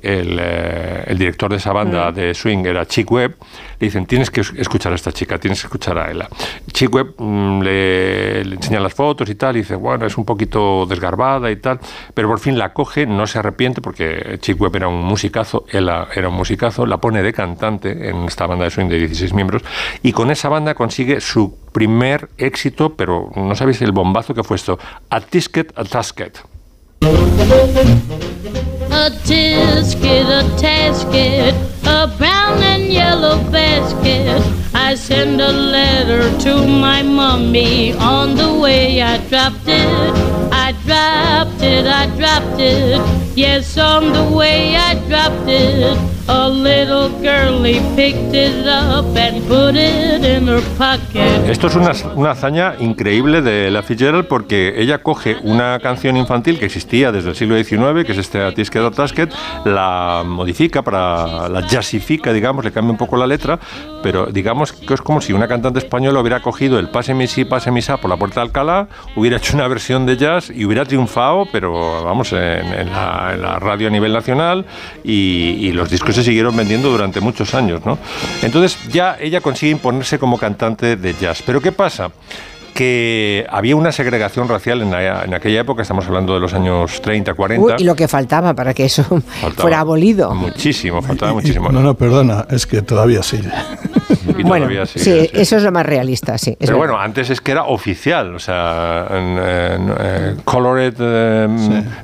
el, eh, el director de esa banda de swing era Chick Webb, le dicen, tienes que es- escuchar a esta chica, tienes que escuchar a ella. Chick Webb mm, le, le enseña las fotos y tal, y dice, bueno, es un poquito desgarbada y tal, pero por fin la coge, no se arrepiente porque Chick Webb era un musicazo, ella era un musicazo, la pone de cantante en esta banda de swing de 16 miembros, y con esa banda consigue su primer éxito, pero no sabéis el bombazo que fue esto, A Tisket, A Tasket. A tisket, a tasket, a brown and yellow basket. I send a letter to my mommy. On the way I dropped it. Dropped it, I dropped it. Yes, on the way I dropped it. A little girlie picked it up and put it in her pocket. Esto es una, una hazaña increíble de la Fitzgerald porque ella coge una canción infantil que existía desde el siglo XIX, que es este A Tisket a Tasket, la modifica para la jazzifica, digamos, le cambia un poco la letra, pero digamos que es como si una cantante española hubiera cogido el Pase mi si, pase mi sa por la puerta de Alcalá, hubiera hecho una versión de jazz y hubiera triunfado, pero vamos, en, en la, en la radio a nivel nacional y, y los discos se siguieron vendiendo durante muchos años, ¿no? Entonces ya ella consigue imponerse como cantante de jazz. Pero ¿qué pasa? que había una segregación racial en, la- en aquella época, estamos hablando de los años 30, 40. Uy, y lo que faltaba para que eso Faltaba fuera abolido. Muchísimo, faltaba muchísimo. No, no, perdona, es que todavía sigue. Y Bueno, todavía sigue, sí, sí. eso es lo más realista, sí. Pero verdad. bueno, antes es que era oficial, o sea, en- en- eh, colored eh,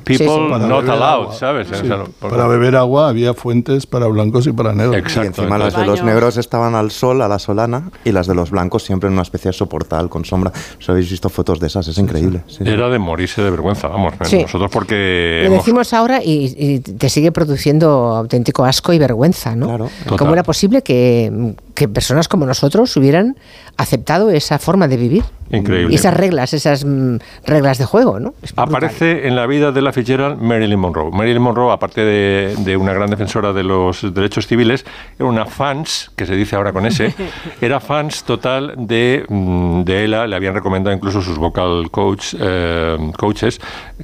people Sí, sí. Para not allowed, agua. ¿sabes? Sí, O sea, por- Para beber agua había fuentes para blancos y para negros. Y encima las de los negros estaban al sol, a la solana, y las de los blancos siempre en una especie de soportal con sombra. ¿Os habéis visto fotos de esas? Es increíble. sí. Era de morirse de vergüenza, vamos. Sí. Nosotros porque... Lo hemos- decimos ahora y, y te sigue produciendo auténtico asco y vergüenza, ¿no? Total. ¿Cómo era posible que, que personas como nosotros hubieran aceptado esa forma de vivir? Increíble. Y esas reglas, esas mm, reglas de juego, ¿no? Aparece en la vida de la Fitzgerald Marilyn Monroe. Marilyn Monroe, aparte de, de una gran defensora de los derechos civiles, era una fans, que se dice ahora con ese, era fans total de, mm, de ella. Le habían recomendado incluso sus vocal coach, eh, coaches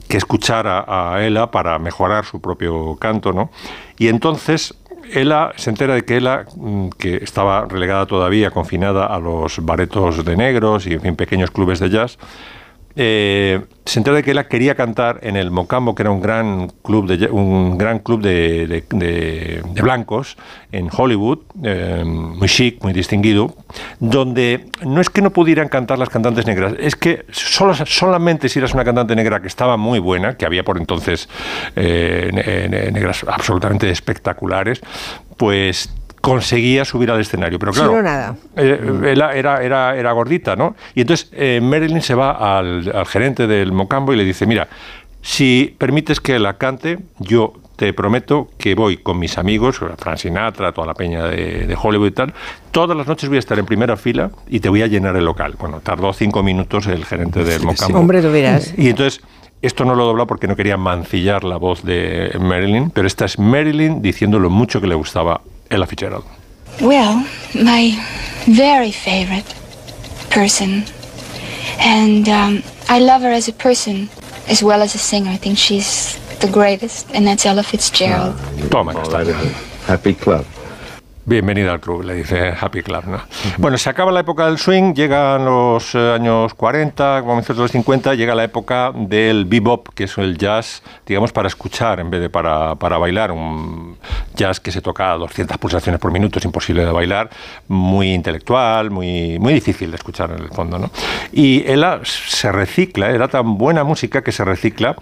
que escuchara a ella para mejorar su propio canto, ¿no? Y entonces ella se entera de que ella, mm, que estaba relegada todavía, confinada a los baretos de negros y en fin, pequeños clubes de jazz, eh, se entera de que ella quería cantar en el Mocambo, que era un gran club de, un gran club de, blancos en Hollywood, eh, muy chic, muy distinguido, donde no es que no pudieran cantar las cantantes negras, es que solamente si eras una cantante negra que estaba muy buena, que había por entonces eh, ne- ne- negras absolutamente espectaculares, pues conseguía subir al escenario. Pero claro, no, nada. eh, era, era, era, gordita, ¿no? Y entonces eh, Marilyn se va al, al gerente del Mocambo y le dice, mira, si permites que la cante, yo te prometo que voy con mis amigos, Frank Sinatra, toda la peña de, de Hollywood y tal, todas las noches voy a estar en primera fila y te voy a llenar el local. Bueno, tardó cinco minutos el gerente del Mocambo. Hombre, tú verás. Y entonces, esto no lo dobla porque no quería mancillar la voz de Marilyn, pero esta es Marilyn diciendo lo mucho que le gustaba Ella Fitzgerald. Well, my very favorite person. And um, I love her as a person as well as a singer. I think she's the greatest, and that's Ella Fitzgerald. Toma, ya está. Happy Club. Bienvenida al club, le dice Happy Club. ¿no? Bueno, se acaba la época del swing, llegan los eh, años 40, comienzos de los 50, llega la época del bebop, que es el jazz, digamos, para escuchar en vez de para, para bailar. Un jazz que se toca a 200 pulsaciones por minuto, es imposible de bailar, muy intelectual, muy, muy difícil de escuchar en el fondo. ¿no? Y él se recicla, era tan buena música que se recicla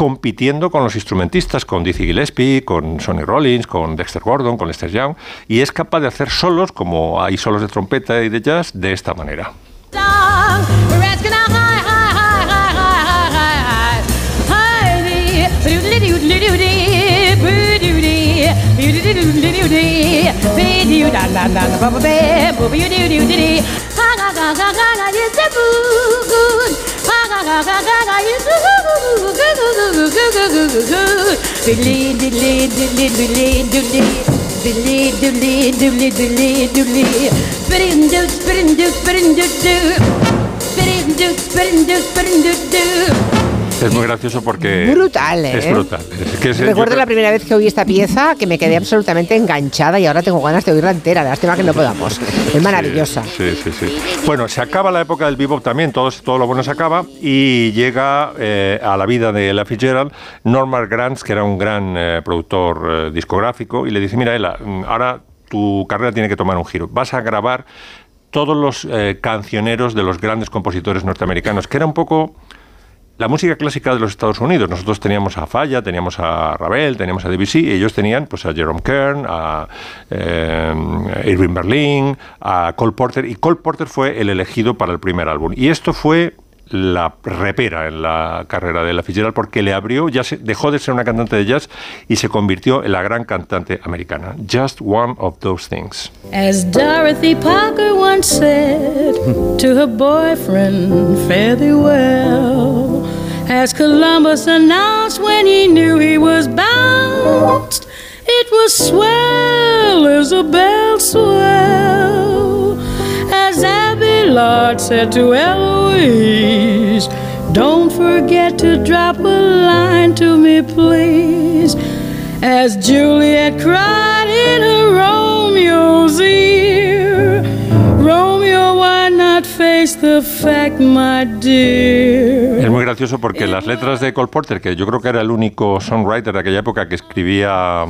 compitiendo con los instrumentistas, con Dizzy Gillespie, con Sonny Rollins, con Dexter Gordon, con Lester Young, y es capaz de hacer solos, como hay solos de trompeta y de jazz, de esta manera. Billy, dilly, dilly, dilly, dilly. Dilly, dilly, dilly, dilly, dilly. Spirindo, spirindo, spirindo, do. Spirindo, spirindo, spirindo, do. Es muy gracioso porque... Brutal, ¿eh? Es brutal. Es que es- yo Recuerdo la primera vez que oí esta pieza que me quedé absolutamente enganchada y ahora tengo ganas de oírla entera. Lástima que no podamos. Es maravillosa. Sí, sí, sí. Bueno, se acaba la época del bebop también, todo, todo lo bueno se acaba y llega eh, a la vida de Ella Fitzgerald Norman Granz, que era un gran eh, productor eh, discográfico, y le dice, mira, Ella, mm, ahora tu carrera tiene que tomar un giro. Vas a grabar todos los eh, cancioneros de los grandes compositores norteamericanos, que era un poco la música clásica de los Estados Unidos. Nosotros teníamos a Falla, teníamos a Ravel, teníamos a Debussy, y ellos tenían pues a Jerome Kern, a eh, Irving Berlin, a Cole Porter, y Cole Porter fue el elegido para el primer álbum. Y esto fue la repera en la carrera de la Fitzgerald porque le abrió, ya se, dejó de ser una cantante de jazz y se convirtió en la gran cantante americana. Just one of those things. As Dorothy Parker once said to her boyfriend, fare thee well. As Columbus announced when he knew he was bounced, it was swell, Isabel, swell. As Abelard said to Eloise, don't forget to drop a line to me, please. As Juliet cried in her Romeo's ear, Romeo, why not face the fact, my dear? Es muy gracioso porque las letras de Cole Porter, que yo creo que era el único songwriter de aquella época que escribía,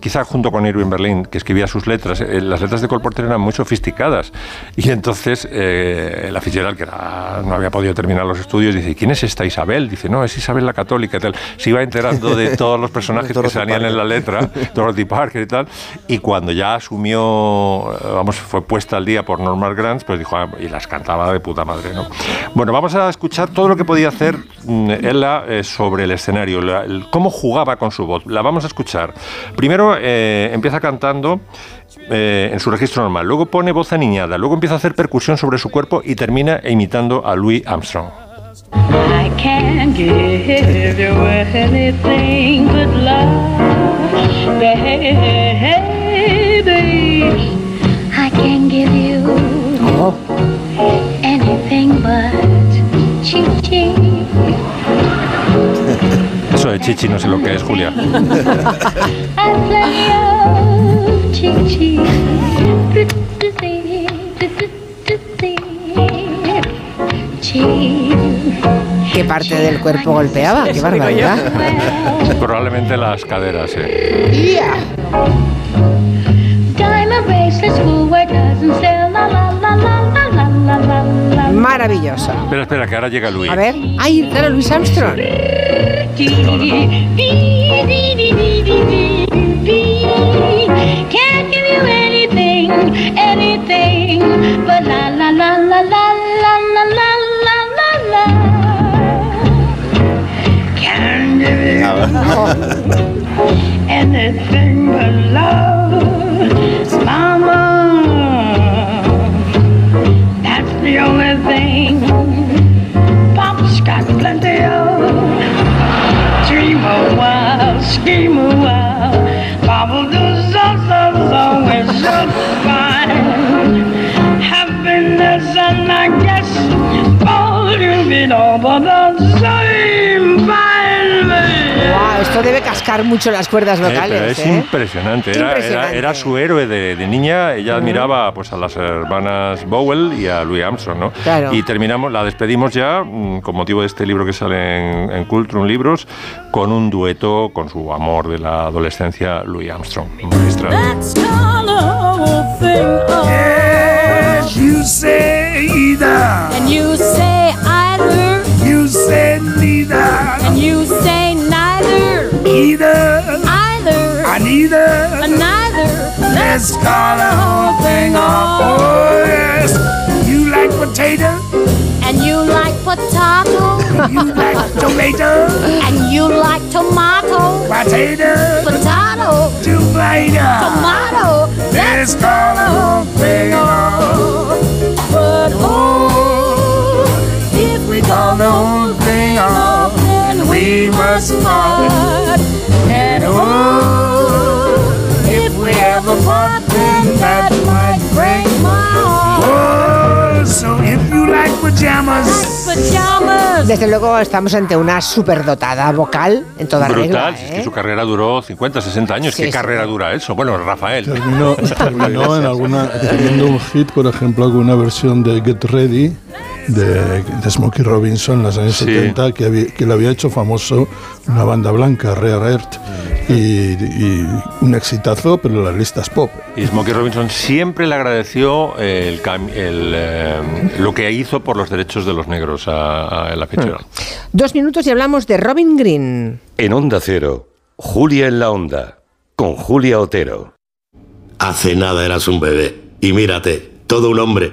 quizá junto con Irving Berlin, que escribía sus letras, eh, las letras de Cole Porter eran muy sofisticadas. Y entonces eh, la Fitzgerald, que era- no había podido terminar los estudios, dice, ¿quién es esta Isabel? Dice, no, es Isabel la Católica y tal. Se iba enterando de todos los personajes que salían en la letra, Dorothy Parker y tal. Y cuando ya asumió, eh, vamos, fue puesta al día por Norman Granz, pues dijo, ah, y las cantaba de puta madre, ¿no? Bueno, vamos a escuchar todo lo que podía hacer mm, Ella eh, sobre el escenario, la- el- cómo jugaba con su voz. La vamos a escuchar. Primero eh, empieza cantando eh, en su registro normal, luego pone voz aniñada, luego empieza a hacer percusión sobre su cuerpo y termina imitando a Louis Armstrong. I can't give you anything but love, baby. I can give you anything but Eso de chichi no sé lo que es, Julia. ¿Qué parte del cuerpo golpeaba? ¡Qué barbaridad! Probablemente las caderas, eh. Diamond Maravillosa. Espera, espera, que ahora llega Louis. A ver. ¡Ay, claro, Luis Armstrong! Can't give you anything, anything, but la the only thing Pop's got plenty of. Dream a while, scheme a while. Papa does us always so fine. Happiness and I guess all you be all but the same fine. Guau, esto debe rascar mucho las cuerdas Eh, vocales. pero es ¿eh? impresionante. Era, era- Impresionante. era su héroe de, de niña. Ella admiraba pues, a las hermanas Bowell y a Louis Armstrong. ¿no? Claro. Y terminamos, la despedimos ya, mm, con motivo de este libro que sale en, en Cultrum Libros, con un dueto con su amor de la adolescencia, Louis Armstrong. Magistral. Yes, you say either. And you say either. You say neither. And you say neither. Either. Either. I neither. Neither. Let's call the whole thing off. Oh, yes. You like potato. And you like potato. You like tomato. And you like tomato. Potato. Potato. Tomato. Tomato. Let's call the whole thing off. But oh, If we call the whole thing off, then we must part. And oh, if we ever part, then that might break my heart. Oh, so if you like pajamas, pajamas. Desde luego estamos ante una superdotada vocal en toda Brutal, regla. si es ¿eh? que su carrera duró 50, 60 años. Sí, ¿Qué sí. carrera dura eso? Bueno, Rafael. Terminó, terminó en alguna, teniendo un hit, por ejemplo, con una versión de Get Ready de, de Smokey Robinson en los años Sí. 70, que, había- que le había hecho famoso una banda blanca, Rare Earth, y, y un exitazo, pero las listas pop. Y Smokey Robinson siempre le agradeció eh, el, cam- el, lo que hizo por los derechos de los negros a, a Ella Fitzgerald. Dos minutos y hablamos de Robin Green. En Onda Cero, Julia en la Onda, con Julia Otero. Hace nada eras un bebé. Y mírate, todo un hombre.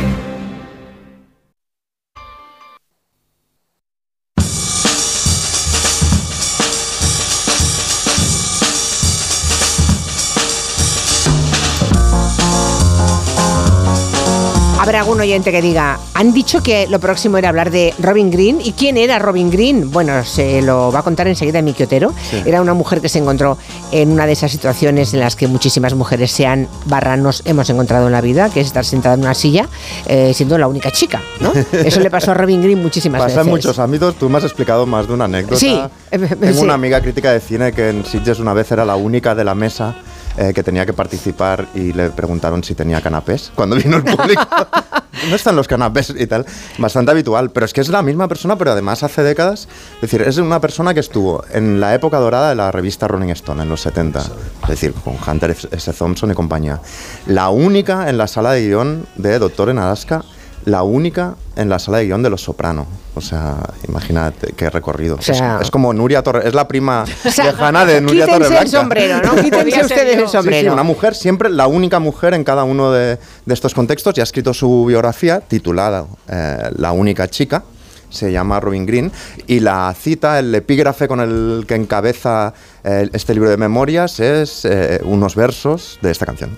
Algún oyente que diga, han dicho que lo próximo era hablar de Robin Green. ¿Y quién era Robin Green? Bueno, se lo va a contar enseguida Miki Otero. Sí. Era una mujer que se encontró en una de esas situaciones en las que muchísimas mujeres sean barra nos hemos encontrado en la vida, que es estar sentada en una silla eh, siendo la única chica, ¿no? Eso le pasó a Robin Green muchísimas Pasa veces. en muchos ámbitos. Tú me has explicado más de una anécdota. Sí, Tengo sí. una amiga crítica de cine que en Sitges una vez era la única de la mesa eh, que tenía que participar y le preguntaron si tenía canapés cuando vino el público. ¿Dónde están los canapés y tal? Bastante habitual, pero es que es la misma persona, pero además hace décadas. Es decir, es una persona que estuvo en la época dorada de la revista Rolling Stone, en los 70. Es decir, con Hunter S. Thompson y compañía. La única en la sala de guion de Doctor en Alaska la única en la sala de guion de Los Soprano. O sea, imagínate qué recorrido. O sea- es, es como Nuria Torre, es la prima O sea, lejana de Nuria quítense Torreblanca. el sombrero, ¿no? Quítense ustedes el sombrero. Sí, sí, una mujer, siempre la única mujer en cada uno de, de estos contextos, y ha escrito su biografía titulada eh, La única chica. Se llama Robin Green y la cita, el epígrafe con el que encabeza eh, este libro de memorias es eh, unos versos de esta canción.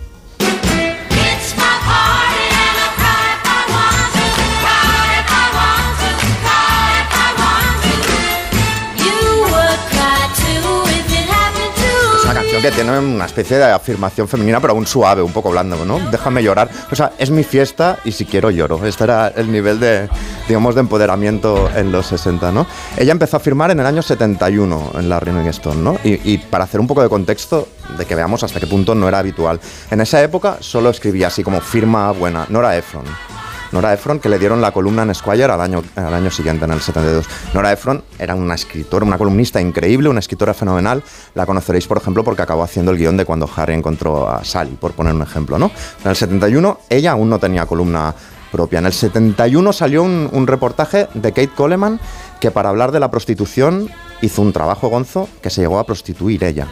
Que tiene una especie de afirmación femenina, pero aún suave, un poco blando, ¿no? Déjame llorar. O sea, es mi fiesta y si quiero lloro. Este era el nivel de, digamos, de empoderamiento en los 60, ¿no? Ella empezó a firmar en el año 71 en la Rolling Stone, ¿no? Y, para hacer un poco de contexto, de que veamos hasta qué punto no era habitual. En esa época solo escribía así como firma buena, Nora Ephron. Nora Ephron, que le dieron la columna en Squire al año, al año siguiente, en el 72. Nora Ephron era una escritora, una columnista increíble, una escritora fenomenal. La conoceréis, por ejemplo, porque acabó haciendo el guion de cuando Harry encontró a Sally, por poner un ejemplo, ¿no? En el 71 ella aún no tenía columna propia. En el 71 salió un, un reportaje de Kate Coleman que para hablar de la prostitución hizo un trabajo gonzo que se llegó a prostituir ella.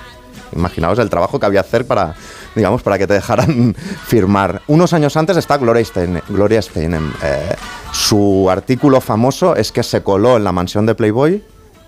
Imaginaos el trabajo que había que hacer para, digamos, para que te dejaran firmar. Unos años antes está Gloria Steinem. Gloria Steinem. Eh, su artículo famoso es que se coló en la mansión de Playboy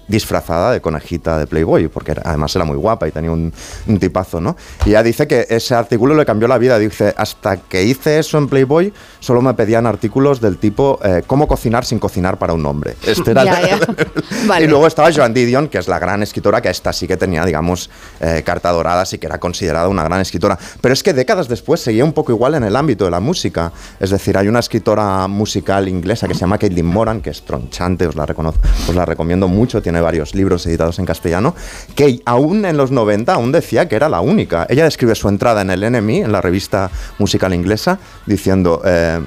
disfrazada de conejita de Playboy, porque era- además era muy guapa y tenía un, un tipazo, ¿no? Y ella dice que ese artículo le cambió la vida. Dice, hasta que hice eso en Playboy, solo me pedían artículos del tipo eh, cómo cocinar sin cocinar para un hombre. Este era Ya, ya. Vale. y luego estaba Joan Didion, que es la gran escritora, que esta sí que tenía, digamos, eh, carta dorada, sí que era considerada una gran escritora. Pero es que décadas después seguía un poco igual en el ámbito de la música. Es decir, hay una escritora musical inglesa que se llama Caitlin Moran, que es tronchante, os la, reconozco, os la recomiendo mucho, tiene varios libros editados en castellano, que aún en los 90 aún decía que era la única. Ella describe su entrada en el NME, en la revista musical inglesa, diciendo... eh,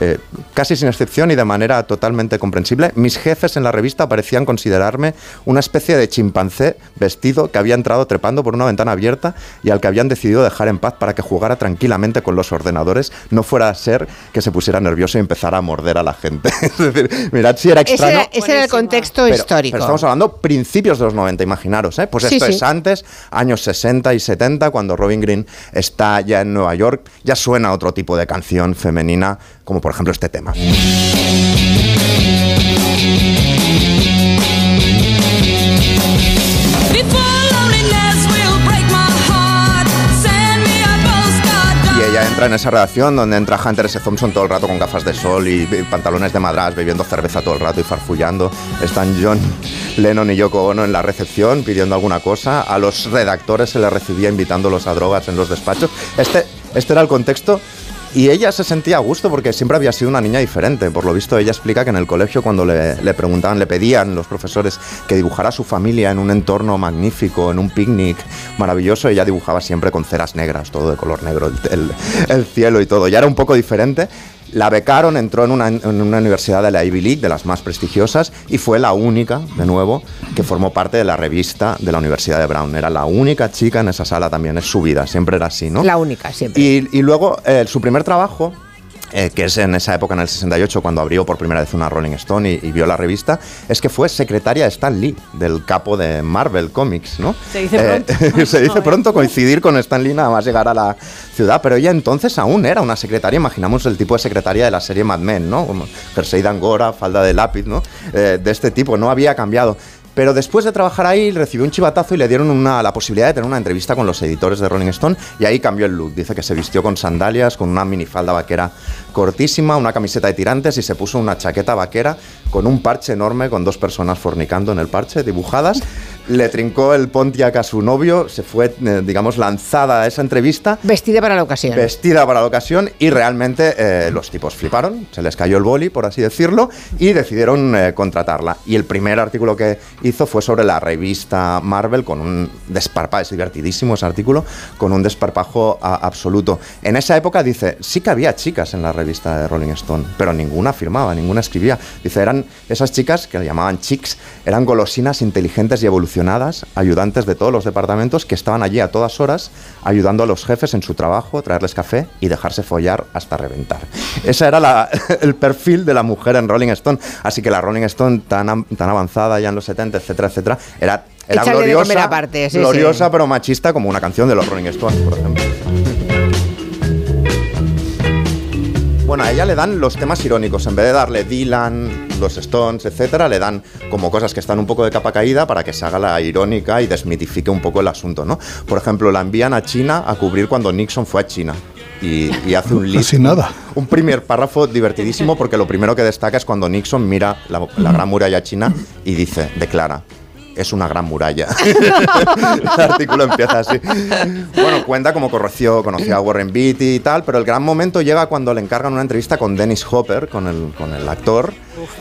eh, casi sin excepción y de manera totalmente comprensible, mis jefes en la revista parecían considerarme una especie de chimpancé vestido que había entrado trepando por una ventana abierta y al que habían decidido dejar en paz para que jugara tranquilamente con los ordenadores, no fuera a ser que se pusiera nervioso y empezara a morder a la gente. es decir, mirad si era Ese extraño. era, ese era el contexto Pero- histórico. Pero estamos hablando principios de los 90, imaginaros, ¿eh? Pues Sí, esto sí. es antes, años 60 y 70, cuando Robin Green está ya en Nueva York, ya suena otro tipo de canción femenina, como por ejemplo este tema. Y ella entra en esa redacción donde entra Hunter S. Thompson todo el rato con gafas de sol y, y pantalones de madras, bebiendo cerveza todo el rato y farfullando. Están John Lennon y Yoko Ono en la recepción pidiendo alguna cosa. A los redactores se les recibía invitándolos a drogas en los despachos. Este, este era el contexto. Y ella se sentía a gusto porque siempre había sido una niña diferente. Por lo visto, ella explica que en el colegio, cuando le, preguntaban, le pedían los profesores que dibujara a su familia en un entorno magnífico, en un picnic maravilloso, ella dibujaba siempre con ceras negras, todo de color negro, el, el- el cielo y todo. Ya era un poco diferente. La becaron, entró en una, en una universidad de la Ivy League, de las más prestigiosas, y fue la única, de nuevo, que formó parte de la revista de la Universidad de Brown. Era la única chica en esa sala también, es su vida, siempre era así, ¿no? La única, siempre. Y, y luego eh, su primer trabajo, eh, que es en esa época, en el 68, cuando abrió por primera vez una Rolling Stone y, y vio la revista, es que fue secretaria de Stan Lee, del capo de Marvel Comics, ¿no? Se dice Eh, pronto. se dice pronto coincidir con Stan Lee nada más llegar a la ciudad, pero ella entonces aún era una secretaria, imaginamos el tipo de secretaria de la serie Mad Men, ¿no? Como jersey de angora, falda de lápiz, ¿no? Eh, de este tipo, no había cambiado. Pero después de trabajar ahí recibió un chivatazo y le dieron una, la posibilidad de tener una entrevista con los editores de Rolling Stone y ahí cambió el look. Dice que se vistió con sandalias, con una minifalda vaquera cortísima, una camiseta de tirantes y se puso una chaqueta vaquera con un parche enorme con dos personas fornicando en el parche dibujadas. Le trincó el Pontiac a su novio, se fue, eh, digamos, lanzada a esa entrevista Vestida para la ocasión. vestida para la ocasión y realmente eh, los tipos fliparon, se les cayó el boli, por así decirlo, y decidieron eh, contratarla. Y el primer artículo que hizo fue sobre la revista Marvel con un desparpajo, es divertidísimo ese artículo, con un desparpajo a- absoluto. En esa época dice, sí que había chicas en la revista de Rolling Stone, pero ninguna firmaba, ninguna escribía. Dice, eran esas chicas que le llamaban chicks, eran golosinas, inteligentes y evolucionadas, ayudantes de todos los departamentos que estaban allí a todas horas ayudando a los jefes en su trabajo, traerles café y dejarse follar hasta reventar. Ese era la- el perfil de la mujer en Rolling Stone. Así que la Rolling Stone tan, avanzada ya en los 70, etcétera, etcétera, era, era gloriosa, aparte, sí, gloriosa sí. pero machista como una canción de los Rolling Stones, por ejemplo. Bueno, a ella le dan los temas irónicos. En vez de darle Dylan, los Stones, etcétera, le dan como cosas que están un poco de capa caída para que se haga la irónica y desmitifique un poco el asunto, ¿no? Por ejemplo, la envían a China a cubrir cuando Nixon fue a China. Y, y hace un list. Casi nada. Un primer párrafo divertidísimo porque lo primero que destaca es cuando Nixon mira la, la gran muralla china y dice, declara, es una gran muralla. el artículo empieza así. Bueno, cuenta cómo conoció, conoció a Warren Beatty y tal, pero el gran momento llega cuando le encargan una entrevista con Dennis Hopper, con el, con el actor.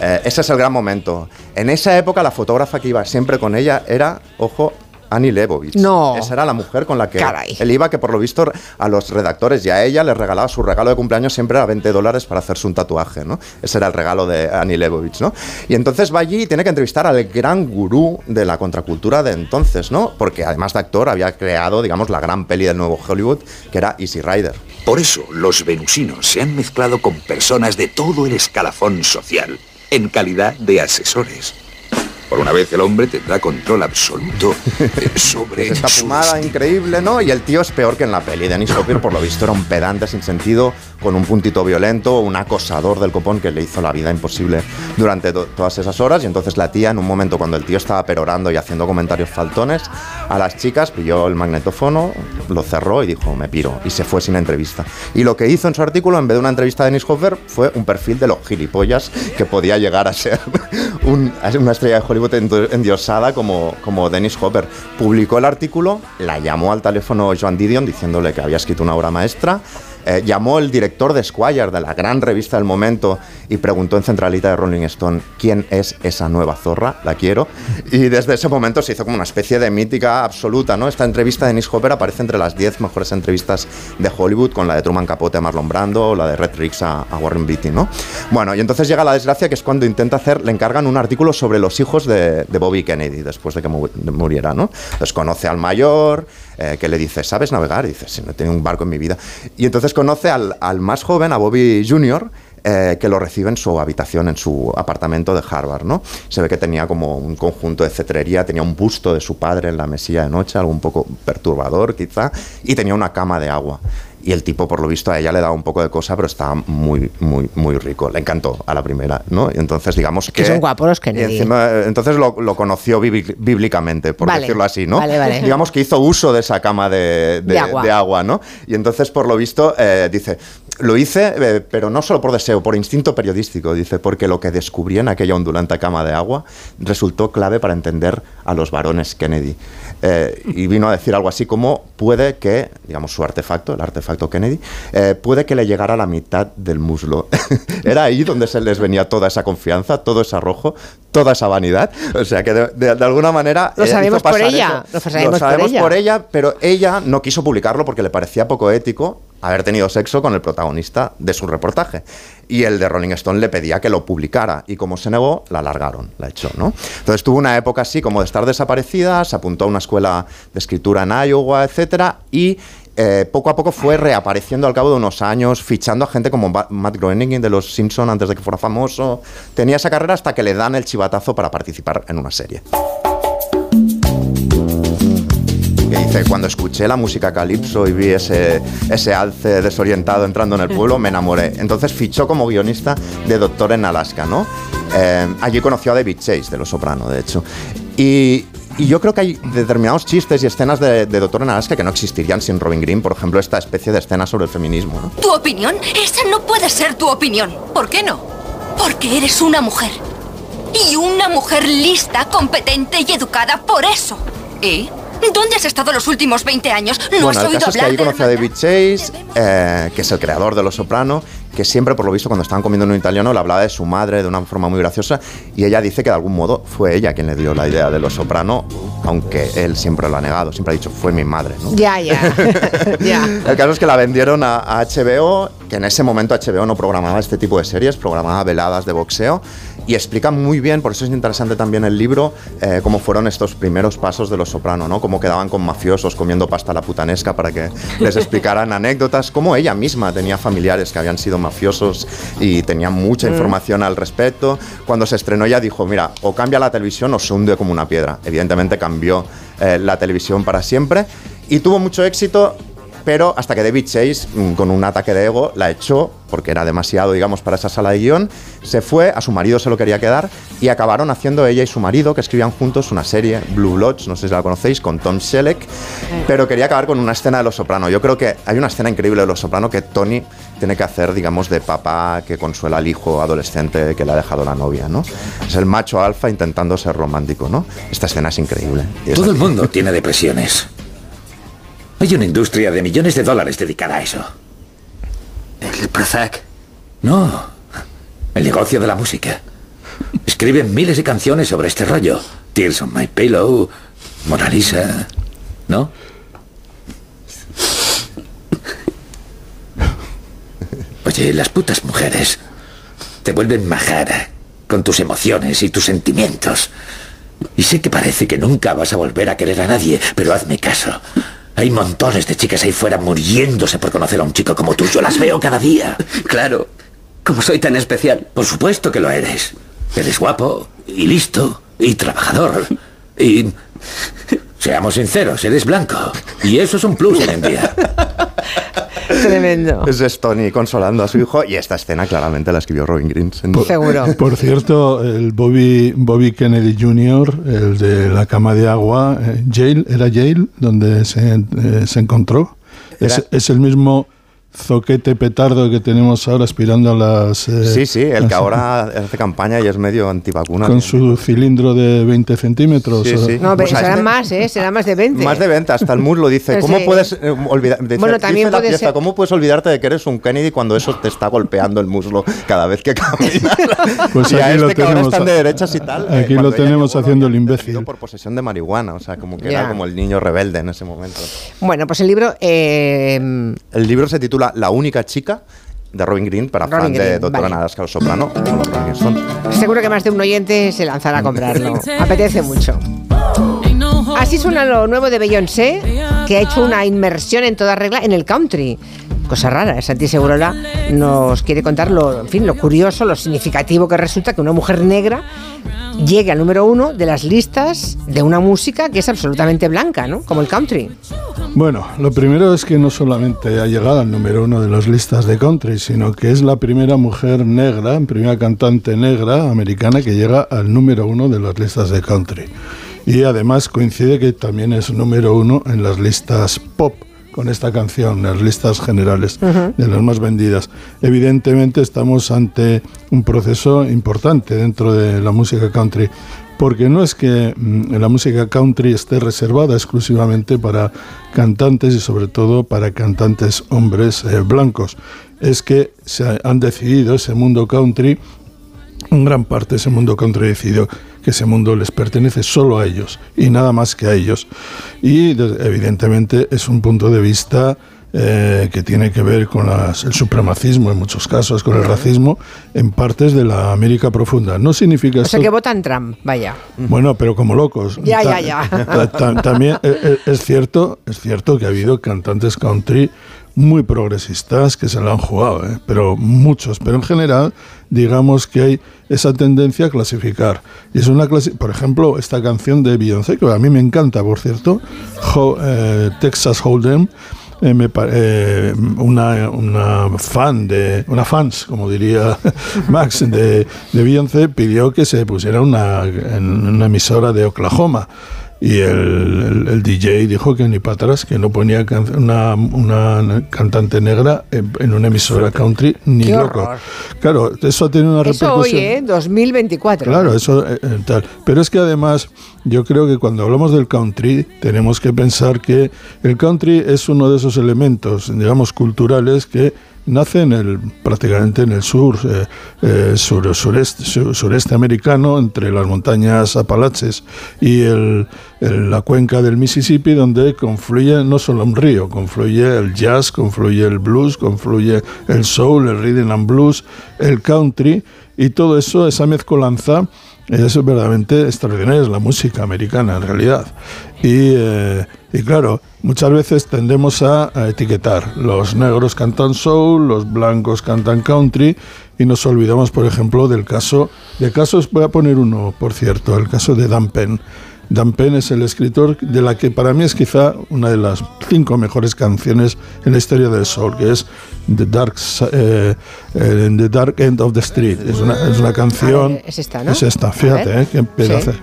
Eh, ese es el gran momento. En esa época la fotógrafa que iba siempre con ella era, ojo, Annie Leibovitz. No. Esa era la mujer con la que Caray. él iba, que por lo visto a los redactores y a ella les regalaba su regalo de cumpleaños siempre era 20 dólares para hacerse un tatuaje, ¿no? Ese era el regalo de Annie Leibovitz, ¿no? Y entonces va allí y tiene que entrevistar al gran gurú de la contracultura de entonces, ¿no? Porque además de actor había creado, digamos, la gran peli del nuevo Hollywood, que era Easy Rider. Por eso los venusinos se han mezclado con personas de todo el escalafón social, en calidad de asesores. Por una vez el hombre tendrá control absoluto eh, sobre Esta su fumada increíble, ¿no? Y el tío es peor que en la peli. Dennis Hopper, por lo visto, era un pedante sin sentido, con un puntito violento, un acosador del copón que le hizo la vida imposible durante to- todas esas horas. Y entonces la tía, en un momento cuando el tío estaba perorando y haciendo comentarios faltones, a las chicas pilló el magnetófono, lo cerró y dijo, me piro. Y se fue sin entrevista. Y lo que hizo en su artículo, en vez de una entrevista de Dennis Hopper, fue un perfil de los gilipollas que podía llegar a ser un- a ser una estrella de Hollywood endiosada como, como Dennis Hopper. Publicó el artículo, la llamó al teléfono Joan Didion diciéndole que había escrito una obra maestra. Eh, llamó el director de Squire, de la gran revista del momento, y preguntó en centralita de Rolling Stone quién es esa nueva zorra, la quiero. Y desde ese momento se hizo como una especie de mítica absoluta, ¿no? Esta entrevista de Dennis Hopper aparece entre las 10 mejores entrevistas de Hollywood, con la de Truman Capote a Marlon Brando o la de Red Riggs a, Warren Beatty, ¿no? Bueno, y entonces llega la desgracia que es cuando intenta hacer, le encargan un artículo sobre los hijos de, de Bobby Kennedy después de que mu- muriera, ¿no? Entonces conoce al mayor, eh, que le dice, ¿sabes navegar? Dice, sí, no he tenido un barco en mi vida. Y entonces conoce al, al más joven, a Bobby Jr., eh, que lo recibe en su habitación, en su apartamento de Harvard, ¿no? Se ve que tenía como un conjunto de cetrería, tenía un busto de su padre en la mesilla de noche, algo un poco perturbador quizá, y tenía una cama de agua. Y el tipo, por lo visto, a ella le daba un poco de cosa, pero estaba muy, muy, muy rico. Le encantó a la primera, ¿no? Y entonces, digamos que... Que son guapos los. Y encima, eh, entonces lo, lo conoció bíbli- bíblicamente, por Vale, decirlo así, ¿no? vale, vale. Digamos que hizo uso de esa cama de, de- De agua. de agua, ¿no? Y entonces, por lo visto, eh, dice, lo hice, eh, pero no solo por deseo, por instinto periodístico, dice, porque lo que descubrí en aquella ondulante cama de agua resultó clave para entender a los varones Kennedy. Eh, y vino a decir algo así como, puede que, digamos, su artefacto, el artefacto Kennedy, eh, puede que le llegara a la mitad del muslo. Era ahí donde se les venía toda esa confianza, todo ese arrojo, toda esa vanidad. O sea que de, de- de alguna manera... Lo eh, sabemos por ella, lo sabemos por sabemos ella. por ella, pero ella no quiso publicarlo porque le parecía poco ético haber tenido sexo con el protagonista de su reportaje. Y el de Rolling Stone le pedía que lo publicara. Y como se negó, la largaron, la echó, ¿no? Entonces tuvo una época así como de estar desaparecida, se apuntó a una escuela de escritura en Iowa, etcétera, y eh, poco a poco fue reapareciendo al cabo de unos años, fichando a gente como Matt Groening de Los Simpson antes de que fuera famoso. Tenía esa carrera hasta que le dan el chivatazo para participar en una serie. que dice, cuando escuché la música calipso y vi ese, ese alce desorientado entrando en el pueblo, me enamoré. Entonces fichó como guionista de Doctor en Alaska, ¿no? Eh, allí conoció a David Chase, de Los Soprano, de hecho. Y, y yo creo que hay determinados chistes y escenas de, Doctor en que no existirían sin Robin Green, por ejemplo, esta especie de escena sobre el feminismo, ¿no? ¿Tu opinión? Esa no puede ser tu opinión. ¿Por qué no? Porque eres una mujer. Y una mujer lista, competente y educada por eso. ¿Y? ¿Dónde has estado los últimos 20 años? ¿No bueno, has el oído caso es que hablar ahí de conoció a David Chase, eh, que es el creador de Los Soprano, que siempre, por lo visto, cuando estaban comiendo en un italiano, le hablaba de su madre de una forma muy graciosa, y ella dice que de algún modo fue ella quien le dio la idea de Los Soprano, aunque él siempre lo ha negado, siempre ha dicho, fue mi madre, ¿no? Ya, ya. ya. El caso es que la vendieron a, a HBO, que en ese momento HBO no programaba este tipo de series, programaba veladas de boxeo, y explica muy bien, por eso es interesante también el libro, eh, cómo fueron estos primeros pasos de Los Soprano, ¿no? Cómo quedaban con mafiosos comiendo pasta a la putanesca para que les explicaran anécdotas, cómo ella misma tenía familiares que habían sido mafiosos y tenía mucha Mm. información al respecto. Cuando se estrenó ella dijo, mira, o cambia la televisión o se hunde como una piedra. Evidentemente cambió eh, la televisión para siempre y tuvo mucho éxito pero hasta que David Chase, mm, con un ataque de ego, la echó, porque era demasiado, digamos, para esa sala de guion, se fue, a su marido se lo quería quedar, y acabaron haciendo ella y su marido, que escribían juntos una serie, Blue Bloods, no sé si la conocéis, con Tom Selleck, pero quería acabar con una escena de Los Soprano. Yo creo que hay una escena increíble de Los Soprano que Tony tiene que hacer, digamos, de papá que consuela al hijo adolescente que le ha dejado la novia, ¿no? Es el macho alfa intentando ser romántico, ¿no? Esta escena es increíble. Todo el mundo tiene depresiones. Hay una industria de millones de dólares dedicada a eso. ¿El Prozac? No. El negocio de la música. Escriben miles de canciones sobre este rollo. Tears on My Pillow, Mona Lisa. ¿No? Oye, las putas mujeres te vuelven majara con tus emociones y tus sentimientos. Y sé que parece que nunca vas a volver a querer a nadie, pero hazme caso. Hay montones de chicas ahí fuera muriéndose por conocer a un chico como tú. Yo las veo cada día. Claro. Como soy tan especial. Por supuesto que lo eres. Eres guapo y listo y trabajador. Y... Seamos sinceros, eres blanco. Y eso es un plus hoy en día. Tremendo. Es Stoney consolando a su hijo y esta escena claramente la escribió Robin Green. sin duda. Seguro. Por cierto, el Bobby, Bobby Kennedy Jr., el de la cama de agua, eh, Yale, ¿era Yale donde se, eh, se encontró? Es el mismo zoquete petardo que tenemos ahora aspirando a las... eh, Sí, sí, el que ahora hace campaña y es medio antivacuna. Con su cilindro de 20 centímetros. Sí, sí. No, pero Pues a serán este- más, ¿eh? Serán más de 20. Más de 20, hasta el muslo dice, ¿cómo Sí. puedes eh, olvidar? dice- Bueno, también dice la puede pieza, ser- ¿Cómo puedes olvidarte de que eres un Kennedy cuando eso te está golpeando el muslo cada vez que caminas? Pues y a aquí lo este ahora tenemos están de a- derechas y tal. eh, Aquí cuando lo tenemos llegó, haciendo el imbécil. por posesión de marihuana, o sea, como que Ya. era como el niño rebelde en ese momento. Bueno, pues el libro... eh, El libro se titula La única chica de Robin Green para Robin fan de Green, Doctora vale. Nalasca Soprano, como los Rolling Stones. Seguro que más de un oyente se lanzará a comprarlo. Apetece mucho. Así suena lo nuevo de Beyoncé, que ha hecho una inmersión en toda regla en el country. Cosa rara. Santi Segurola nos quiere contar lo, en fin, lo curioso, lo significativo que resulta que una mujer negra llegue al número uno de las listas de una música que es absolutamente blanca, ¿no? Como el country. Bueno, lo primero es que no solamente ha llegado al número uno de las listas de country, sino que es la primera mujer negra, primera cantante negra americana que llega al número uno de las listas de country. Y además coincide que también es número uno en las listas pop con esta canción, en las listas generales de las más vendidas. Evidentemente estamos ante un proceso importante dentro de la música country, porque no es que mm, la música country esté reservada exclusivamente para cantantes y sobre todo para cantantes hombres eh, blancos, es que se han decidido ese mundo country en gran parte ese mundo country decidió que ese mundo les pertenece solo a ellos y nada más que a ellos. Y de- evidentemente es un punto de vista eh, que tiene que ver con las- el supremacismo en muchos casos, con el racismo en partes de la América profunda. No significa O sea esto- que votan Trump, vaya. bueno, pero como locos. Ya, ya, ya. ta- ta- También eh, eh, es cierto, es cierto que ha habido cantantes country muy progresistas que se lo han jugado, ¿eh? pero muchos. Pero en general, digamos que hay esa tendencia a clasificar. Y es una clase, por ejemplo, esta canción de Beyoncé, que a mí me encanta, por cierto, eh, Texas Hold'em. eh, me eh, una, una fan de una fans como diría Max de, de Beyoncé pidió que se pusiera una, en una emisora de Oklahoma y el, el- el DJ dijo que ni para atrás, que no ponía can- una, una cantante negra en, en una emisora country ni Qué loco. horror. Claro, eso ha tenido una Eso hoy, repercusión. ¿eh? 2024. Claro, eso eh, eh, tal. Pero es que además yo creo que cuando hablamos del country tenemos que pensar que el country es uno de esos elementos, digamos, culturales que nace en el, prácticamente en el sur, eh, eh, sur- sureste, sur- sureste americano, entre las montañas Apalaches y el- el- la cuenca del Mississippi, donde confluye no solo un río, confluye el jazz, confluye el blues, confluye el soul, el rhythm and blues, el country, y todo eso, esa mezcolanza, es verdaderamente extraordinaria, es la música americana en realidad. Y, eh, y claro, muchas veces tendemos a, etiquetar. Los negros cantan soul, los blancos cantan country y nos olvidamos, por ejemplo, del caso, de casos, voy a poner uno, por cierto, el caso de Dan. Dan Penn es el escritor de la que para mí es quizá una de las cinco mejores canciones en la historia del soul, que es The Dark, eh, eh, the Dark End of the Street. Es una, es una canción... ver, es esta, ¿no? Es esta, fíjate, eh, qué pedazo. Sí.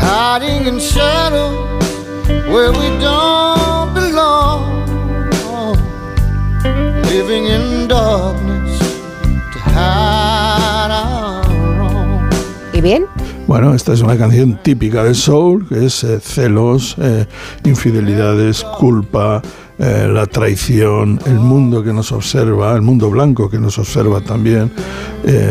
hiding in shadow where we don't belong. living in darkness to hide our wrong. ¿Y bien? Bueno, esta es una canción típica del soul, que es eh, celos, eh, infidelidades, culpa, eh, la traición, el mundo que nos observa, el mundo blanco que nos observa también.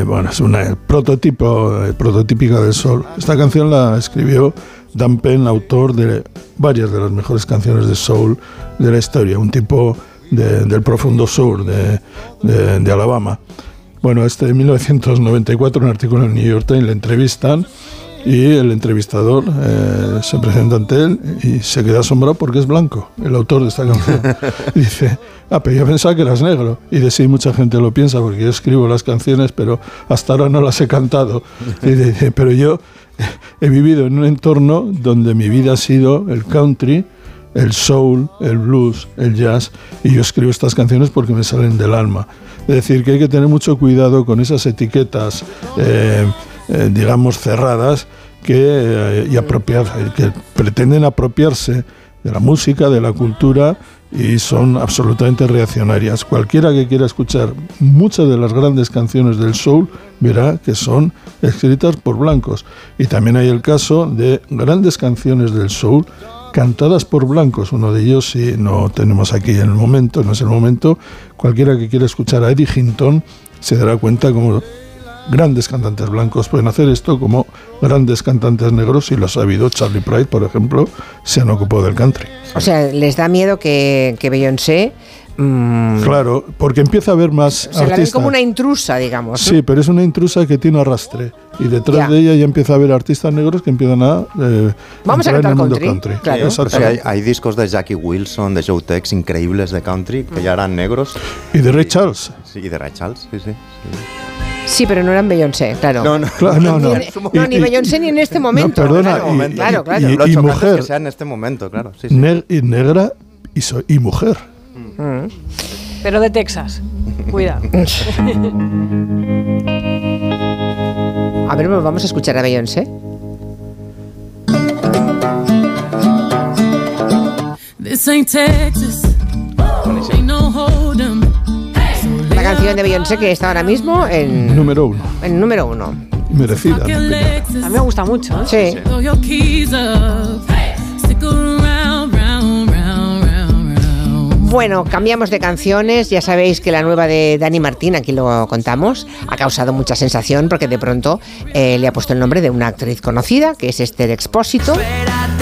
Bueno, es una prototipo, prototípica del soul. Esta canción la escribió Dan Penn, autor de varias de las mejores canciones de soul de la historia, un tipo de- del profundo sur de Alabama. Bueno, este de 1994, un artículo en el New York Times, le entrevistan y el entrevistador eh, se presenta ante él y se queda asombrado porque es blanco, el autor de esta canción. Dice, ah, pero yo pensaba que eras negro. Y de sí, mucha gente lo piensa porque yo escribo las canciones, pero hasta ahora no las he cantado. Y dice, pero yo he vivido en un entorno donde mi vida ha sido el country, el soul, el blues, el jazz, y yo escribo estas canciones porque me salen del alma. Es decir, que hay que tener mucho cuidado con esas etiquetas, eh, eh, digamos, cerradas que, eh, que pretenden apropiarse de la música, de la cultura, y son absolutamente reaccionarias. Cualquiera que quiera escuchar muchas de las grandes canciones del soul verá que son escritas por blancos. Y también hay el caso de grandes canciones del soul cantadas por blancos. Uno de ellos, si no tenemos aquí en el momento, no es el momento, cualquiera que quiera escuchar a Eddie Hinton se dará cuenta como grandes cantantes blancos pueden hacer esto, como grandes cantantes negros, y lo ha sabido Charlie Pride, por ejemplo, se han ocupado del country. O sea, les da miedo que, que Beyoncé mm, Claro, porque empieza a haber más se la ven artistas. como una intrusa, digamos. ¿no? Sí, pero es una intrusa que tiene arrastre. Y detrás Ya. de ella ya empieza a haber artistas negros que empiezan a. eh, Vamos a entrar en cantar el mundo country, claro. Sí, hay, hay discos de Jackie Wilson, de Joe Tex increíbles de country que ya eran negros. Y de Ray Charles. Sí, y de Ray Charles, sí, sí. Sí, pero no eran Beyoncé, claro. No, no. Claro, no, no. Ni, no, ni Beyoncé ni en este momento. perdona, claro, y- claro, claro. y- Lo y es mujer. que sea en este momento, claro. Sí, sí. Ne- y negra y, so- y mujer. Mm. Pero de Texas. Cuidado. A ver, pues vamos a escuchar a Beyoncé. This ain't Texas. Ain't no hold 'em. La canción de Beyoncé que está ahora mismo en, Número uno. en número uno. Merecida. A mí me gusta mucho. ¿eh? Sí. Throw Bueno, cambiamos de canciones. Ya sabéis que la nueva de Dani Martín, aquí lo contamos, ha causado mucha sensación porque de pronto eh, le ha puesto el nombre de una actriz conocida, que es Esther Expósito.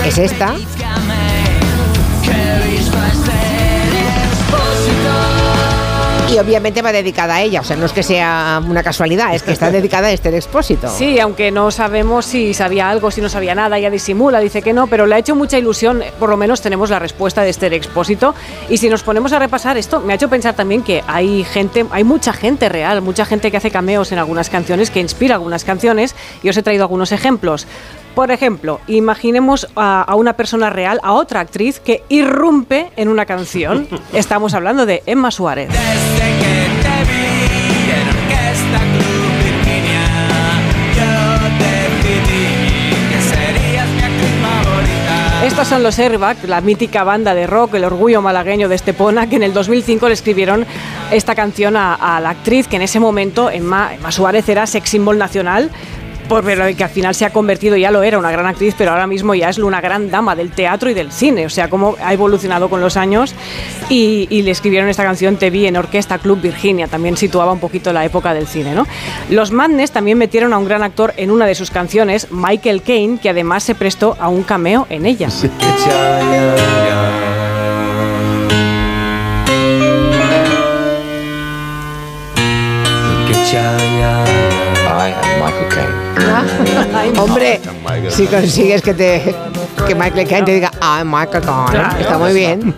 Es esta. Y obviamente va dedicada a ella, o sea, no es que sea una casualidad, es que está dedicada a Esther Expósito. Sí, aunque no sabemos si sabía algo, si no sabía nada, ella disimula, dice que no, pero le ha hecho mucha ilusión, por lo menos tenemos la respuesta de este expósito. Y si nos ponemos a repasar esto, me ha hecho pensar también que hay gente, hay mucha gente real, mucha gente que hace cameos en algunas canciones, que inspira algunas canciones, y os he traído algunos ejemplos. Por ejemplo, imaginemos a, a una persona real, a otra actriz que irrumpe en una canción. Estamos hablando de Emma Suárez. Estos son los Airbag, la mítica banda de rock, el orgullo malagueño de Estepona, que en el 2005 le escribieron esta canción a, a la actriz que en ese momento, Emma, Emma Suárez, era sex symbol nacional. Por pero que al final se ha convertido, ya lo era, una gran actriz, pero ahora mismo ya es una gran dama del teatro y del cine. O sea, cómo ha evolucionado con los años. Y, y le escribieron esta canción Te vi en Orquesta Club Virginia. También situaba un poquito la época del cine, ¿no? Los Madness también metieron a un gran actor en una de sus canciones, Michael Caine, que además se prestó a un cameo en ella. I am Michael Caine. Hombre, si consigues que te que Michael Caine te diga, ah, Michael Caine, está muy bien.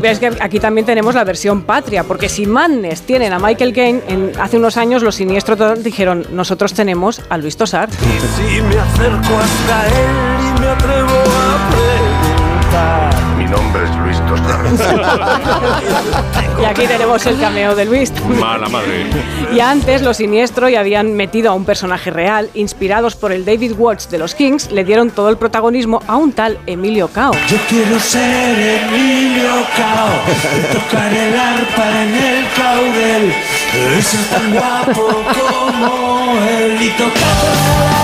ves que aquí también tenemos la versión patria, porque si Madness tienen a Michael Caine, en- hace unos años los siniestros total dijeron, nosotros tenemos a Luis Tosar. Si me acerco hasta él y me atrevo a preguntar, Mi nombre es Luis Toscano. Y aquí tenemos el cameo de Luis. Mala madre. Y antes, los siniestros ya habían metido a un personaje real, inspirados por el David Watts de los Kings, le dieron todo el protagonismo a un tal Emilio Cao. Yo quiero ser Emilio Cao, tocar el arpa en el caudel, ser tan guapo como él y tocar.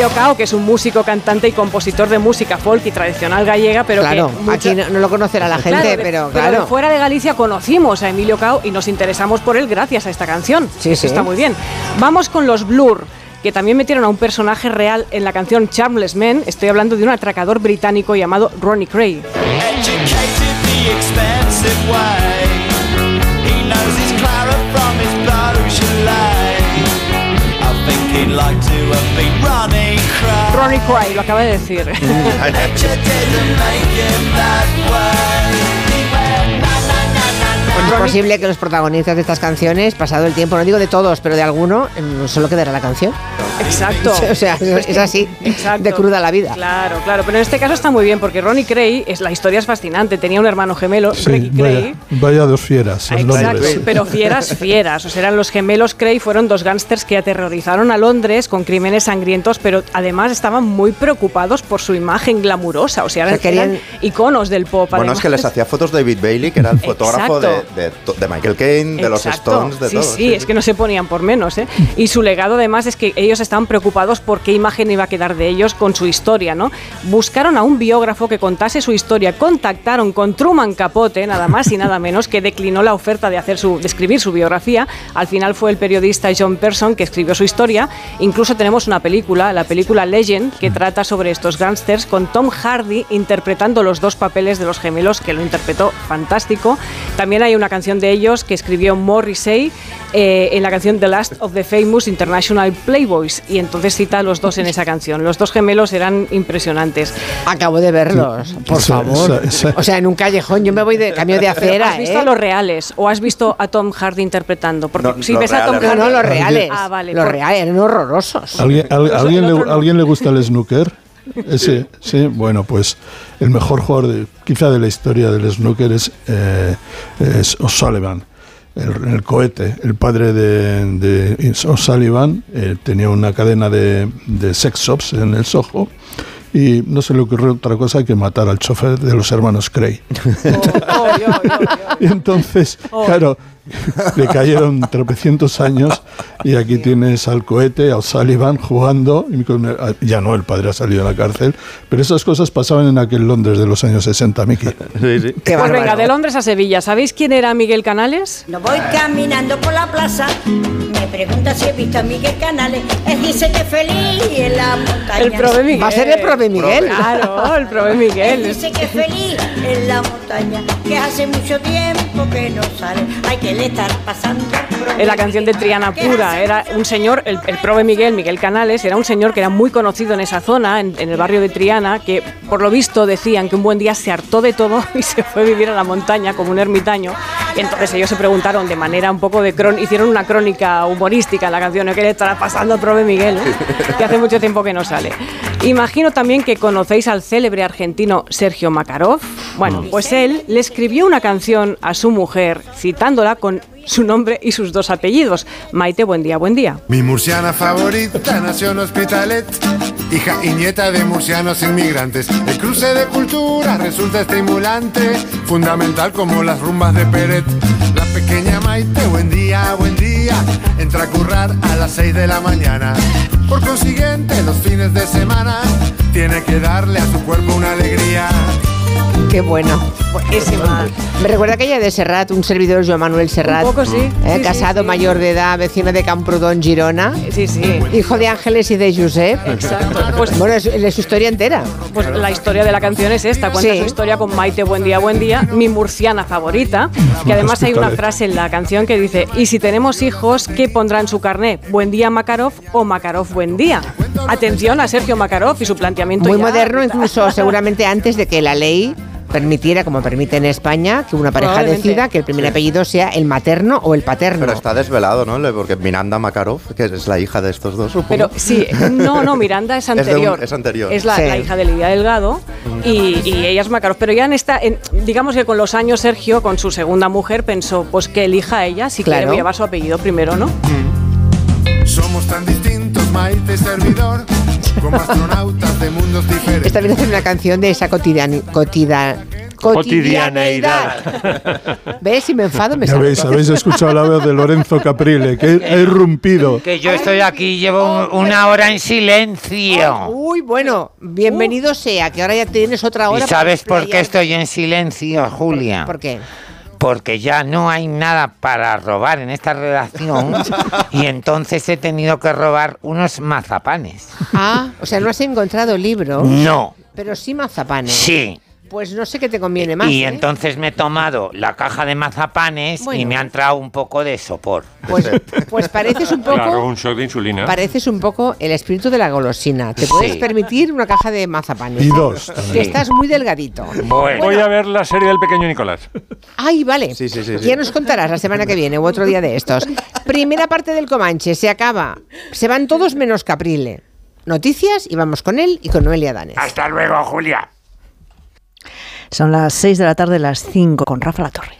Emilio Cao, que es un músico, cantante y compositor de música folk y tradicional gallega, pero Claro, que mucho- aquí no, no lo conocerá la gente, Claro, de- pero de claro. fuera de Galicia conocimos a Emilio Cao y nos interesamos por él gracias a esta canción. Sí, Eso sí. Está muy bien. Vamos con los Blur que también metieron a un personaje real en la canción Charmless Men. Estoy hablando de un atracador británico llamado Ronnie Cray. Ronnie Cray, lo acaba de decir. es posible que los protagonistas de estas canciones, pasado el tiempo, no digo de todos, pero de alguno, em, solo quedará la canción. Exacto. O sea, es, así, de cruda la vida. Claro, claro, pero en este caso está muy bien porque Ronnie Cray, es, la historia es fascinante, tenía un hermano gemelo, Reggie Cray. Vaya, vaya dos fieras. Exacto, Londres. pero fieras, fieras. O sea, eran los gemelos Cray, fueron dos gángsters que aterrorizaron a Londres con crímenes sangrientos, pero además estaban muy preocupados por su imagen glamurosa. O sea, eran, O sea, querían- eran iconos del pop. Bueno, es que les hacía fotos David Bailey, que era el fotógrafo de, Exacto. De, de Michael Caine, de los Exacto. Stones, de sí, todo. Sí, es que no se ponían por menos. ¿eh? Y su legado además es que ellos estaban preocupados por qué imagen iba a quedar de ellos con su historia. ¿no? Buscaron a un biógrafo que contase su historia, contactaron con Truman Capote, nada más y nada menos, que declinó la oferta de, hacer su, de escribir su biografía. Al final fue el periodista John Person que escribió su historia. Incluso tenemos una película, la película Legend, que trata sobre estos gángsters con Tom Hardy interpretando los dos papeles de los gemelos, que lo interpretó fantástico. También hay una canción de ellos que escribió Morrissey eh, en la canción The Last of the Famous International Playboys y entonces cita a los dos en esa canción. Los dos gemelos eran impresionantes. Acabo de verlos, por favor. O sea, en un callejón, yo me voy de cambio de acera, ¿Has visto ¿eh? a los reales o has visto a Tom Hardy interpretando? Porque No, si ves a Tom. Hardy... No, no, los reales. Ah, vale. Los por- reales eran horrorosos. ¿Alguien, al- ¿alguien, le. ¿Alguien le gusta el snooker? Ese, sí, bueno, pues el mejor jugador de, quizá de la historia del snooker es, eh, es O'Sullivan, el, el cohete. El padre de, de O'Sullivan eh, tenía una cadena de, de sex shops en el Soho y no se le ocurrió otra cosa que matar al chofer de los hermanos Cray. y entonces, claro, le cayeron tropecientos años y aquí tienes al cohete, a O'Sullivan jugando, y con el- ya no, el padre ha salido de la cárcel, pero esas cosas pasaban en aquel Londres de los años 60, Miki. Pues venga, de Londres a Sevilla. ¿Sabéis quién era Miguel Canales? No voy caminando por la plaza, me pregunta si he visto a Miguel Canales, él dice que feliz en la montaña. El. Va a ser el Prove Miguel. Claro, el Prove Miguel. Él dice que feliz en la montaña, que hace mucho tiempo que no sale, hay que le estar pasando. En la canción de Triana Pura. Era un señor, el, el prove Miguel, Miguel Canales, era un señor que era muy conocido en esa zona, en, en el barrio de Triana, que por lo visto decían que un buen día se hartó de todo y se fue a vivir a la montaña como un ermitaño. Y entonces ellos se preguntaron de manera un poco de cron hicieron una crónica humorística en la canción, ¿qué le estará pasando al prove Miguel? eh? Que hace mucho tiempo que no sale. Imagino también que conocéis al célebre argentino Sergio Makarov. Bueno, pues él le escribió una canción a su mujer citándola con su nombre y sus dos apellidos. Maite, buen día, buen día. Mi murciana favorita nació en Hospitalet, hija y nieta de murcianos inmigrantes. El cruce de cultura resulta estimulante, fundamental como las rumbas de Peret. Pequeña Maite, buen día, buen día, entra a currar a las 6 de la mañana. Por consiguiente, los fines de semana tiene que darle a su cuerpo una alegría. Qué bueno. Buenísima. Me recuerda aquella de Serrat, un servidor Joan Manuel Serrat. Un poco sí. eh, Sí, casado, sí, sí. mayor de edad, vecino de Camprodon, Girona. Sí, sí. Hijo de Ángeles y de Josep. Exacto. Pues, Bueno, es, es su historia entera. pues la historia de la canción es esta. Cuenta Sí. su historia con Maite, buen día, buen día, mi murciana favorita. Que además hay una frase en la canción que dice: Y si tenemos hijos, ¿qué pondrá en su carné? ¿Buen día, Makarov o Makarov, buen día? Atención a Sergio Makarov y su planteamiento Muy ya- moderno, incluso seguramente antes de que la ley permitiera, como permite en España, que una pareja decida que el primer Sí. apellido sea el materno o el paterno. Pero está desvelado, ¿no? Porque Miranda Makarov, que es la hija de estos dos, supongo. Pero sí, no, no, Miranda es un- anterior. es anterior. Es la, Sí. la hija de Lidia Delgado y, y ella es Makarov. Pero ya en esta, en- digamos que con los años Sergio, con su segunda mujer, pensó pues que elija a ella si Claro. quiere llevar su apellido primero, ¿no? Somos tan distintos, Maite servidor, como astronautas de mundos diferentes. Esta vez hacer una canción de esa cotidian, cotida- cotidianeidad. ¿Ves? Si me enfado, me veis, habéis escuchado la voz de Lorenzo Caprile, que ha irrumpido. Que yo estoy aquí, llevo un- una hora en silencio. Uy, bueno, bienvenido sea, que ahora ya tienes otra hora. ¿Y sabes por qué estoy en silencio, Julia? ¿Por qué? Porque ya no hay nada para robar en esta redacción y entonces he tenido que robar unos mazapanes. Ah, o sea, no has encontrado libro. No, Pero sí mazapanes. sí. Pues no sé qué te conviene más. Y ¿eh? entonces me he tomado la caja de mazapanes y me ha entrado un poco de sopor. Pues, pues pareces un poco. Claro, un shock de insulina. Pareces un poco el espíritu de la golosina. Te puedes Sí. permitir una caja de mazapanes. Y dos. Que estás muy delgadito. Bueno, Voy a ver la serie del pequeño Nicolás. Ay, vale. Sí, sí, sí, sí. Ya nos contarás la semana que viene u otro día de estos. Primera parte del Comanche, se acaba. Se van todos menos Caprile. Noticias y vamos con él y con Noelia Danes. hasta luego, Julia. Son las 6 de la tarde, las 5 con Rafa La Torre.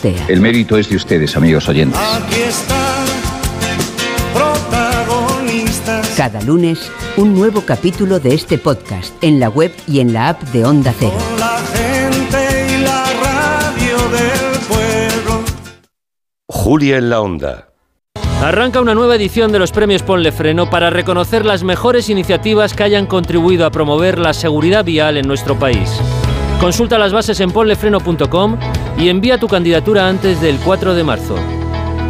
El mérito es de ustedes, amigos oyentes. Aquí está, protagonistas. Cada lunes, un nuevo capítulo de este podcast en la web y en la app de Onda Cero. La gente y la radio del pueblo. Julia en la onda. Arranca una nueva edición de los premios Ponle Freno para reconocer las mejores iniciativas que hayan contribuido a promover la seguridad vial en nuestro país. Consulta las bases en ponlefreno.com y envía tu candidatura antes del 4 de marzo.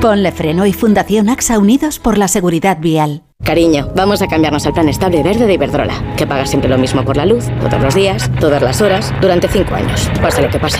Ponle Freno y Fundación AXA Unidos por la Seguridad Vial. Cariño, vamos a cambiarnos al plan estable verde de Iberdrola, que paga siempre lo mismo por la luz, todos los días, todas las horas, durante cinco años, pase lo que pase.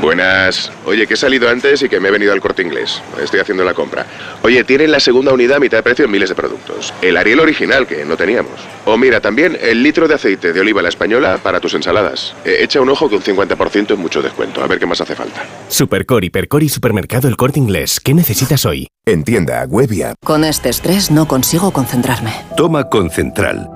Buenas. Oye, que he salido antes y que me he venido al corte inglés. Estoy haciendo la compra. Oye, tienen la segunda unidad a mitad de precio en miles de productos. El Ariel original, que no teníamos. O mira, también el litro de aceite de oliva la española para tus ensaladas. Eh, echa un ojo que un 50% es mucho descuento. A ver qué más hace falta. Supercor, Hipercor y Supermercado El Corte Inglés. ¿Qué necesitas hoy? En tienda, web y app. Con este estrés no consigo concentrarme. Toma Concentral.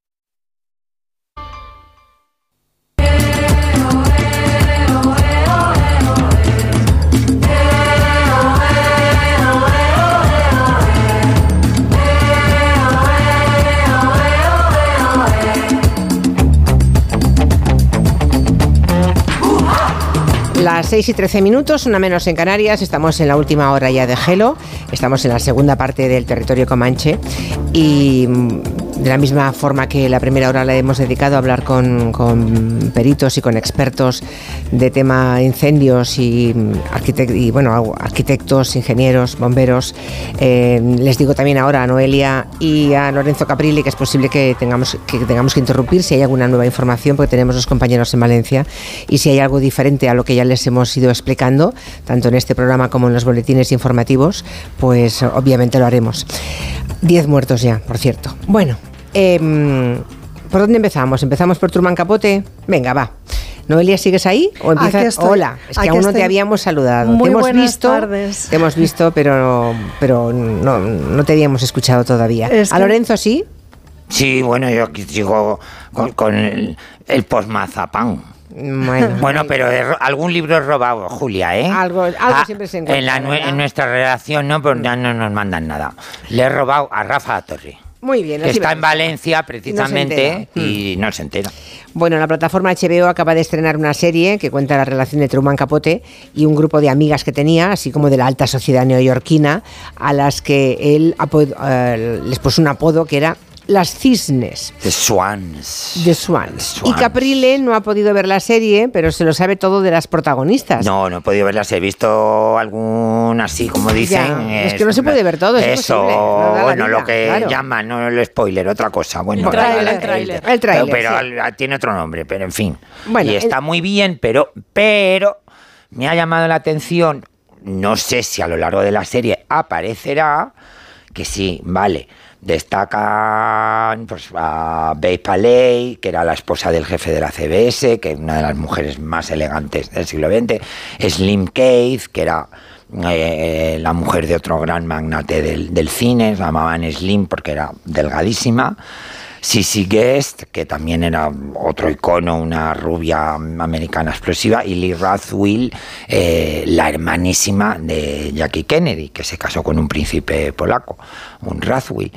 Las 6 y 13 minutos, una menos en Canarias, estamos en la última hora ya de Gelo, estamos en la segunda parte del territorio Comanche. Y mm, de la misma forma que la primera hora la hemos dedicado a hablar con, peritos y con expertos de tema incendios y, bueno, arquitectos, ingenieros, bomberos, eh, les digo también ahora a Noelia y a Lorenzo Caprilli que es posible que tengamos que, tengamos que interrumpir si hay alguna nueva información porque tenemos los compañeros en Valencia y si hay algo diferente a lo que ya les hemos ido explicando, tanto en este programa como en los boletines informativos, pues obviamente lo haremos. Diez muertos ya, por cierto. Bueno, em, ¿por dónde empezamos? ¿Empezamos por Truman Capote? Venga, va. Noelia, ¿sigues ahí? ¿O empieza- Aquí estoy, Hola, es que aquí aún no te habíamos saludado. Muy te hemos buenas visto, tardes. Te hemos visto, pero, pero no, no te habíamos escuchado todavía. Es ¿A que- Lorenzo sí? Sí, bueno, yo aquí sigo con, con el, el postmazapán. Bueno, Bueno, pero algún libro he robado, Julia, ¿eh? Algo, algo Ah, siempre se encuentra. en, la en nuestra relación no, pues ya no nos mandan nada. Le he robado a Rafa Torre, Muy bien. que está en. Valencia precisamente y no se entera. Bueno, la plataforma HBO acaba de estrenar una serie que cuenta la relación de Truman Capote y un grupo de amigas que tenía, así como de la alta sociedad neoyorquina, a las que él eh, les puso un apodo que era las cisnes. The Swans. The Swans. Y. Caprile no ha podido ver la serie, pero se lo sabe todo de las protagonistas. No, no he podido verlas. He visto algún así, como dicen. Ya, es que no se puede ver todo, es Eso, no bueno, vida, lo que claro. llaman, no el spoiler, otra cosa. Bueno, El tráiler, la- el tráiler, Pero, sí. pero al- tiene otro nombre, pero en fin. Bueno, y está el- muy bien, pero, pero me ha llamado la atención, no sé si a lo largo de la serie aparecerá, que sí, vale. Destacan pues, a Paley, que era la esposa del jefe de la CBS, que es una de las mujeres más elegantes del siglo XX. Slim Keith, que era eh, la mujer de otro gran magnate del, del cine, la llamaban Slim porque era delgadísima. Sissy Guest, que también era otro icono, una rubia americana explosiva, y Lee Rathwill, eh, la hermanísima de Jackie Kennedy, que se casó con un príncipe polaco, un Rathwill,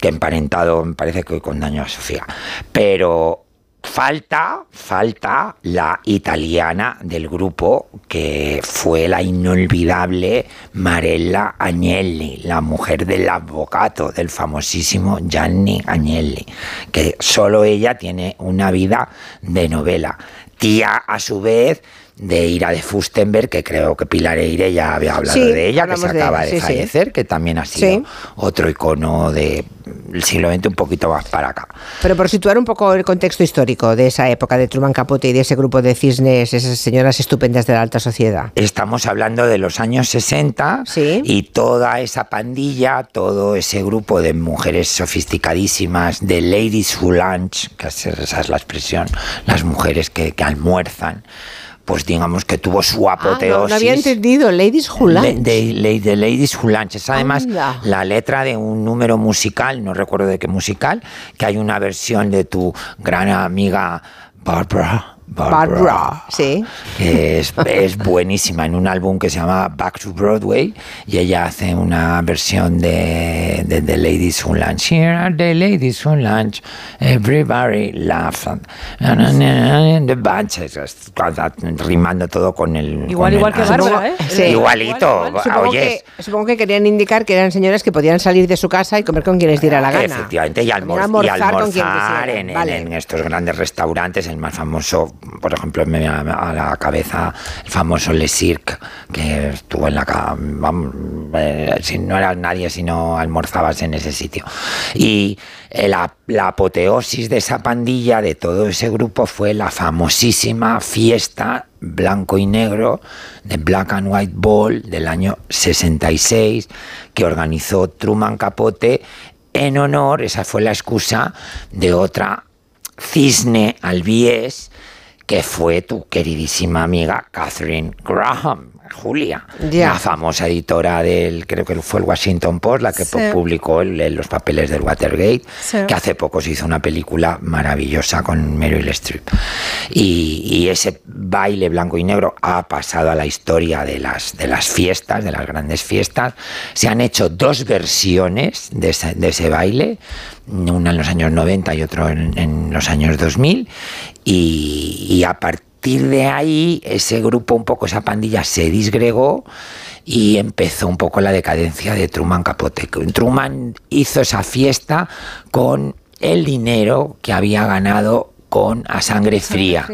que emparentado me parece que con daño a Sofía. Pero Falta, falta la italiana del grupo que fue la inolvidable Marella Agnelli, la mujer del avvocato del famosísimo Gianni Agnelli, que solo ella tiene una vida de novela. Tía, a su vez, de Ira de Fustenberg, que creo que Pilar Eire ya había hablado Sí, de ella, que se de acaba de sí, sí. fallecer, que también ha sido otro icono del siglo XX un poquito más para acá. Pero por situar un poco el contexto histórico de esa época de Truman Capote y de ese grupo de cisnes, esas señoras estupendas de la alta sociedad. Estamos hablando de los años 60 y toda esa pandilla, todo ese grupo de mujeres sofisticadísimas, de ladies who lunch, que es- esa es la expresión, las mujeres que, que almuerzan, pues digamos que tuvo su Ah, no, apoteosis. no había entendido. Ladies. De, de- de Ladies. Es además Anda. la letra de un número musical, no recuerdo de qué musical, que hay una versión de tu gran amiga Barbara. Barbara, sí. que es, es buenísima en un álbum que se llama Back to Broadway y ella hace una versión de, de The Ladies Who Lunch. Here are the ladies who lunch, everybody laughs. The bunch. Es- es- rimando todo con el. Igual, con igual el- que Bárbara, ¿eh? Sí. Igualito. Supongo que, supongo que querían indicar que eran señoras que podían salir de su casa y comer con quien les diera la gana. Efectivamente, y, almor- y almorzar con quien almorzar quisieran. en, en- Vale. en estos grandes restaurantes, el más famoso, por ejemplo, me viene a la cabeza el famoso Le Cirque, que estuvo en la... vamos, no eras nadie si no almorzabas en ese sitio. Y eh, la, la apoteosis de esa pandilla, de todo ese grupo, fue la famosísima fiesta blanco y negro de Black and White Ball del año 66 que organizó Truman Capote en honor, esa fue la excusa, de otra cisne albiés que fue tu queridísima amiga Catherine Graham, Julia, la famosa editora del, creo que fue el Washington Post, la que Sí. publicó el- los papeles del Watergate, Sí. que hace poco se hizo una película maravillosa con Meryl Streep. Y, y ese baile blanco y negro ha pasado a la historia de las, de las fiestas, de las grandes fiestas. Se han hecho dos versiones de ese, de ese baile, una en los años 90 y otra en, en los años 2000. Y, y a partir de ahí, ese grupo, un poco esa pandilla, se disgregó y empezó un poco la decadencia de Truman Capote. Truman hizo esa fiesta con el dinero que había ganado con A Sangre Fría.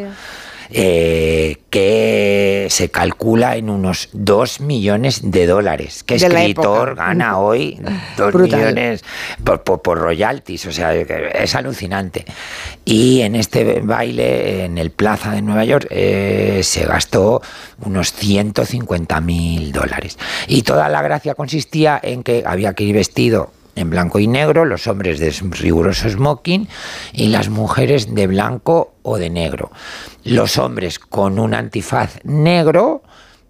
Eh, que se calcula en unos 2 millones de dólares. ¿Qué De escritor gana hoy 2 Brutal. millones por, por- por royalties? O sea, que es alucinante. Y en este baile, en el Plaza de Nueva York, eh, se gastó unos 150 mil dólares. Y toda la gracia consistía en que había que ir vestido en blanco y negro, los hombres de riguroso smoking y las mujeres de blanco o de negro. Los hombres con un antifaz negro,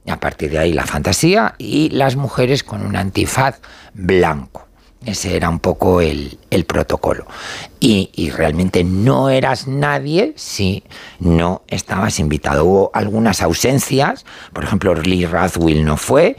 a partir de ahí la fantasía, y las mujeres con un antifaz blanco. Ese era un poco el, el protocolo. Y, y realmente no eras nadie si no estabas invitado. Hubo algunas ausencias, por ejemplo, Lee Rathwill no fue,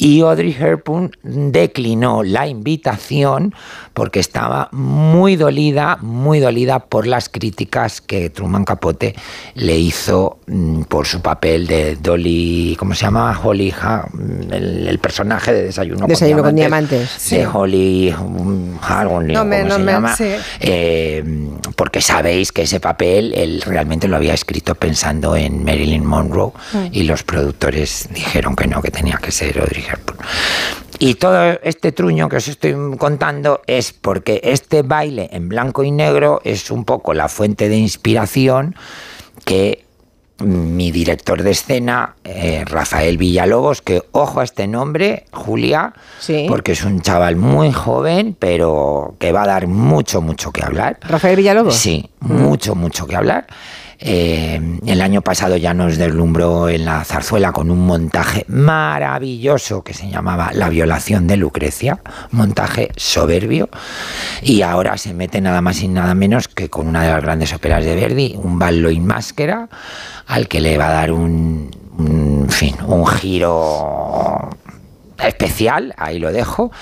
y Audrey Hepburn declinó la invitación porque estaba muy dolida, muy dolida por las críticas que Truman Capote le hizo mm, por su papel de Dolly, ¿cómo se llama? Holly, Ha- el, el personaje de Desayuno, Desayuno con con diamantes. De Holly mm, Hargon, No me- ¿cómo no se me- llama? sí. Eh, porque sabéis que ese papel él realmente lo había escrito pensando en Marilyn Monroe Mm. y los productores dijeron que no, que tenía que ser Audrey Hepburn. Y todo este truño que os estoy contando es porque este baile en blanco y negro es un poco la fuente de inspiración que mi director de escena, eh, Rafael Villalobos, que ojo a este nombre, Julia, porque es un chaval muy joven, pero que va a dar mucho, mucho que hablar. Rafael Villalobos. Sí, mucho, mucho que hablar. Eh, el año pasado ya nos deslumbró en la zarzuela con un montaje maravilloso que se llamaba La violación de Lucrecia, montaje soberbio, y ahora se mete nada más y nada menos que con una de las grandes óperas de Verdi, un ballo in máscara, al que le va a dar un, fin, un giro especial, ahí lo dejo,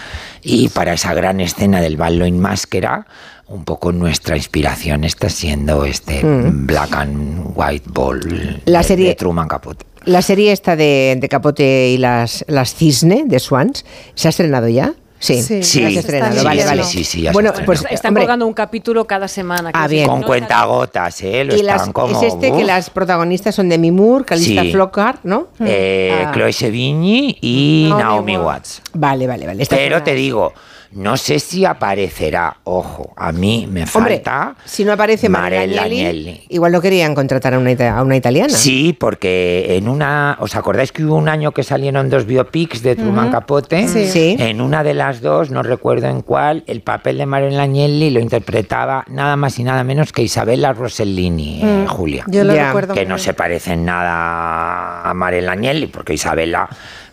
y para esa gran escena del ballo in máscara, un poco nuestra inspiración está siendo este Mm. Black and White Ball La de- serie- de Truman Capote. La serie esta de, de Capote y las, las Cisne, de Swans, ¿se ha estrenado ya? Sí, Sí. Sí, se ha está estrenado, vale, Sí, vale. sí, sí, bueno, pues Están hombre, colgando un capítulo cada semana. Ah, bien. Con no cuentagotas, ¿eh? Lo y las- están como... es este que las protagonistas son Demi Moore, Calista Sí. Flockhart, ¿no? Eh, Ah. Chloe Sevigny y Naomi, Watts. Vale, vale, vale. Pero te digo, no sé si aparecerá, ojo, a mí me Hombre, falta si no aparece Marella Marella Agnelli, igual no querían contratar a una, ita- a una italiana. Sí, porque en una, ¿os acordáis que hubo un año que salieron dos biopics de Truman. Capote? Sí. Sí. En una de las dos, no recuerdo en cuál, el papel de Mariela Agnelli lo interpretaba nada más y nada menos que Isabella Rossellini, eh, Mm, Julia. yo lo recuerdo Que no bien. se parece en nada a Mariela Agnelli, porque Isabella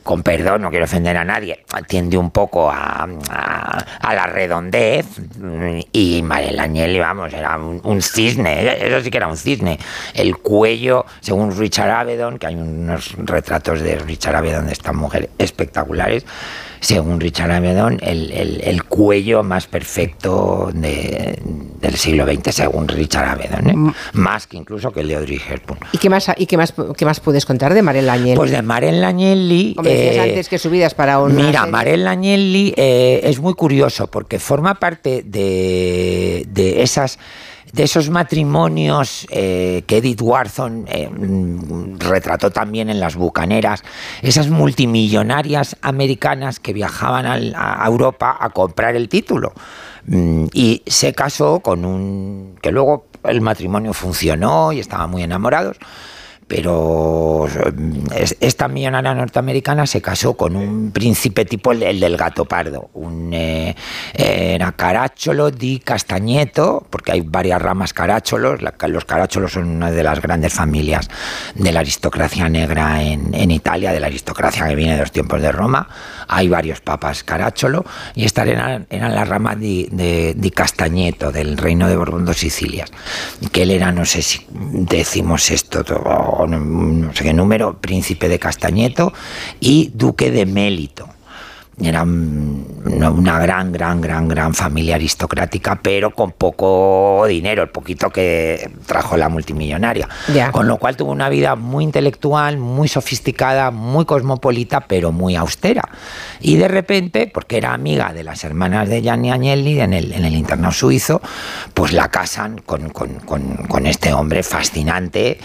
con perdón, no quiero ofender a nadie, tiende un poco a, a- a la redondez y Mariela Agnelli, vamos, era un, un cisne, eso sí que era un cisne. El cuello, según Richard Avedon, que hay unos retratos de Richard Avedon de esta mujer espectaculares, según Richard Avedon, el, el- el cuello más perfecto de- del siglo XX, según Richard Avedon, ¿eh? más que incluso que el de Audrey Hepburn. ¿Y qué más, y qué más, qué más puedes contar de Marella Agnelli? Pues de Mariela Agnelli... decías eh, antes que subidas para una Mira. Marella Agnelli eh, es muy curioso porque forma parte de, de esas de esos matrimonios eh, que Edith Wharton eh, mm, retrató también en las bucaneras, esas multimillonarias americanas que viajaban al- a Europa a comprar el título. Mm, Y se casó con un... que luego el matrimonio funcionó y estaban muy enamorados, pero mm, es- esta millonaria norteamericana se casó con un príncipe tipo el, el del gato pardo, un, eh, era Caracciolo di Castagneto, porque hay varias ramas Caracciolo, la- los Caracciolo son una de las grandes familias de la aristocracia negra en, en Italia, de la aristocracia que viene de los tiempos de Roma, hay varios papas Caracciolo, y estas eran, eran la rama di, de, di Castagneto, del reino de Borbón dos Sicilias, que él era, no sé si decimos esto, o no, sé qué número, príncipe de Castagneto y duque de Mélito. Era una gran, gran, gran, gran familia aristocrática, pero con poco dinero, el poquito que trajo la multimillonaria. Con lo cual tuvo una vida muy intelectual, muy sofisticada, muy cosmopolita, pero muy austera. Y de repente, porque era amiga de las hermanas de Gianni Agnelli en el, en el internado suizo, pues la casan con, con- con- con este hombre fascinante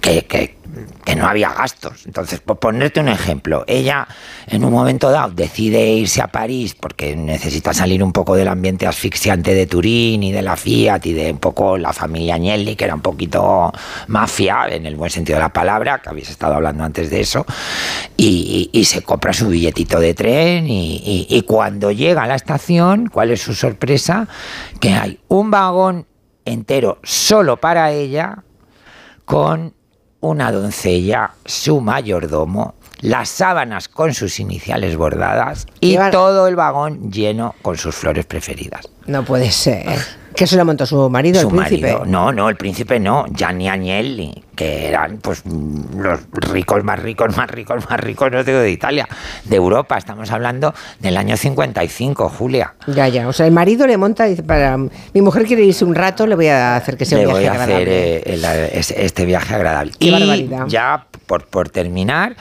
que, no había gastos. Entonces, por ponerte un ejemplo, ella en un momento dado decide irse a París porque necesita salir un poco del ambiente asfixiante de Turín y de la Fiat y de un poco la familia Agnelli, que era un poquito mafia en el buen sentido de la palabra, que habéis estado hablando antes de eso, y, se compra su billetito de tren y cuando llega a la estación, ¿cuál es su sorpresa? Que hay un vagón entero solo para ella con una doncella, su mayordomo, las sábanas con sus iniciales bordadas y todo el vagón lleno con sus flores preferidas. No puede ser. Que se lo montó su marido, Su el príncipe. marido, no, no, el príncipe no, Gianni Agnelli, que eran pues los ricos más ricos, más ricos, más ricos, no digo de Italia, de Europa, estamos hablando del año 55, Julia. Ya, ya. O sea, el marido le monta y dice, para mi mujer quiere irse un rato, le voy a hacer que sea Le un voy viaje a hacer agradable. eh, el- es- este viaje agradable. Qué y barbaridad. ya por, por terminar,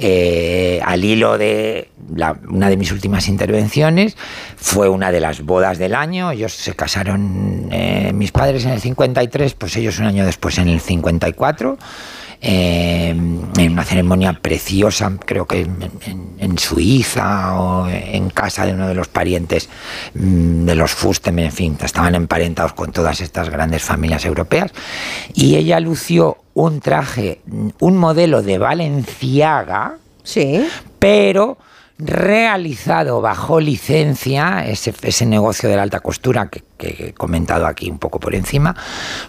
eh, al hilo de la- una de mis últimas intervenciones, fue una de las bodas del año. Ellos se casaron, eh, mis padres en el 53, pues ellos un año después en el 54. Eh, en una ceremonia preciosa, creo que en, en- en Suiza o en casa de uno de los parientes mm, de los Fusten, en fin, estaban emparentados con todas estas grandes familias europeas. Y ella lució un traje, un modelo de Valenciaga, sí. pero realizado bajo licencia, ese, negocio de la alta costura que, he comentado aquí un poco por encima,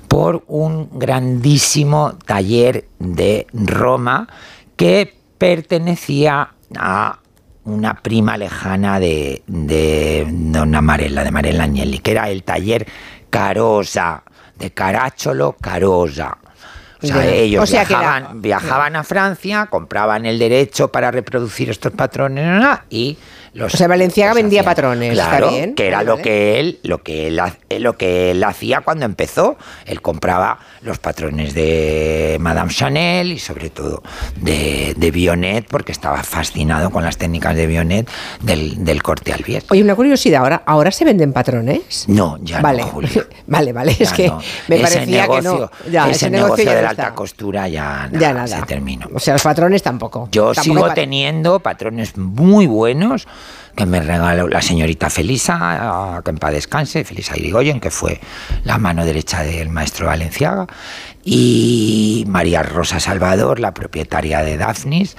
por un grandísimo taller de Roma que pertenecía a una prima lejana de, de Marella, de Marella Agnelli, que era el taller Carosa, de Caracciolo Carosa. O sea, ellos O sea que la- viajaban, a Francia, compraban el derecho para reproducir estos patrones y los O sea, Valenciaga vendía hacían. patrones, Claro, está bien. que era Vale, lo que él, lo que él, eh, lo que él hacía cuando empezó. Él compraba los patrones de Madame Chanel y sobre todo de, de Bionet, porque estaba fascinado con las técnicas de Bionet del, del corte al bies. Oye, una curiosidad, ¿ahora, ¿ahora se venden patrones? No, ya vale. no, Julia. vale, vale, es que no. me ese parecía negocio, que no. Ya, ese, negocio negocio ya de la alta costura ya, Ya nada, nada. se terminó. O sea, los patrones tampoco. Yo Tampoco sigo teniendo patrones muy buenos que me regaló la señorita Felisa, que en paz descanse, Felisa Irigoyen, que fue la mano derecha del maestro Valenciaga, y María Rosa Salvador, la propietaria de Daphnis.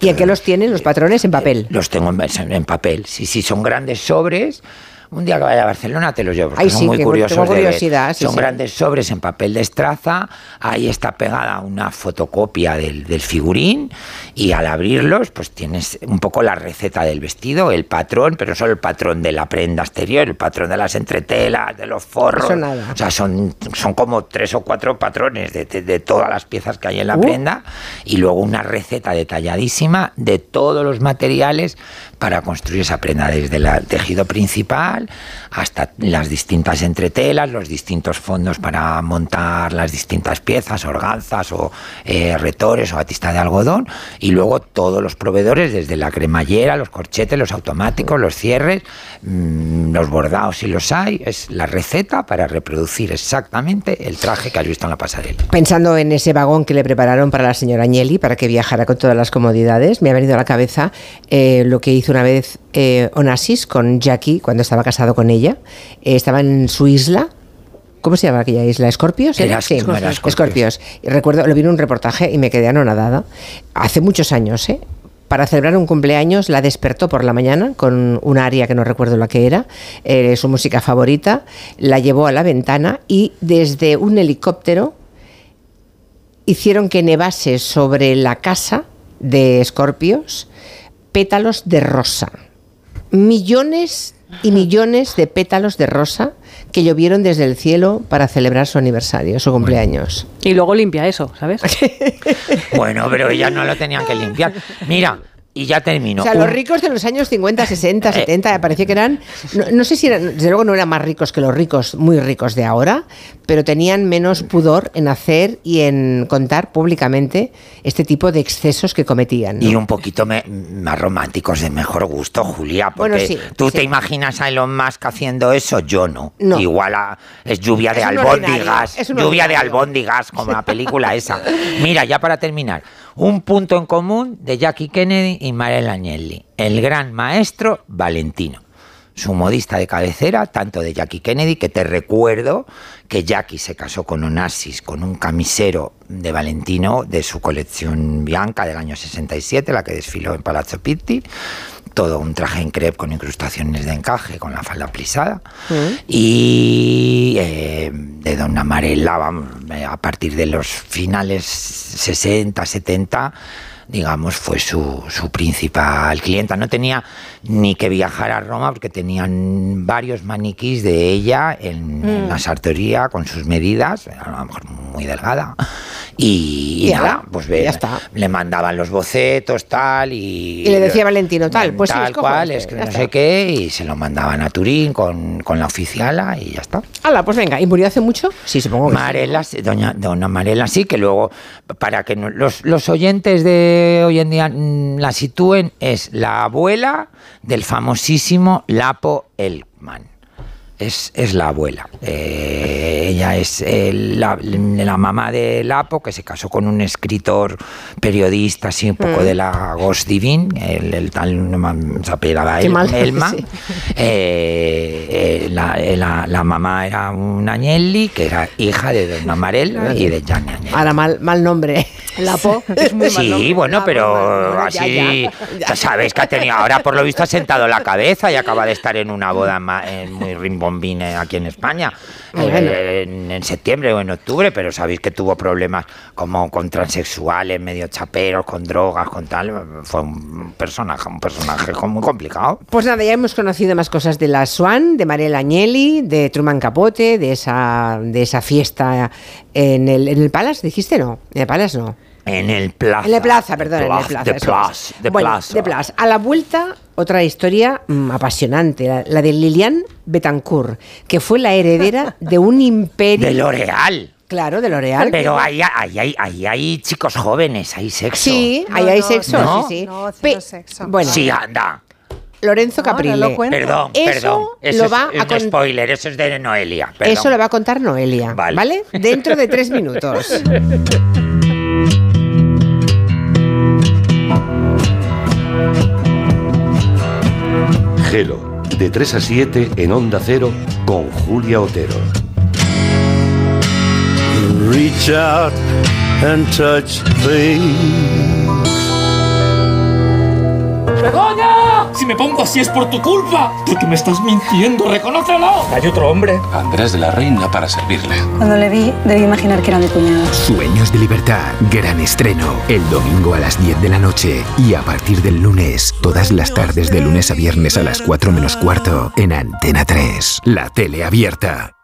¿Y en qué los tienen los patrones en papel? Los tengo en, en papel, sí, sí, son grandes sobres. Un día que vaya a Barcelona te los llevo, porque Ay, son sí, muy que curiosos de ver. sí, son sí. grandes sobres en papel de estraza, ahí está pegada una fotocopia del, del figurín y al abrirlos pues tienes un poco la receta del vestido, el patrón, pero no solo el patrón de la prenda exterior, el patrón de las entretelas, de los forros. Eso nada. O sea, son, son como tres o cuatro patrones de, de- de todas las piezas que hay en la Uh. prenda y luego una receta detalladísima de todos los materiales para construir esa prenda, desde el tejido principal hasta las distintas entretelas, los distintos fondos para montar las distintas piezas, organzas o eh, retores o batista de algodón, y luego todos los proveedores, desde la cremallera, los corchetes, los automáticos, los cierres, mm, los bordados si los hay, es la receta para reproducir exactamente el traje que has visto en la pasarela. Pensando en ese vagón que le prepararon para la señora Agnelli para que viajara con todas las comodidades, me ha venido a la cabeza eh, lo que hizo una vez eh, Onassis con Jackie cuando estaba casado con ella. Eh, estaba en su isla. ¿Cómo se llama aquella isla? ¿Escorpios? Era- sí, Escorpios. Recuerdo, lo vi en un reportaje y me quedé anonadada. Hace muchos años, ¿eh? Para celebrar un cumpleaños la despertó por la mañana con una aria que no recuerdo la que era, eh, su música favorita, la llevó a la ventana y desde un helicóptero hicieron que nevase sobre la casa de Escorpios pétalos de rosa. Millones y millones de pétalos de rosa que llovieron desde el cielo para celebrar su aniversario, su cumpleaños. Y luego limpia eso, ¿sabes? Bueno, pero ellas no lo tenían que limpiar. Mira, y ya termino. O sea, Un- los ricos de los años 50, 60, 70, me parecía que eran, no, no sé si eran, desde luego no eran más ricos que los ricos, muy ricos de ahora, pero tenían menos pudor en hacer y en contar públicamente este tipo de excesos que cometían. ¿no? Y un poquito me- más románticos, de mejor gusto, Julia. Porque Bueno, sí, tú sí. te imaginas a Elon Musk haciendo eso, yo no. No. Igual a- es lluvia de Es albóndigas. ordinario, Lluvia de ordinario. albóndigas, como la película esa. Mira, ya para terminar, un punto en común de Jackie Kennedy y Mariela Agnelli. El gran maestro Valentino. Su modista de cabecera, tanto de Jackie Kennedy, que te recuerdo que Jackie se casó con Onassis, con un camisero de Valentino de su colección Bianca del año 67, la que desfiló en Palazzo Pitti. Todo un traje en crepe con incrustaciones de encaje, con la falda plisada. Y eh, de Donna Marella, a partir de los finales 60, 70, digamos, fue su, su principal clienta. No tenía ni que viajar a Roma porque tenían varios maniquís de ella en, en Mm. la sartoría con sus medidas, a lo mejor muy delgada. Y, nada, pues ve, ya está. le mandaban los bocetos, tal, y... Y le decía Valentino, tal, pues tal cual, es que no está. sé qué, y se lo mandaban a Turín con, con la oficiala y ya está. Hala, pues venga, ¿y murió hace mucho? Sí, supongo que sí. Marela, sí, doña, doña Marela, sí, que luego, para que los, los oyentes de hoy en día mm, la sitúen, es la abuela del famosísimo Lapo Elman. Es, es la abuela. Eh, ella es eh, la, la mamá de Lapo, que se casó con un escritor periodista, así un poco Mm. de la Ghost Divine, el, el tal, no me- se apellidaba El- mal, Elman. sí. Eh, eh, la, la- la mamá era una Agnelli, que era hija de Donna Marella y de Gianni Agnelli. Ahora mal, mal nombre. Lapo es muy mal Sí, nombre. bueno, pero bueno, ya, así, ya. ya sabes que ha tenido, ahora por lo visto ha sentado la cabeza y acaba de estar en una boda en muy rimbombine aquí en España, bueno. eh, en, en septiembre o en octubre, pero sabéis que tuvo problemas como con transexuales, medio chaperos, con drogas, con tal, fue un personaje, un personaje muy complicado. Pues nada, ya hemos conocido más cosas de la Swan, de Mariela Agnelli, de Truman Capote, de esa, de esa fiesta en el, en el Palace, dijiste no, en el Palace no. En el plaza. En la plaza, perdón, en la Plaza, de plaza, de Bueno, plaza. de plaza. A la vuelta, otra historia mm, apasionante, la, la de Liliane Betancourt, que fue la heredera de un imperio. De L'Oreal. Claro, de L'Oreal. Pero ahí, ahí, ahí, ahí hay chicos jóvenes, hay sexo. Sí, ahí hay sexo, ¿No? sí, sí. No, cero sexo. Bueno, Sí, anda. Lorenzo Caprile. lo cuento. Perdón, Eso perdón. Eso lo va es, a un spoiler, eso es de Noelia. perdón. Eso lo va a contar Noelia, Vale. ¿vale? Dentro de tres minutos. Gelo, de 3 a 7 en Onda Cero con Julia Otero. Reach out and touch things. ¡Begoña! Si me pongo así es por tu culpa. Porque me estás mintiendo, reconócelo. Hay otro hombre. Andrés de la Reina para servirle. Cuando le vi, debí imaginar que era mi cuñado. Sueños de libertad, gran estreno, el domingo a las 10 de la noche y a partir del lunes, todas las tardes de lunes a viernes a las 4 menos cuarto en Antena 3, la tele abierta.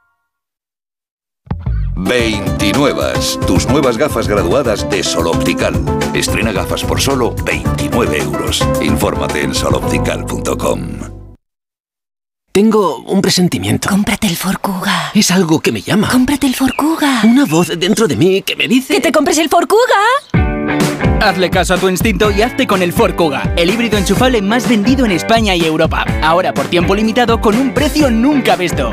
29. Tus nuevas gafas graduadas de Sol Optical. Estrena gafas por solo 29 euros. Infórmate en soloptical.com. Tengo un presentimiento. Cómprate el Forcuga. Es algo que me llama. Cómprate el Forcuga. Una voz dentro de mí que me dice... ¡Que te compres el Forcuga! Hazle caso a tu instinto y hazte con el Ford Kuga, el híbrido enchufable más vendido en España y Europa. Ahora por tiempo limitado con un precio nunca visto.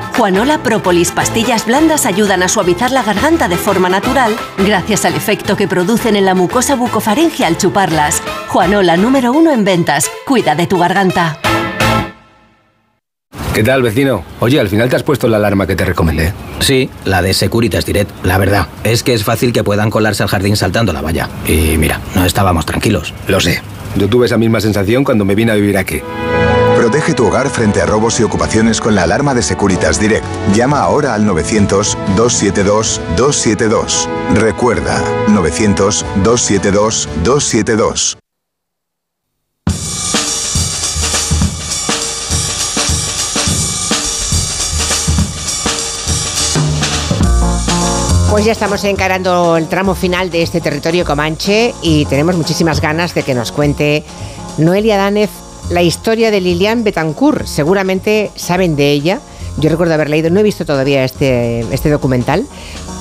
Juanola Propolis pastillas blandas ayudan a suavizar la garganta de forma natural gracias al efecto que producen en la mucosa bucofaringe al chuparlas. Juanola número uno en ventas. Cuida de tu garganta. ¿Qué tal, vecino? Oye, al final te has puesto la alarma que te recomendé. Sí, la de Securitas Direct. La verdad, es que es fácil que puedan colarse al jardín saltando la valla. Y mira, no estábamos tranquilos. Lo sé. Yo tuve esa misma sensación cuando me vine a vivir aquí. Protege tu hogar frente a robos y ocupaciones con la alarma de Securitas Direct. Llama ahora al 900-272-272. Recuerda, 900-272-272. Pues ya estamos encarando el tramo final de este territorio comanche y tenemos muchísimas ganas de que nos cuente Noelia Danez la historia de Lilian Betancourt. Seguramente saben de ella. Yo recuerdo haber leído, no he visto todavía este, este documental,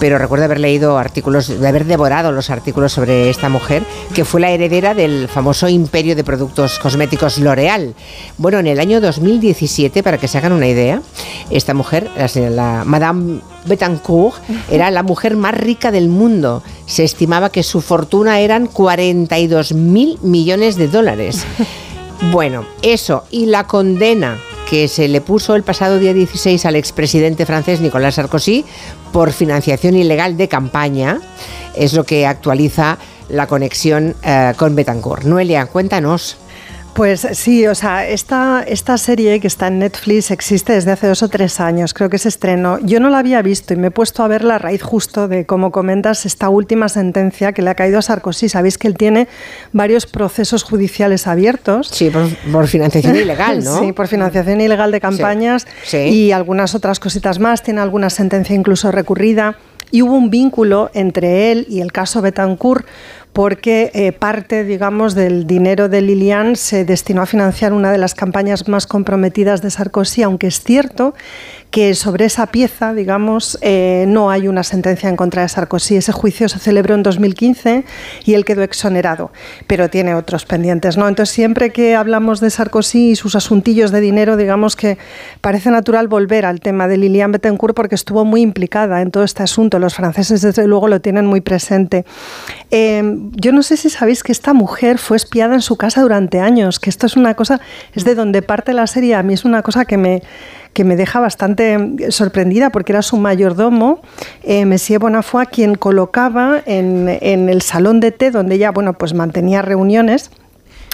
pero recuerdo haber leído artículos, de haber devorado los artículos sobre esta mujer, que fue la heredera del famoso imperio de productos cosméticos L'Oreal. Bueno, en el año 2017, para que se hagan una idea, esta mujer, la, la Madame Betancourt, era la mujer más rica del mundo. Se estimaba que su fortuna eran 42 mil millones de dólares. Bueno, eso y la condena que se le puso el pasado día 16 al expresidente francés Nicolas Sarkozy por financiación ilegal de campaña es lo que actualiza la conexión eh, con Betancourt. Noelia, cuéntanos. Pues sí, o sea, esta, esta serie que está en Netflix existe desde hace dos o tres años, creo que se estrenó. Yo no la había visto y me he puesto a verla a raíz justo de, como comentas, esta última sentencia que le ha caído a Sarkozy. Sabéis que él tiene varios procesos judiciales abiertos. Sí, por, financiación ilegal, ¿no? Sí, por financiación ilegal de campañas Sí, sí. y algunas otras cositas más. Tiene alguna sentencia incluso recurrida. Y hubo un vínculo entre él y el caso Betancourt porque eh, parte, digamos, del dinero de Lilian se destinó a financiar una de las campañas más comprometidas de Sarkozy, aunque es cierto que sobre esa pieza, digamos, eh, no hay una sentencia en contra de Sarkozy. Ese juicio se celebró en 2015 y él quedó exonerado, pero tiene otros pendientes, ¿no? Entonces, siempre que hablamos de Sarkozy y sus asuntillos de dinero, digamos que parece natural volver al tema de Lilian Bettencourt porque estuvo muy implicada en todo este asunto. Los franceses, desde luego, lo tienen muy presente. Eh, yo no sé si sabéis que esta mujer fue espiada en su casa durante años, que esto es una cosa, es de donde parte la serie, a mí es una cosa que me, que me deja bastante sorprendida porque era su mayordomo, eh, Monsieur Bonafont, quien colocaba en, en, el salón de té donde ella, bueno, pues mantenía reuniones.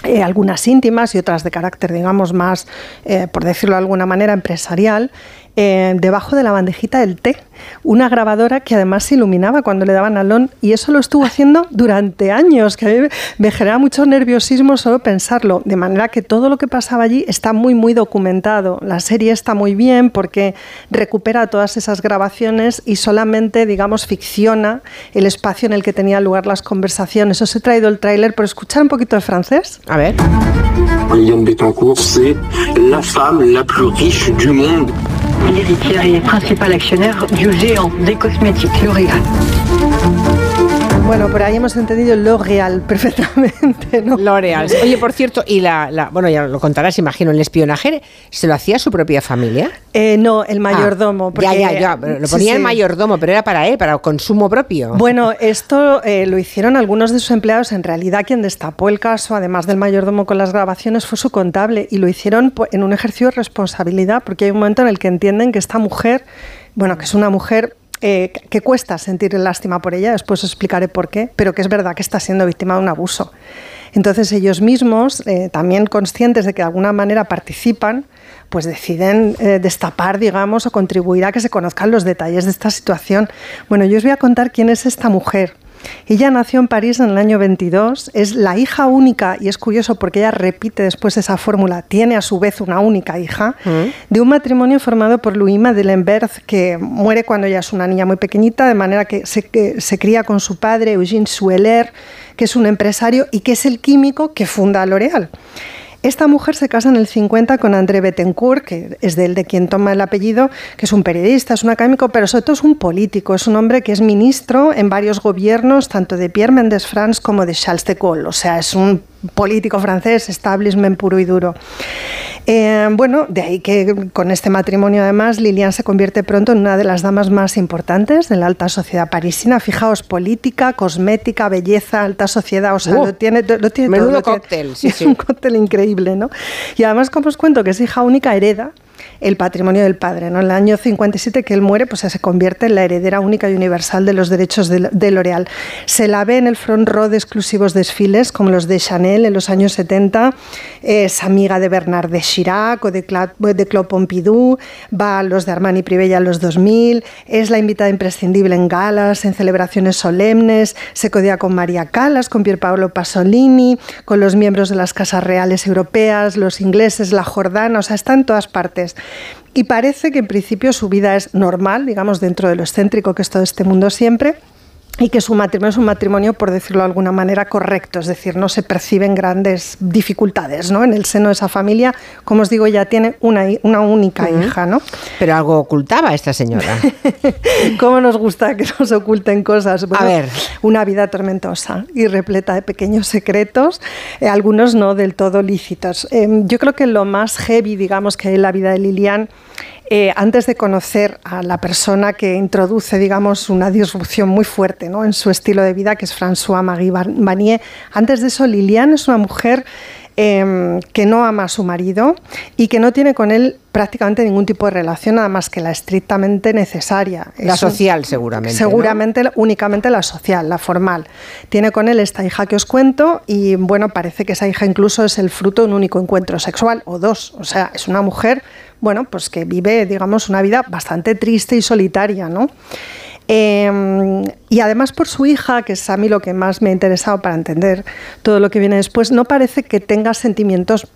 Eh, algunas íntimas y otras de carácter, digamos, más, eh, por decirlo de alguna manera, empresarial, eh, debajo de la bandejita del té, una grabadora que además se iluminaba cuando le daban alón y eso lo estuvo haciendo durante años, que a mí me genera mucho nerviosismo solo pensarlo, de manera que todo lo que pasaba allí está muy, muy documentado. La serie está muy bien porque recupera todas esas grabaciones y solamente, digamos, ficciona el espacio en el que tenían lugar las conversaciones. Os he traído el tráiler, pero escuchar un poquito de francés. A ver. Liliane Bettencourt, c'est la femme la plus riche du monde. L'héritière et principal actionnaire du géant des cosmétiques L'Oréal. Bueno, por ahí hemos entendido L'Oréal perfectamente, ¿no? L'Oréal. Oye, por cierto, y la, la, bueno, ya lo contarás, imagino, el espionaje, ¿se lo hacía su propia familia? Eh, no, el mayordomo. Ah, ya, ya, ya, pero lo ponía sí, el mayordomo, pero era para él, para consumo propio. Bueno, esto eh, lo hicieron algunos de sus empleados. En realidad, quien destapó el caso, además del mayordomo con las grabaciones, fue su contable y lo hicieron en un ejercicio de responsabilidad, porque hay un momento en el que entienden que esta mujer, bueno, que es una mujer eh, que cuesta sentir lástima por ella, después os explicaré por qué, pero que es verdad que está siendo víctima de un abuso. Entonces ellos mismos, eh, también conscientes de que de alguna manera participan, pues deciden eh, destapar, digamos, o contribuir a que se conozcan los detalles de esta situación. Bueno, yo os voy a contar quién es esta mujer. Ella nació en París en el año 22, es la hija única, y es curioso porque ella repite después esa fórmula, tiene a su vez una única hija, mm. de un matrimonio formado por Louis Madeleine que muere cuando ella es una niña muy pequeñita, de manera que se, que se cría con su padre, Eugene Sueller, que es un empresario y que es el químico que funda L'Oréal. Esta mujer se casa en el 50 con André Bettencourt, que es de él de quien toma el apellido, que es un periodista, es un académico, pero sobre todo es un político, es un hombre que es ministro en varios gobiernos, tanto de Pierre Mendès France como de Charles de Gaulle, o sea, es un político francés, establishment puro y duro. Eh, bueno, de ahí que con este matrimonio además Lilian se convierte pronto en una de las damas más importantes de la alta sociedad parisina. Fijaos, política, cosmética, belleza, alta sociedad, o sea, Uh, lo tiene, lo tiene menudo todo. tiene- cóctel, sí, es sí. un cóctel increíble, ¿no? Y además, como os cuento que es hija única, hereda el patrimonio del padre. ¿no? En el año 57 que él muere, pues se convierte en la heredera única y universal de los derechos de, L'Oréal. Se la ve en el front row de exclusivos desfiles, como los de Chanel en los años 70, es amiga de Bernard de Chirac o de, Cla- de Claude Pompidou, va a los de Armani Privé ya en los 2000, es la invitada imprescindible en galas, en celebraciones solemnes, se codea con María Callas, con Pierpaolo Pasolini, con los miembros de las casas reales europeas, los ingleses, la Jordana, o sea, está en todas partes. Y parece que en principio su vida es normal, digamos, dentro de lo excéntrico que es todo este mundo siempre. Y que su matrimonio es un matrimonio, por decirlo de alguna manera, correcto, es decir, no se perciben grandes dificultades ¿no? en el seno de esa familia. Como os digo, ya tiene una, una única hija, ¿no? Pero algo ocultaba esta señora. ¿Cómo nos gusta que nos oculten cosas? Bueno, A ver. Una vida tormentosa y repleta de pequeños secretos, eh, algunos no del todo lícitos. Eh, yo creo que lo más heavy, digamos, que hay en la vida de Lilian, eh, antes de conocer a la persona que introduce, digamos, una disrupción muy fuerte ¿no? en su estilo de vida, que es François-Marie Van- Vanier, antes de eso, Lilian es una mujer eh, que no ama a su marido y que no tiene con él prácticamente ningún tipo de relación, nada más que la estrictamente necesaria. La social, seguramente. ¿no? Seguramente únicamente la social, la formal. Tiene con él esta hija que os cuento y bueno, parece que esa hija incluso es el fruto de un único encuentro sexual o dos. O sea, es una mujer, bueno, pues que vive, digamos, una vida bastante triste y solitaria, ¿no? Eh, y además por su hija, que es a mí lo que más me ha interesado para entender todo lo que viene después, no parece que tenga sentimientos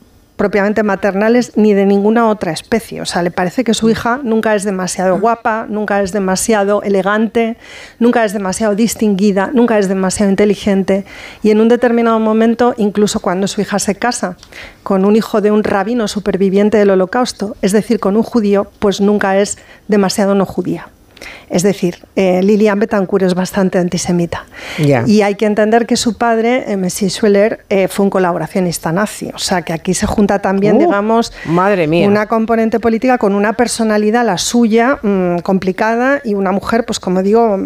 propiamente maternales ni de ninguna otra especie. O sea, le parece que su hija nunca es demasiado guapa, nunca es demasiado elegante, nunca es demasiado distinguida, nunca es demasiado inteligente. Y en un determinado momento, incluso cuando su hija se casa con un hijo de un rabino superviviente del holocausto, es decir, con un judío, pues nunca es demasiado no judía. Es decir, eh, Lilian Betancourt es bastante antisemita. Y hay que entender que su padre, eh, Monsieur Schweller, eh, fue un colaboracionista nazi. O sea, que aquí se junta también, Uh, digamos, madre mía. una componente política con una personalidad, la suya, mm, complicada, y una mujer, pues como digo,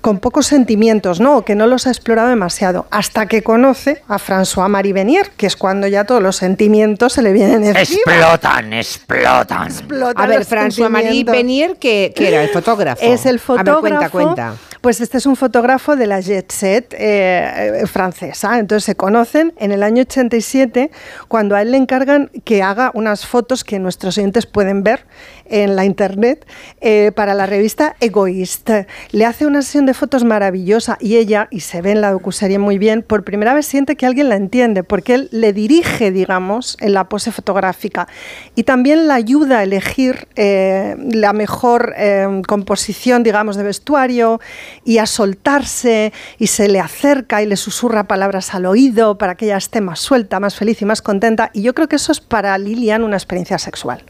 con pocos sentimientos, ¿no? O que no los ha explorado demasiado, hasta que conoce a François-Marie Venier, que es cuando ya todos los sentimientos se le vienen encima. Explotan, explotan. Explotan A ver, los François-Marie sentimientos. Venier, que, que era el fotógrafo. Es el A ver, fotógrafo. cuenta, cuenta. Pues este es un fotógrafo de la Jet Set eh, eh, francesa. Entonces se conocen en el año 87 cuando a él le encargan que haga unas fotos que nuestros oyentes pueden ver en la internet eh, para la revista Egoist. Le hace una sesión de fotos maravillosa y ella, y se ve en la docuserie muy bien, por primera vez siente que alguien la entiende porque él le dirige, digamos, en la pose fotográfica y también la ayuda a elegir eh, la mejor eh, composición, digamos, de vestuario y a soltarse y se le acerca y le susurra palabras al oído para que ella esté más suelta, más feliz y más contenta. Y yo creo que eso es para Lilian una experiencia sexual.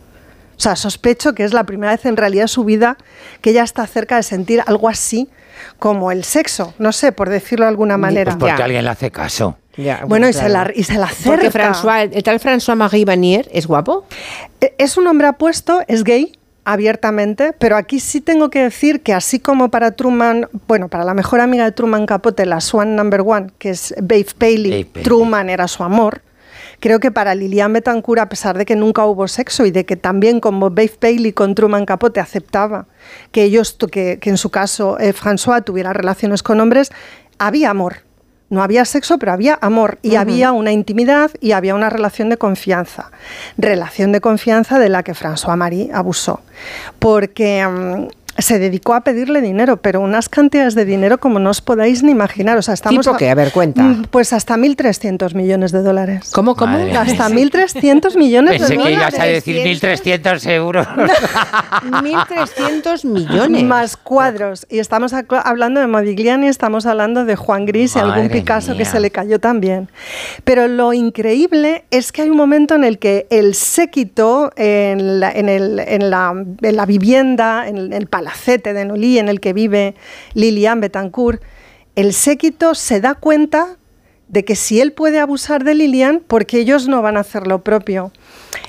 O sea, sospecho que es la primera vez en realidad en su vida que ella está cerca de sentir algo así como el sexo, no sé, por decirlo de alguna manera. Pues porque alguien le hace caso. Ya, Bueno, y se la, y se la Porque acerca. François, el tal François-Marie Vanier es guapo. Eh, Es un hombre apuesto, es gay abiertamente, pero aquí sí tengo que decir que así como para Truman, bueno, para la mejor amiga de Truman Capote, la Swan Number One, que es Babe Paley, Babe Paley. Truman era su amor. Creo que para Lilian Betancourt, a pesar de que nunca hubo sexo y de que también como Babe Paley con Truman Capote aceptaba que ellos, que en su caso eh, François tuviera relaciones con hombres, había amor. No había sexo, pero había amor y había una intimidad y había una relación de confianza. Relación de confianza de la que François Marie abusó. Porque mm, se dedicó a pedirle dinero, pero unas cantidades de dinero como no os podáis ni imaginar. O sea, estamos ¿Tipo qué? A ver, cuenta. Mm, Pues hasta 1.300 millones de dólares. ¿Cómo, cómo? Madre Hasta mía. 1.300 millones de Pensé que dólares. ibas a decir 1.300 euros. 1.300 millones. Más cuadros. Y estamos hablando de Modigliani, estamos hablando de Juan Gris y algún Picasso que mía. se le cayó también. Pero lo increíble es que hay un momento en el que el séquito en la, en el- en la- en la vivienda, en el palacete de Nolí en el que vive Lilian Betancourt, el séquito se da cuenta de que si él puede abusar de Lilian, porque ellos no van a hacer lo propio.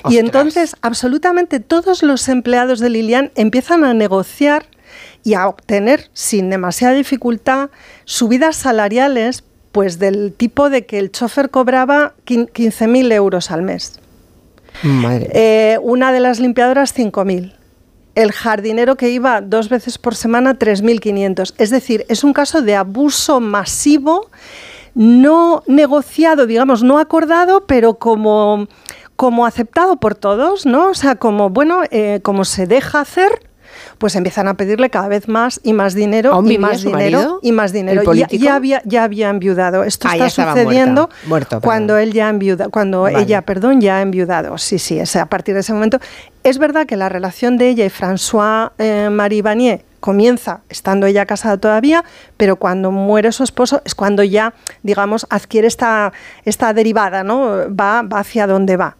Y entonces, absolutamente todos los empleados de Lilian empiezan a negociar y a obtener sin demasiada dificultad subidas salariales, pues del tipo de que el chofer cobraba 15.000 euros al mes. Madre. Eh, una de las limpiadoras 5.000. El jardinero que iba dos veces por semana 3.500. Es decir, es un caso de abuso masivo, no negociado, digamos, no acordado, pero como, como aceptado por todos, ¿no? O sea, como, bueno, eh, como se deja hacer, pues empiezan a pedirle cada vez más y más dinero ¿Aún y más dinero marido? y más dinero. ¿El Ya, ya había ya había enviudado. Esto Ah, está sucediendo muerta. Muerto, cuando él ya ha enviudado, cuando Vale. ella, perdón, ya ha enviudado. Sí, sí, es a partir de ese momento. Es verdad que la relación de ella y François eh, Marie Vanier comienza estando ella casada todavía, pero cuando muere su esposo es cuando ya, digamos, adquiere esta, esta derivada, ¿no? Va, va hacia donde va.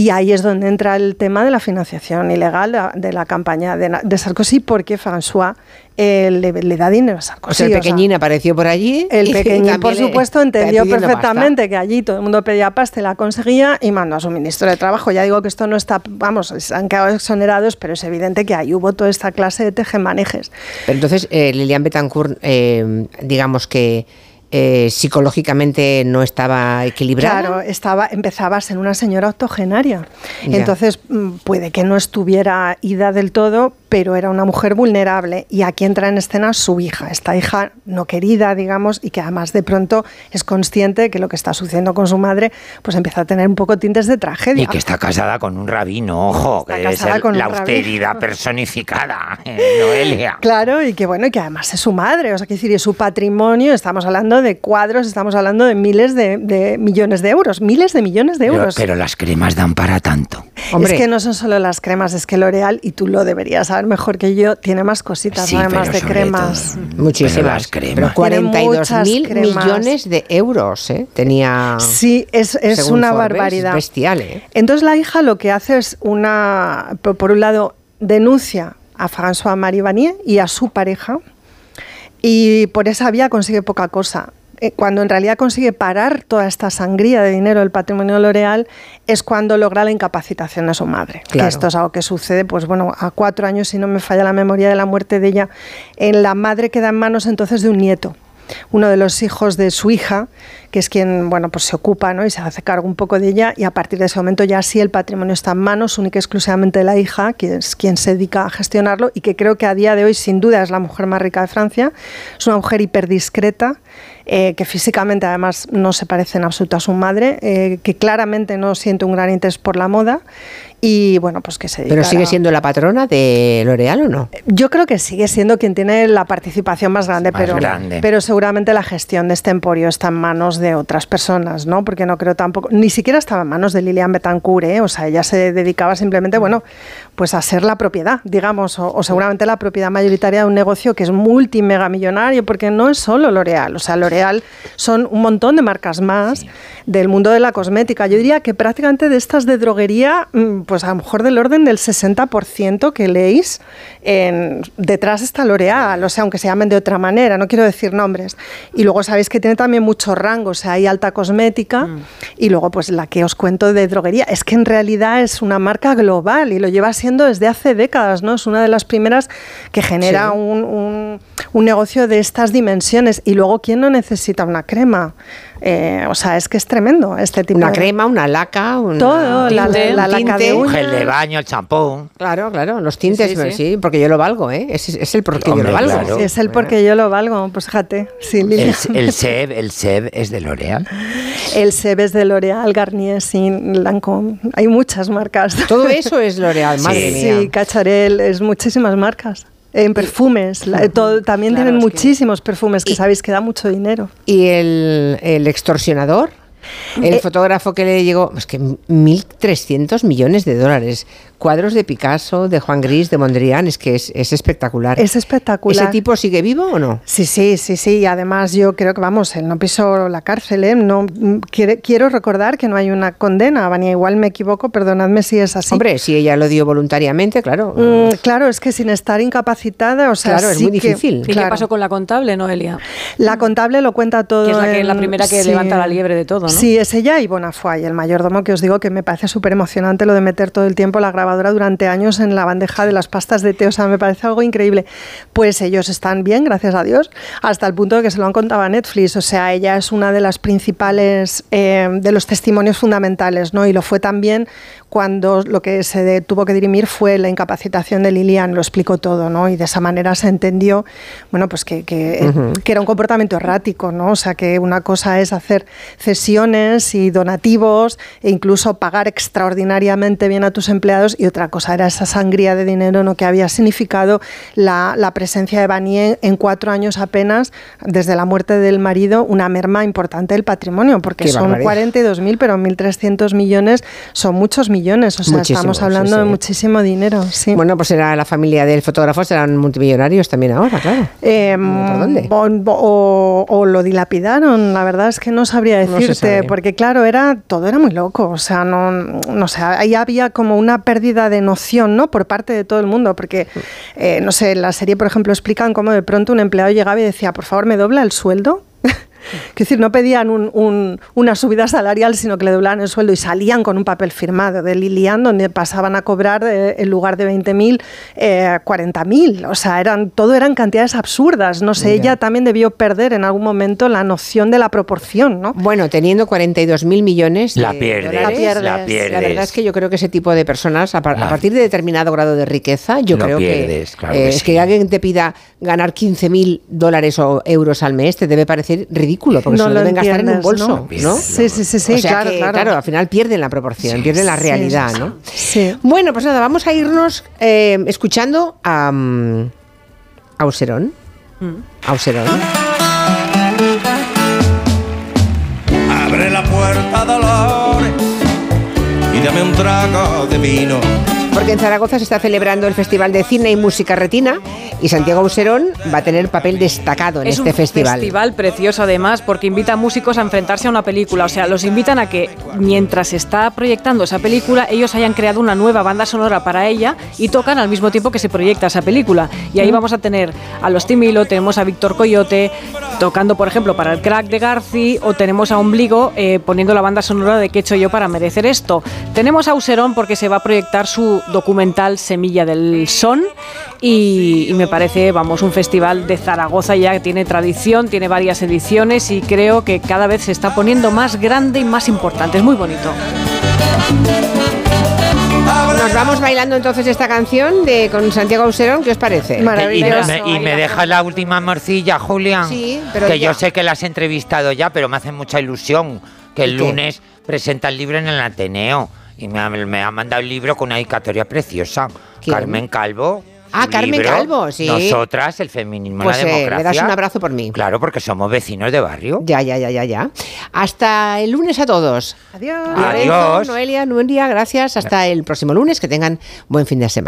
Y ahí es donde entra el tema de la financiación ilegal de, la campaña de, Sarkozy, porque François eh, le, le da dinero a Sarkozy. O sea, el o sea, pequeñín apareció por allí. el pequeñín, por supuesto, entendió pasta. perfectamente que allí todo el mundo pedía pasta y la conseguía y mandó a su ministro de Trabajo. Ya digo que esto no está, vamos, se han quedado exonerados, pero es evidente que ahí hubo toda esta clase de tejemanejes. Pero entonces, eh, Lilian Betancourt, eh, digamos que eh, psicológicamente no estaba equilibrada. Claro, estaba, empezaba a ser una señora octogenaria. Ya. Entonces, mm, puede que no estuviera ida del todo, pero era una mujer vulnerable. Y aquí entra en escena su hija, esta hija no querida, digamos, y que además de pronto es consciente de que lo que está sucediendo con su madre, pues empieza a tener un poco tintes de tragedia. Y que está casada con un rabino, ojo, que debe casada ser con un la rabino. austeridad personificada, Noelia. Claro, y que bueno, y que además es su madre, o sea, que decir, es su patrimonio, estamos hablando de cuadros, estamos hablando de miles de, de millones de euros, miles de millones de euros. pero las cremas dan para tanto. Es que no son solo las cremas, es que L'Oreal, y tú lo deberías saber mejor que yo, tiene más cositas, además pero de cremas. Muchísimas. Pero cremas. Pero 42 muchas mil cremas. millones de euros ¿eh? tenía. Sí, es, es una Forbes, barbaridad. Bestial, ¿eh? Entonces la hija lo que hace es una, por por un lado, denuncia a François Marie Vanier y a su pareja y por esa vía consigue poca cosa. Eh, Cuando en realidad consigue parar toda esta sangría de dinero del patrimonio L'Oreal es cuando logra la incapacitación de su madre. Claro. Que esto es algo que sucede, pues bueno, a cuatro años, si no me falla la memoria de la muerte de ella, en la madre queda en manos entonces de un nieto uno de los hijos de su hija, que es quien bueno, pues se ocupa ¿no? y se hace cargo un poco de ella, y a partir de ese momento ya sí el patrimonio está en manos única y exclusivamente de la hija, que es quien se dedica a gestionarlo, y que creo que a día de hoy sin duda es la mujer más rica de Francia. Es una mujer hiperdiscreta, eh, que físicamente además no se parece en absoluto a su madre, eh, que claramente no siente un gran interés por la moda, y bueno, pues que se Pero sigue siendo la patrona de L'Oreal o no? yo creo que sigue siendo quien tiene la participación más grande, Más pero, grande. pero seguramente la gestión de este emporio está en manos de otras personas, ¿no? Porque no creo tampoco, ni siquiera estaba en manos de Lilian Betancourt, ¿eh? O sea, ella se dedicaba simplemente, bueno, pues a ser la propiedad, digamos, o, o seguramente la propiedad mayoritaria de un negocio que es multimegamillonario, porque no es solo L'Oreal, o sea, L'Oreal son un montón de marcas más del mundo de la cosmética. Yo diría que prácticamente de estas de droguería, mm, pues a lo mejor del orden del 60% que leéis, en- detrás está L'Oreal, o sea, aunque se llamen de otra manera, no quiero decir nombres. Y luego sabéis que tiene también mucho rango, o sea, hay alta cosmética y luego pues la que os cuento de droguería. Es que en realidad es una marca global y lo lleva siendo desde hace décadas, ¿no? Es una de las primeras que genera Sí. un, un- un negocio de estas dimensiones. Y luego, ¿quién no necesita una crema? Eh, o sea, es que es tremendo este tipo Una de... crema, una laca, un Todo, la- tinte, la un laca de tinte. uñas. Gel de baño, el champú. Claro, claro, los tintes, Sí, sí, sí. porque yo lo valgo, ¿eh? Es, es el porque yo Hombre, lo valgo. claro. Es el porque yo lo valgo, pues fíjate. Sí. El, el SEB, el SEB es de L'Oreal. El Sebes de L'Oreal, Garnier, Sin, Lancôme. Hay muchas marcas. Todo eso es L'Oreal, madre sí, mía. Sí, Cacharel, es muchísimas marcas. En perfumes, la- todo- también Claro, tienen que- muchísimos perfumes que sabéis que da mucho dinero. ¿Y el, el extorsionador? El Eh, fotógrafo que le llegó, es que 1.300 millones de dólares. Cuadros de Picasso, de Juan Gris, de Mondrian, es que es, es espectacular. Es espectacular. ¿Ese tipo sigue vivo o no? Sí, sí, sí, sí. Y además yo creo que, vamos, él no pisó la cárcel. ¿eh? No, quiere- quiero recordar que no hay una condena. Vania, igual me equivoco, perdonadme si es así. Hombre, si ella lo dio voluntariamente, claro. Mm, claro, es que sin estar incapacitada, o sea, Claro, es muy que- difícil. ¿Y qué pasó con la contable, Noelia? La contable lo cuenta todo. Que es la, que, la en- primera que sí. levanta la liebre de todo, ¿no? Sí, es ella y Bonafuay, el mayordomo que os digo que me parece súper emocionante lo de meter todo el tiempo la durante años en la bandeja de las pastas de té, o sea, me parece algo increíble. Pues ellos están bien, gracias a Dios, hasta el punto de que se lo han contado a Netflix, o sea, ella es una de las principales, eh, de los testimonios fundamentales, ¿no? Y lo fue también cuando lo que se tuvo que dirimir fue la incapacitación de Lilian, lo explicó todo, ¿no? Y de esa manera se entendió, bueno, pues que, que, era un comportamiento errático, ¿no? O sea, que una cosa es hacer cesiones y donativos e incluso pagar extraordinariamente bien a tus empleados y otra cosa era esa sangría de dinero, ¿no? Que había significado la, la presencia de Vanier en cuatro años apenas, desde la muerte del marido, una merma importante del patrimonio, porque Qué son barbaridad. 42.000, pero 1.300 millones son muchos millones, o sea, Muchísimo, estamos hablando sí, de muchísimo dinero, sí. Bueno, pues era la familia del fotógrafo, serán multimillonarios también ahora, claro. Eh, ¿Por dónde? O, o- o lo dilapidaron, la verdad es que no sabría decirte, porque claro, era todo era muy loco, o sea, no, no sé, ahí había como una pérdida de noción, ¿no? Por parte de todo el mundo, porque, eh, no sé, en la serie, por ejemplo, explican cómo de pronto un empleado llegaba y decía, por favor, ¿me dobla el sueldo? Es decir, no pedían un- un- una subida salarial, sino que le doblaban el sueldo y salían con un papel firmado de Lilian donde pasaban a cobrar eh, en lugar de 20.000, eh, 40.000. O sea, eran, todo eran cantidades absurdas. No sé, Ya. ella también debió perder en algún momento la noción de la proporción, ¿no? Bueno, teniendo 42 mil millones. La de pierdes, dólares, la pierdes. la pierdes. La verdad es que yo creo que ese tipo de personas, a, par- a La- partir de determinado grado de riqueza, yo creo pierdes, que, claro eh, que es que alguien te pida ganar 15 mil dólares o euros al mes te debe parecer ridículo, porque No se lo lo deben gastar en un bolso, ¿no? ¿no? Sí, sí, sí, sí, o sea claro, que, claro. al final pierden la proporción, pierden la Sí, realidad, sí, ¿no? Sí. Bueno, pues nada, vamos a irnos eh, escuchando a mm, Auserón. Auserón. Abre la puerta, Dolores, y dame un trago de vino. Porque en Zaragoza se está celebrando el Festival de Cine y Música Retina y Santiago Auserón va a tener papel destacado en es este un festival. precioso además porque invita a músicos a enfrentarse a una película. O sea, los invitan a que mientras se está proyectando esa película, ellos hayan creado una nueva banda sonora para ella y tocan al mismo tiempo que se proyecta esa película. Y ahí vamos a tener a los Timilo, tenemos a Víctor Coyote tocando, por ejemplo, para el crack de Garci o tenemos a Ombligo eh, poniendo la banda sonora de ¿Qué he hecho yo para merecer esto? Tenemos a Auserón porque se va a proyectar su documental Semilla del Son y, y me parece, vamos, un festival de Zaragoza ya que tiene tradición, tiene varias ediciones y creo que cada vez se está poniendo más grande y más importante. Es muy bonito. Nos vamos bailando entonces esta canción de con Santiago Auserón, ¿qué os parece? Y me, y me deja la última morcilla, Julián. Sí, pero que ya. yo sé que la has entrevistado ya, pero me hace mucha ilusión que el lunes presenta el libro en el Ateneo. Y me ha, me ha mandado el libro con una dedicatoria preciosa. ¿Quién? Carmen Calvo. Ah, Carmen libro, Calvo, sí. Nosotras, el feminismo Pues la eh, democracia. le das un abrazo por mí. Claro, porque somos vecinos de barrio. Ya, ya, ya, ya, ya. Hasta el lunes a todos. Adiós. Lorenzo, Adiós. Noelia, Nuria, gracias. Hasta el próximo lunes. Que tengan buen fin de semana.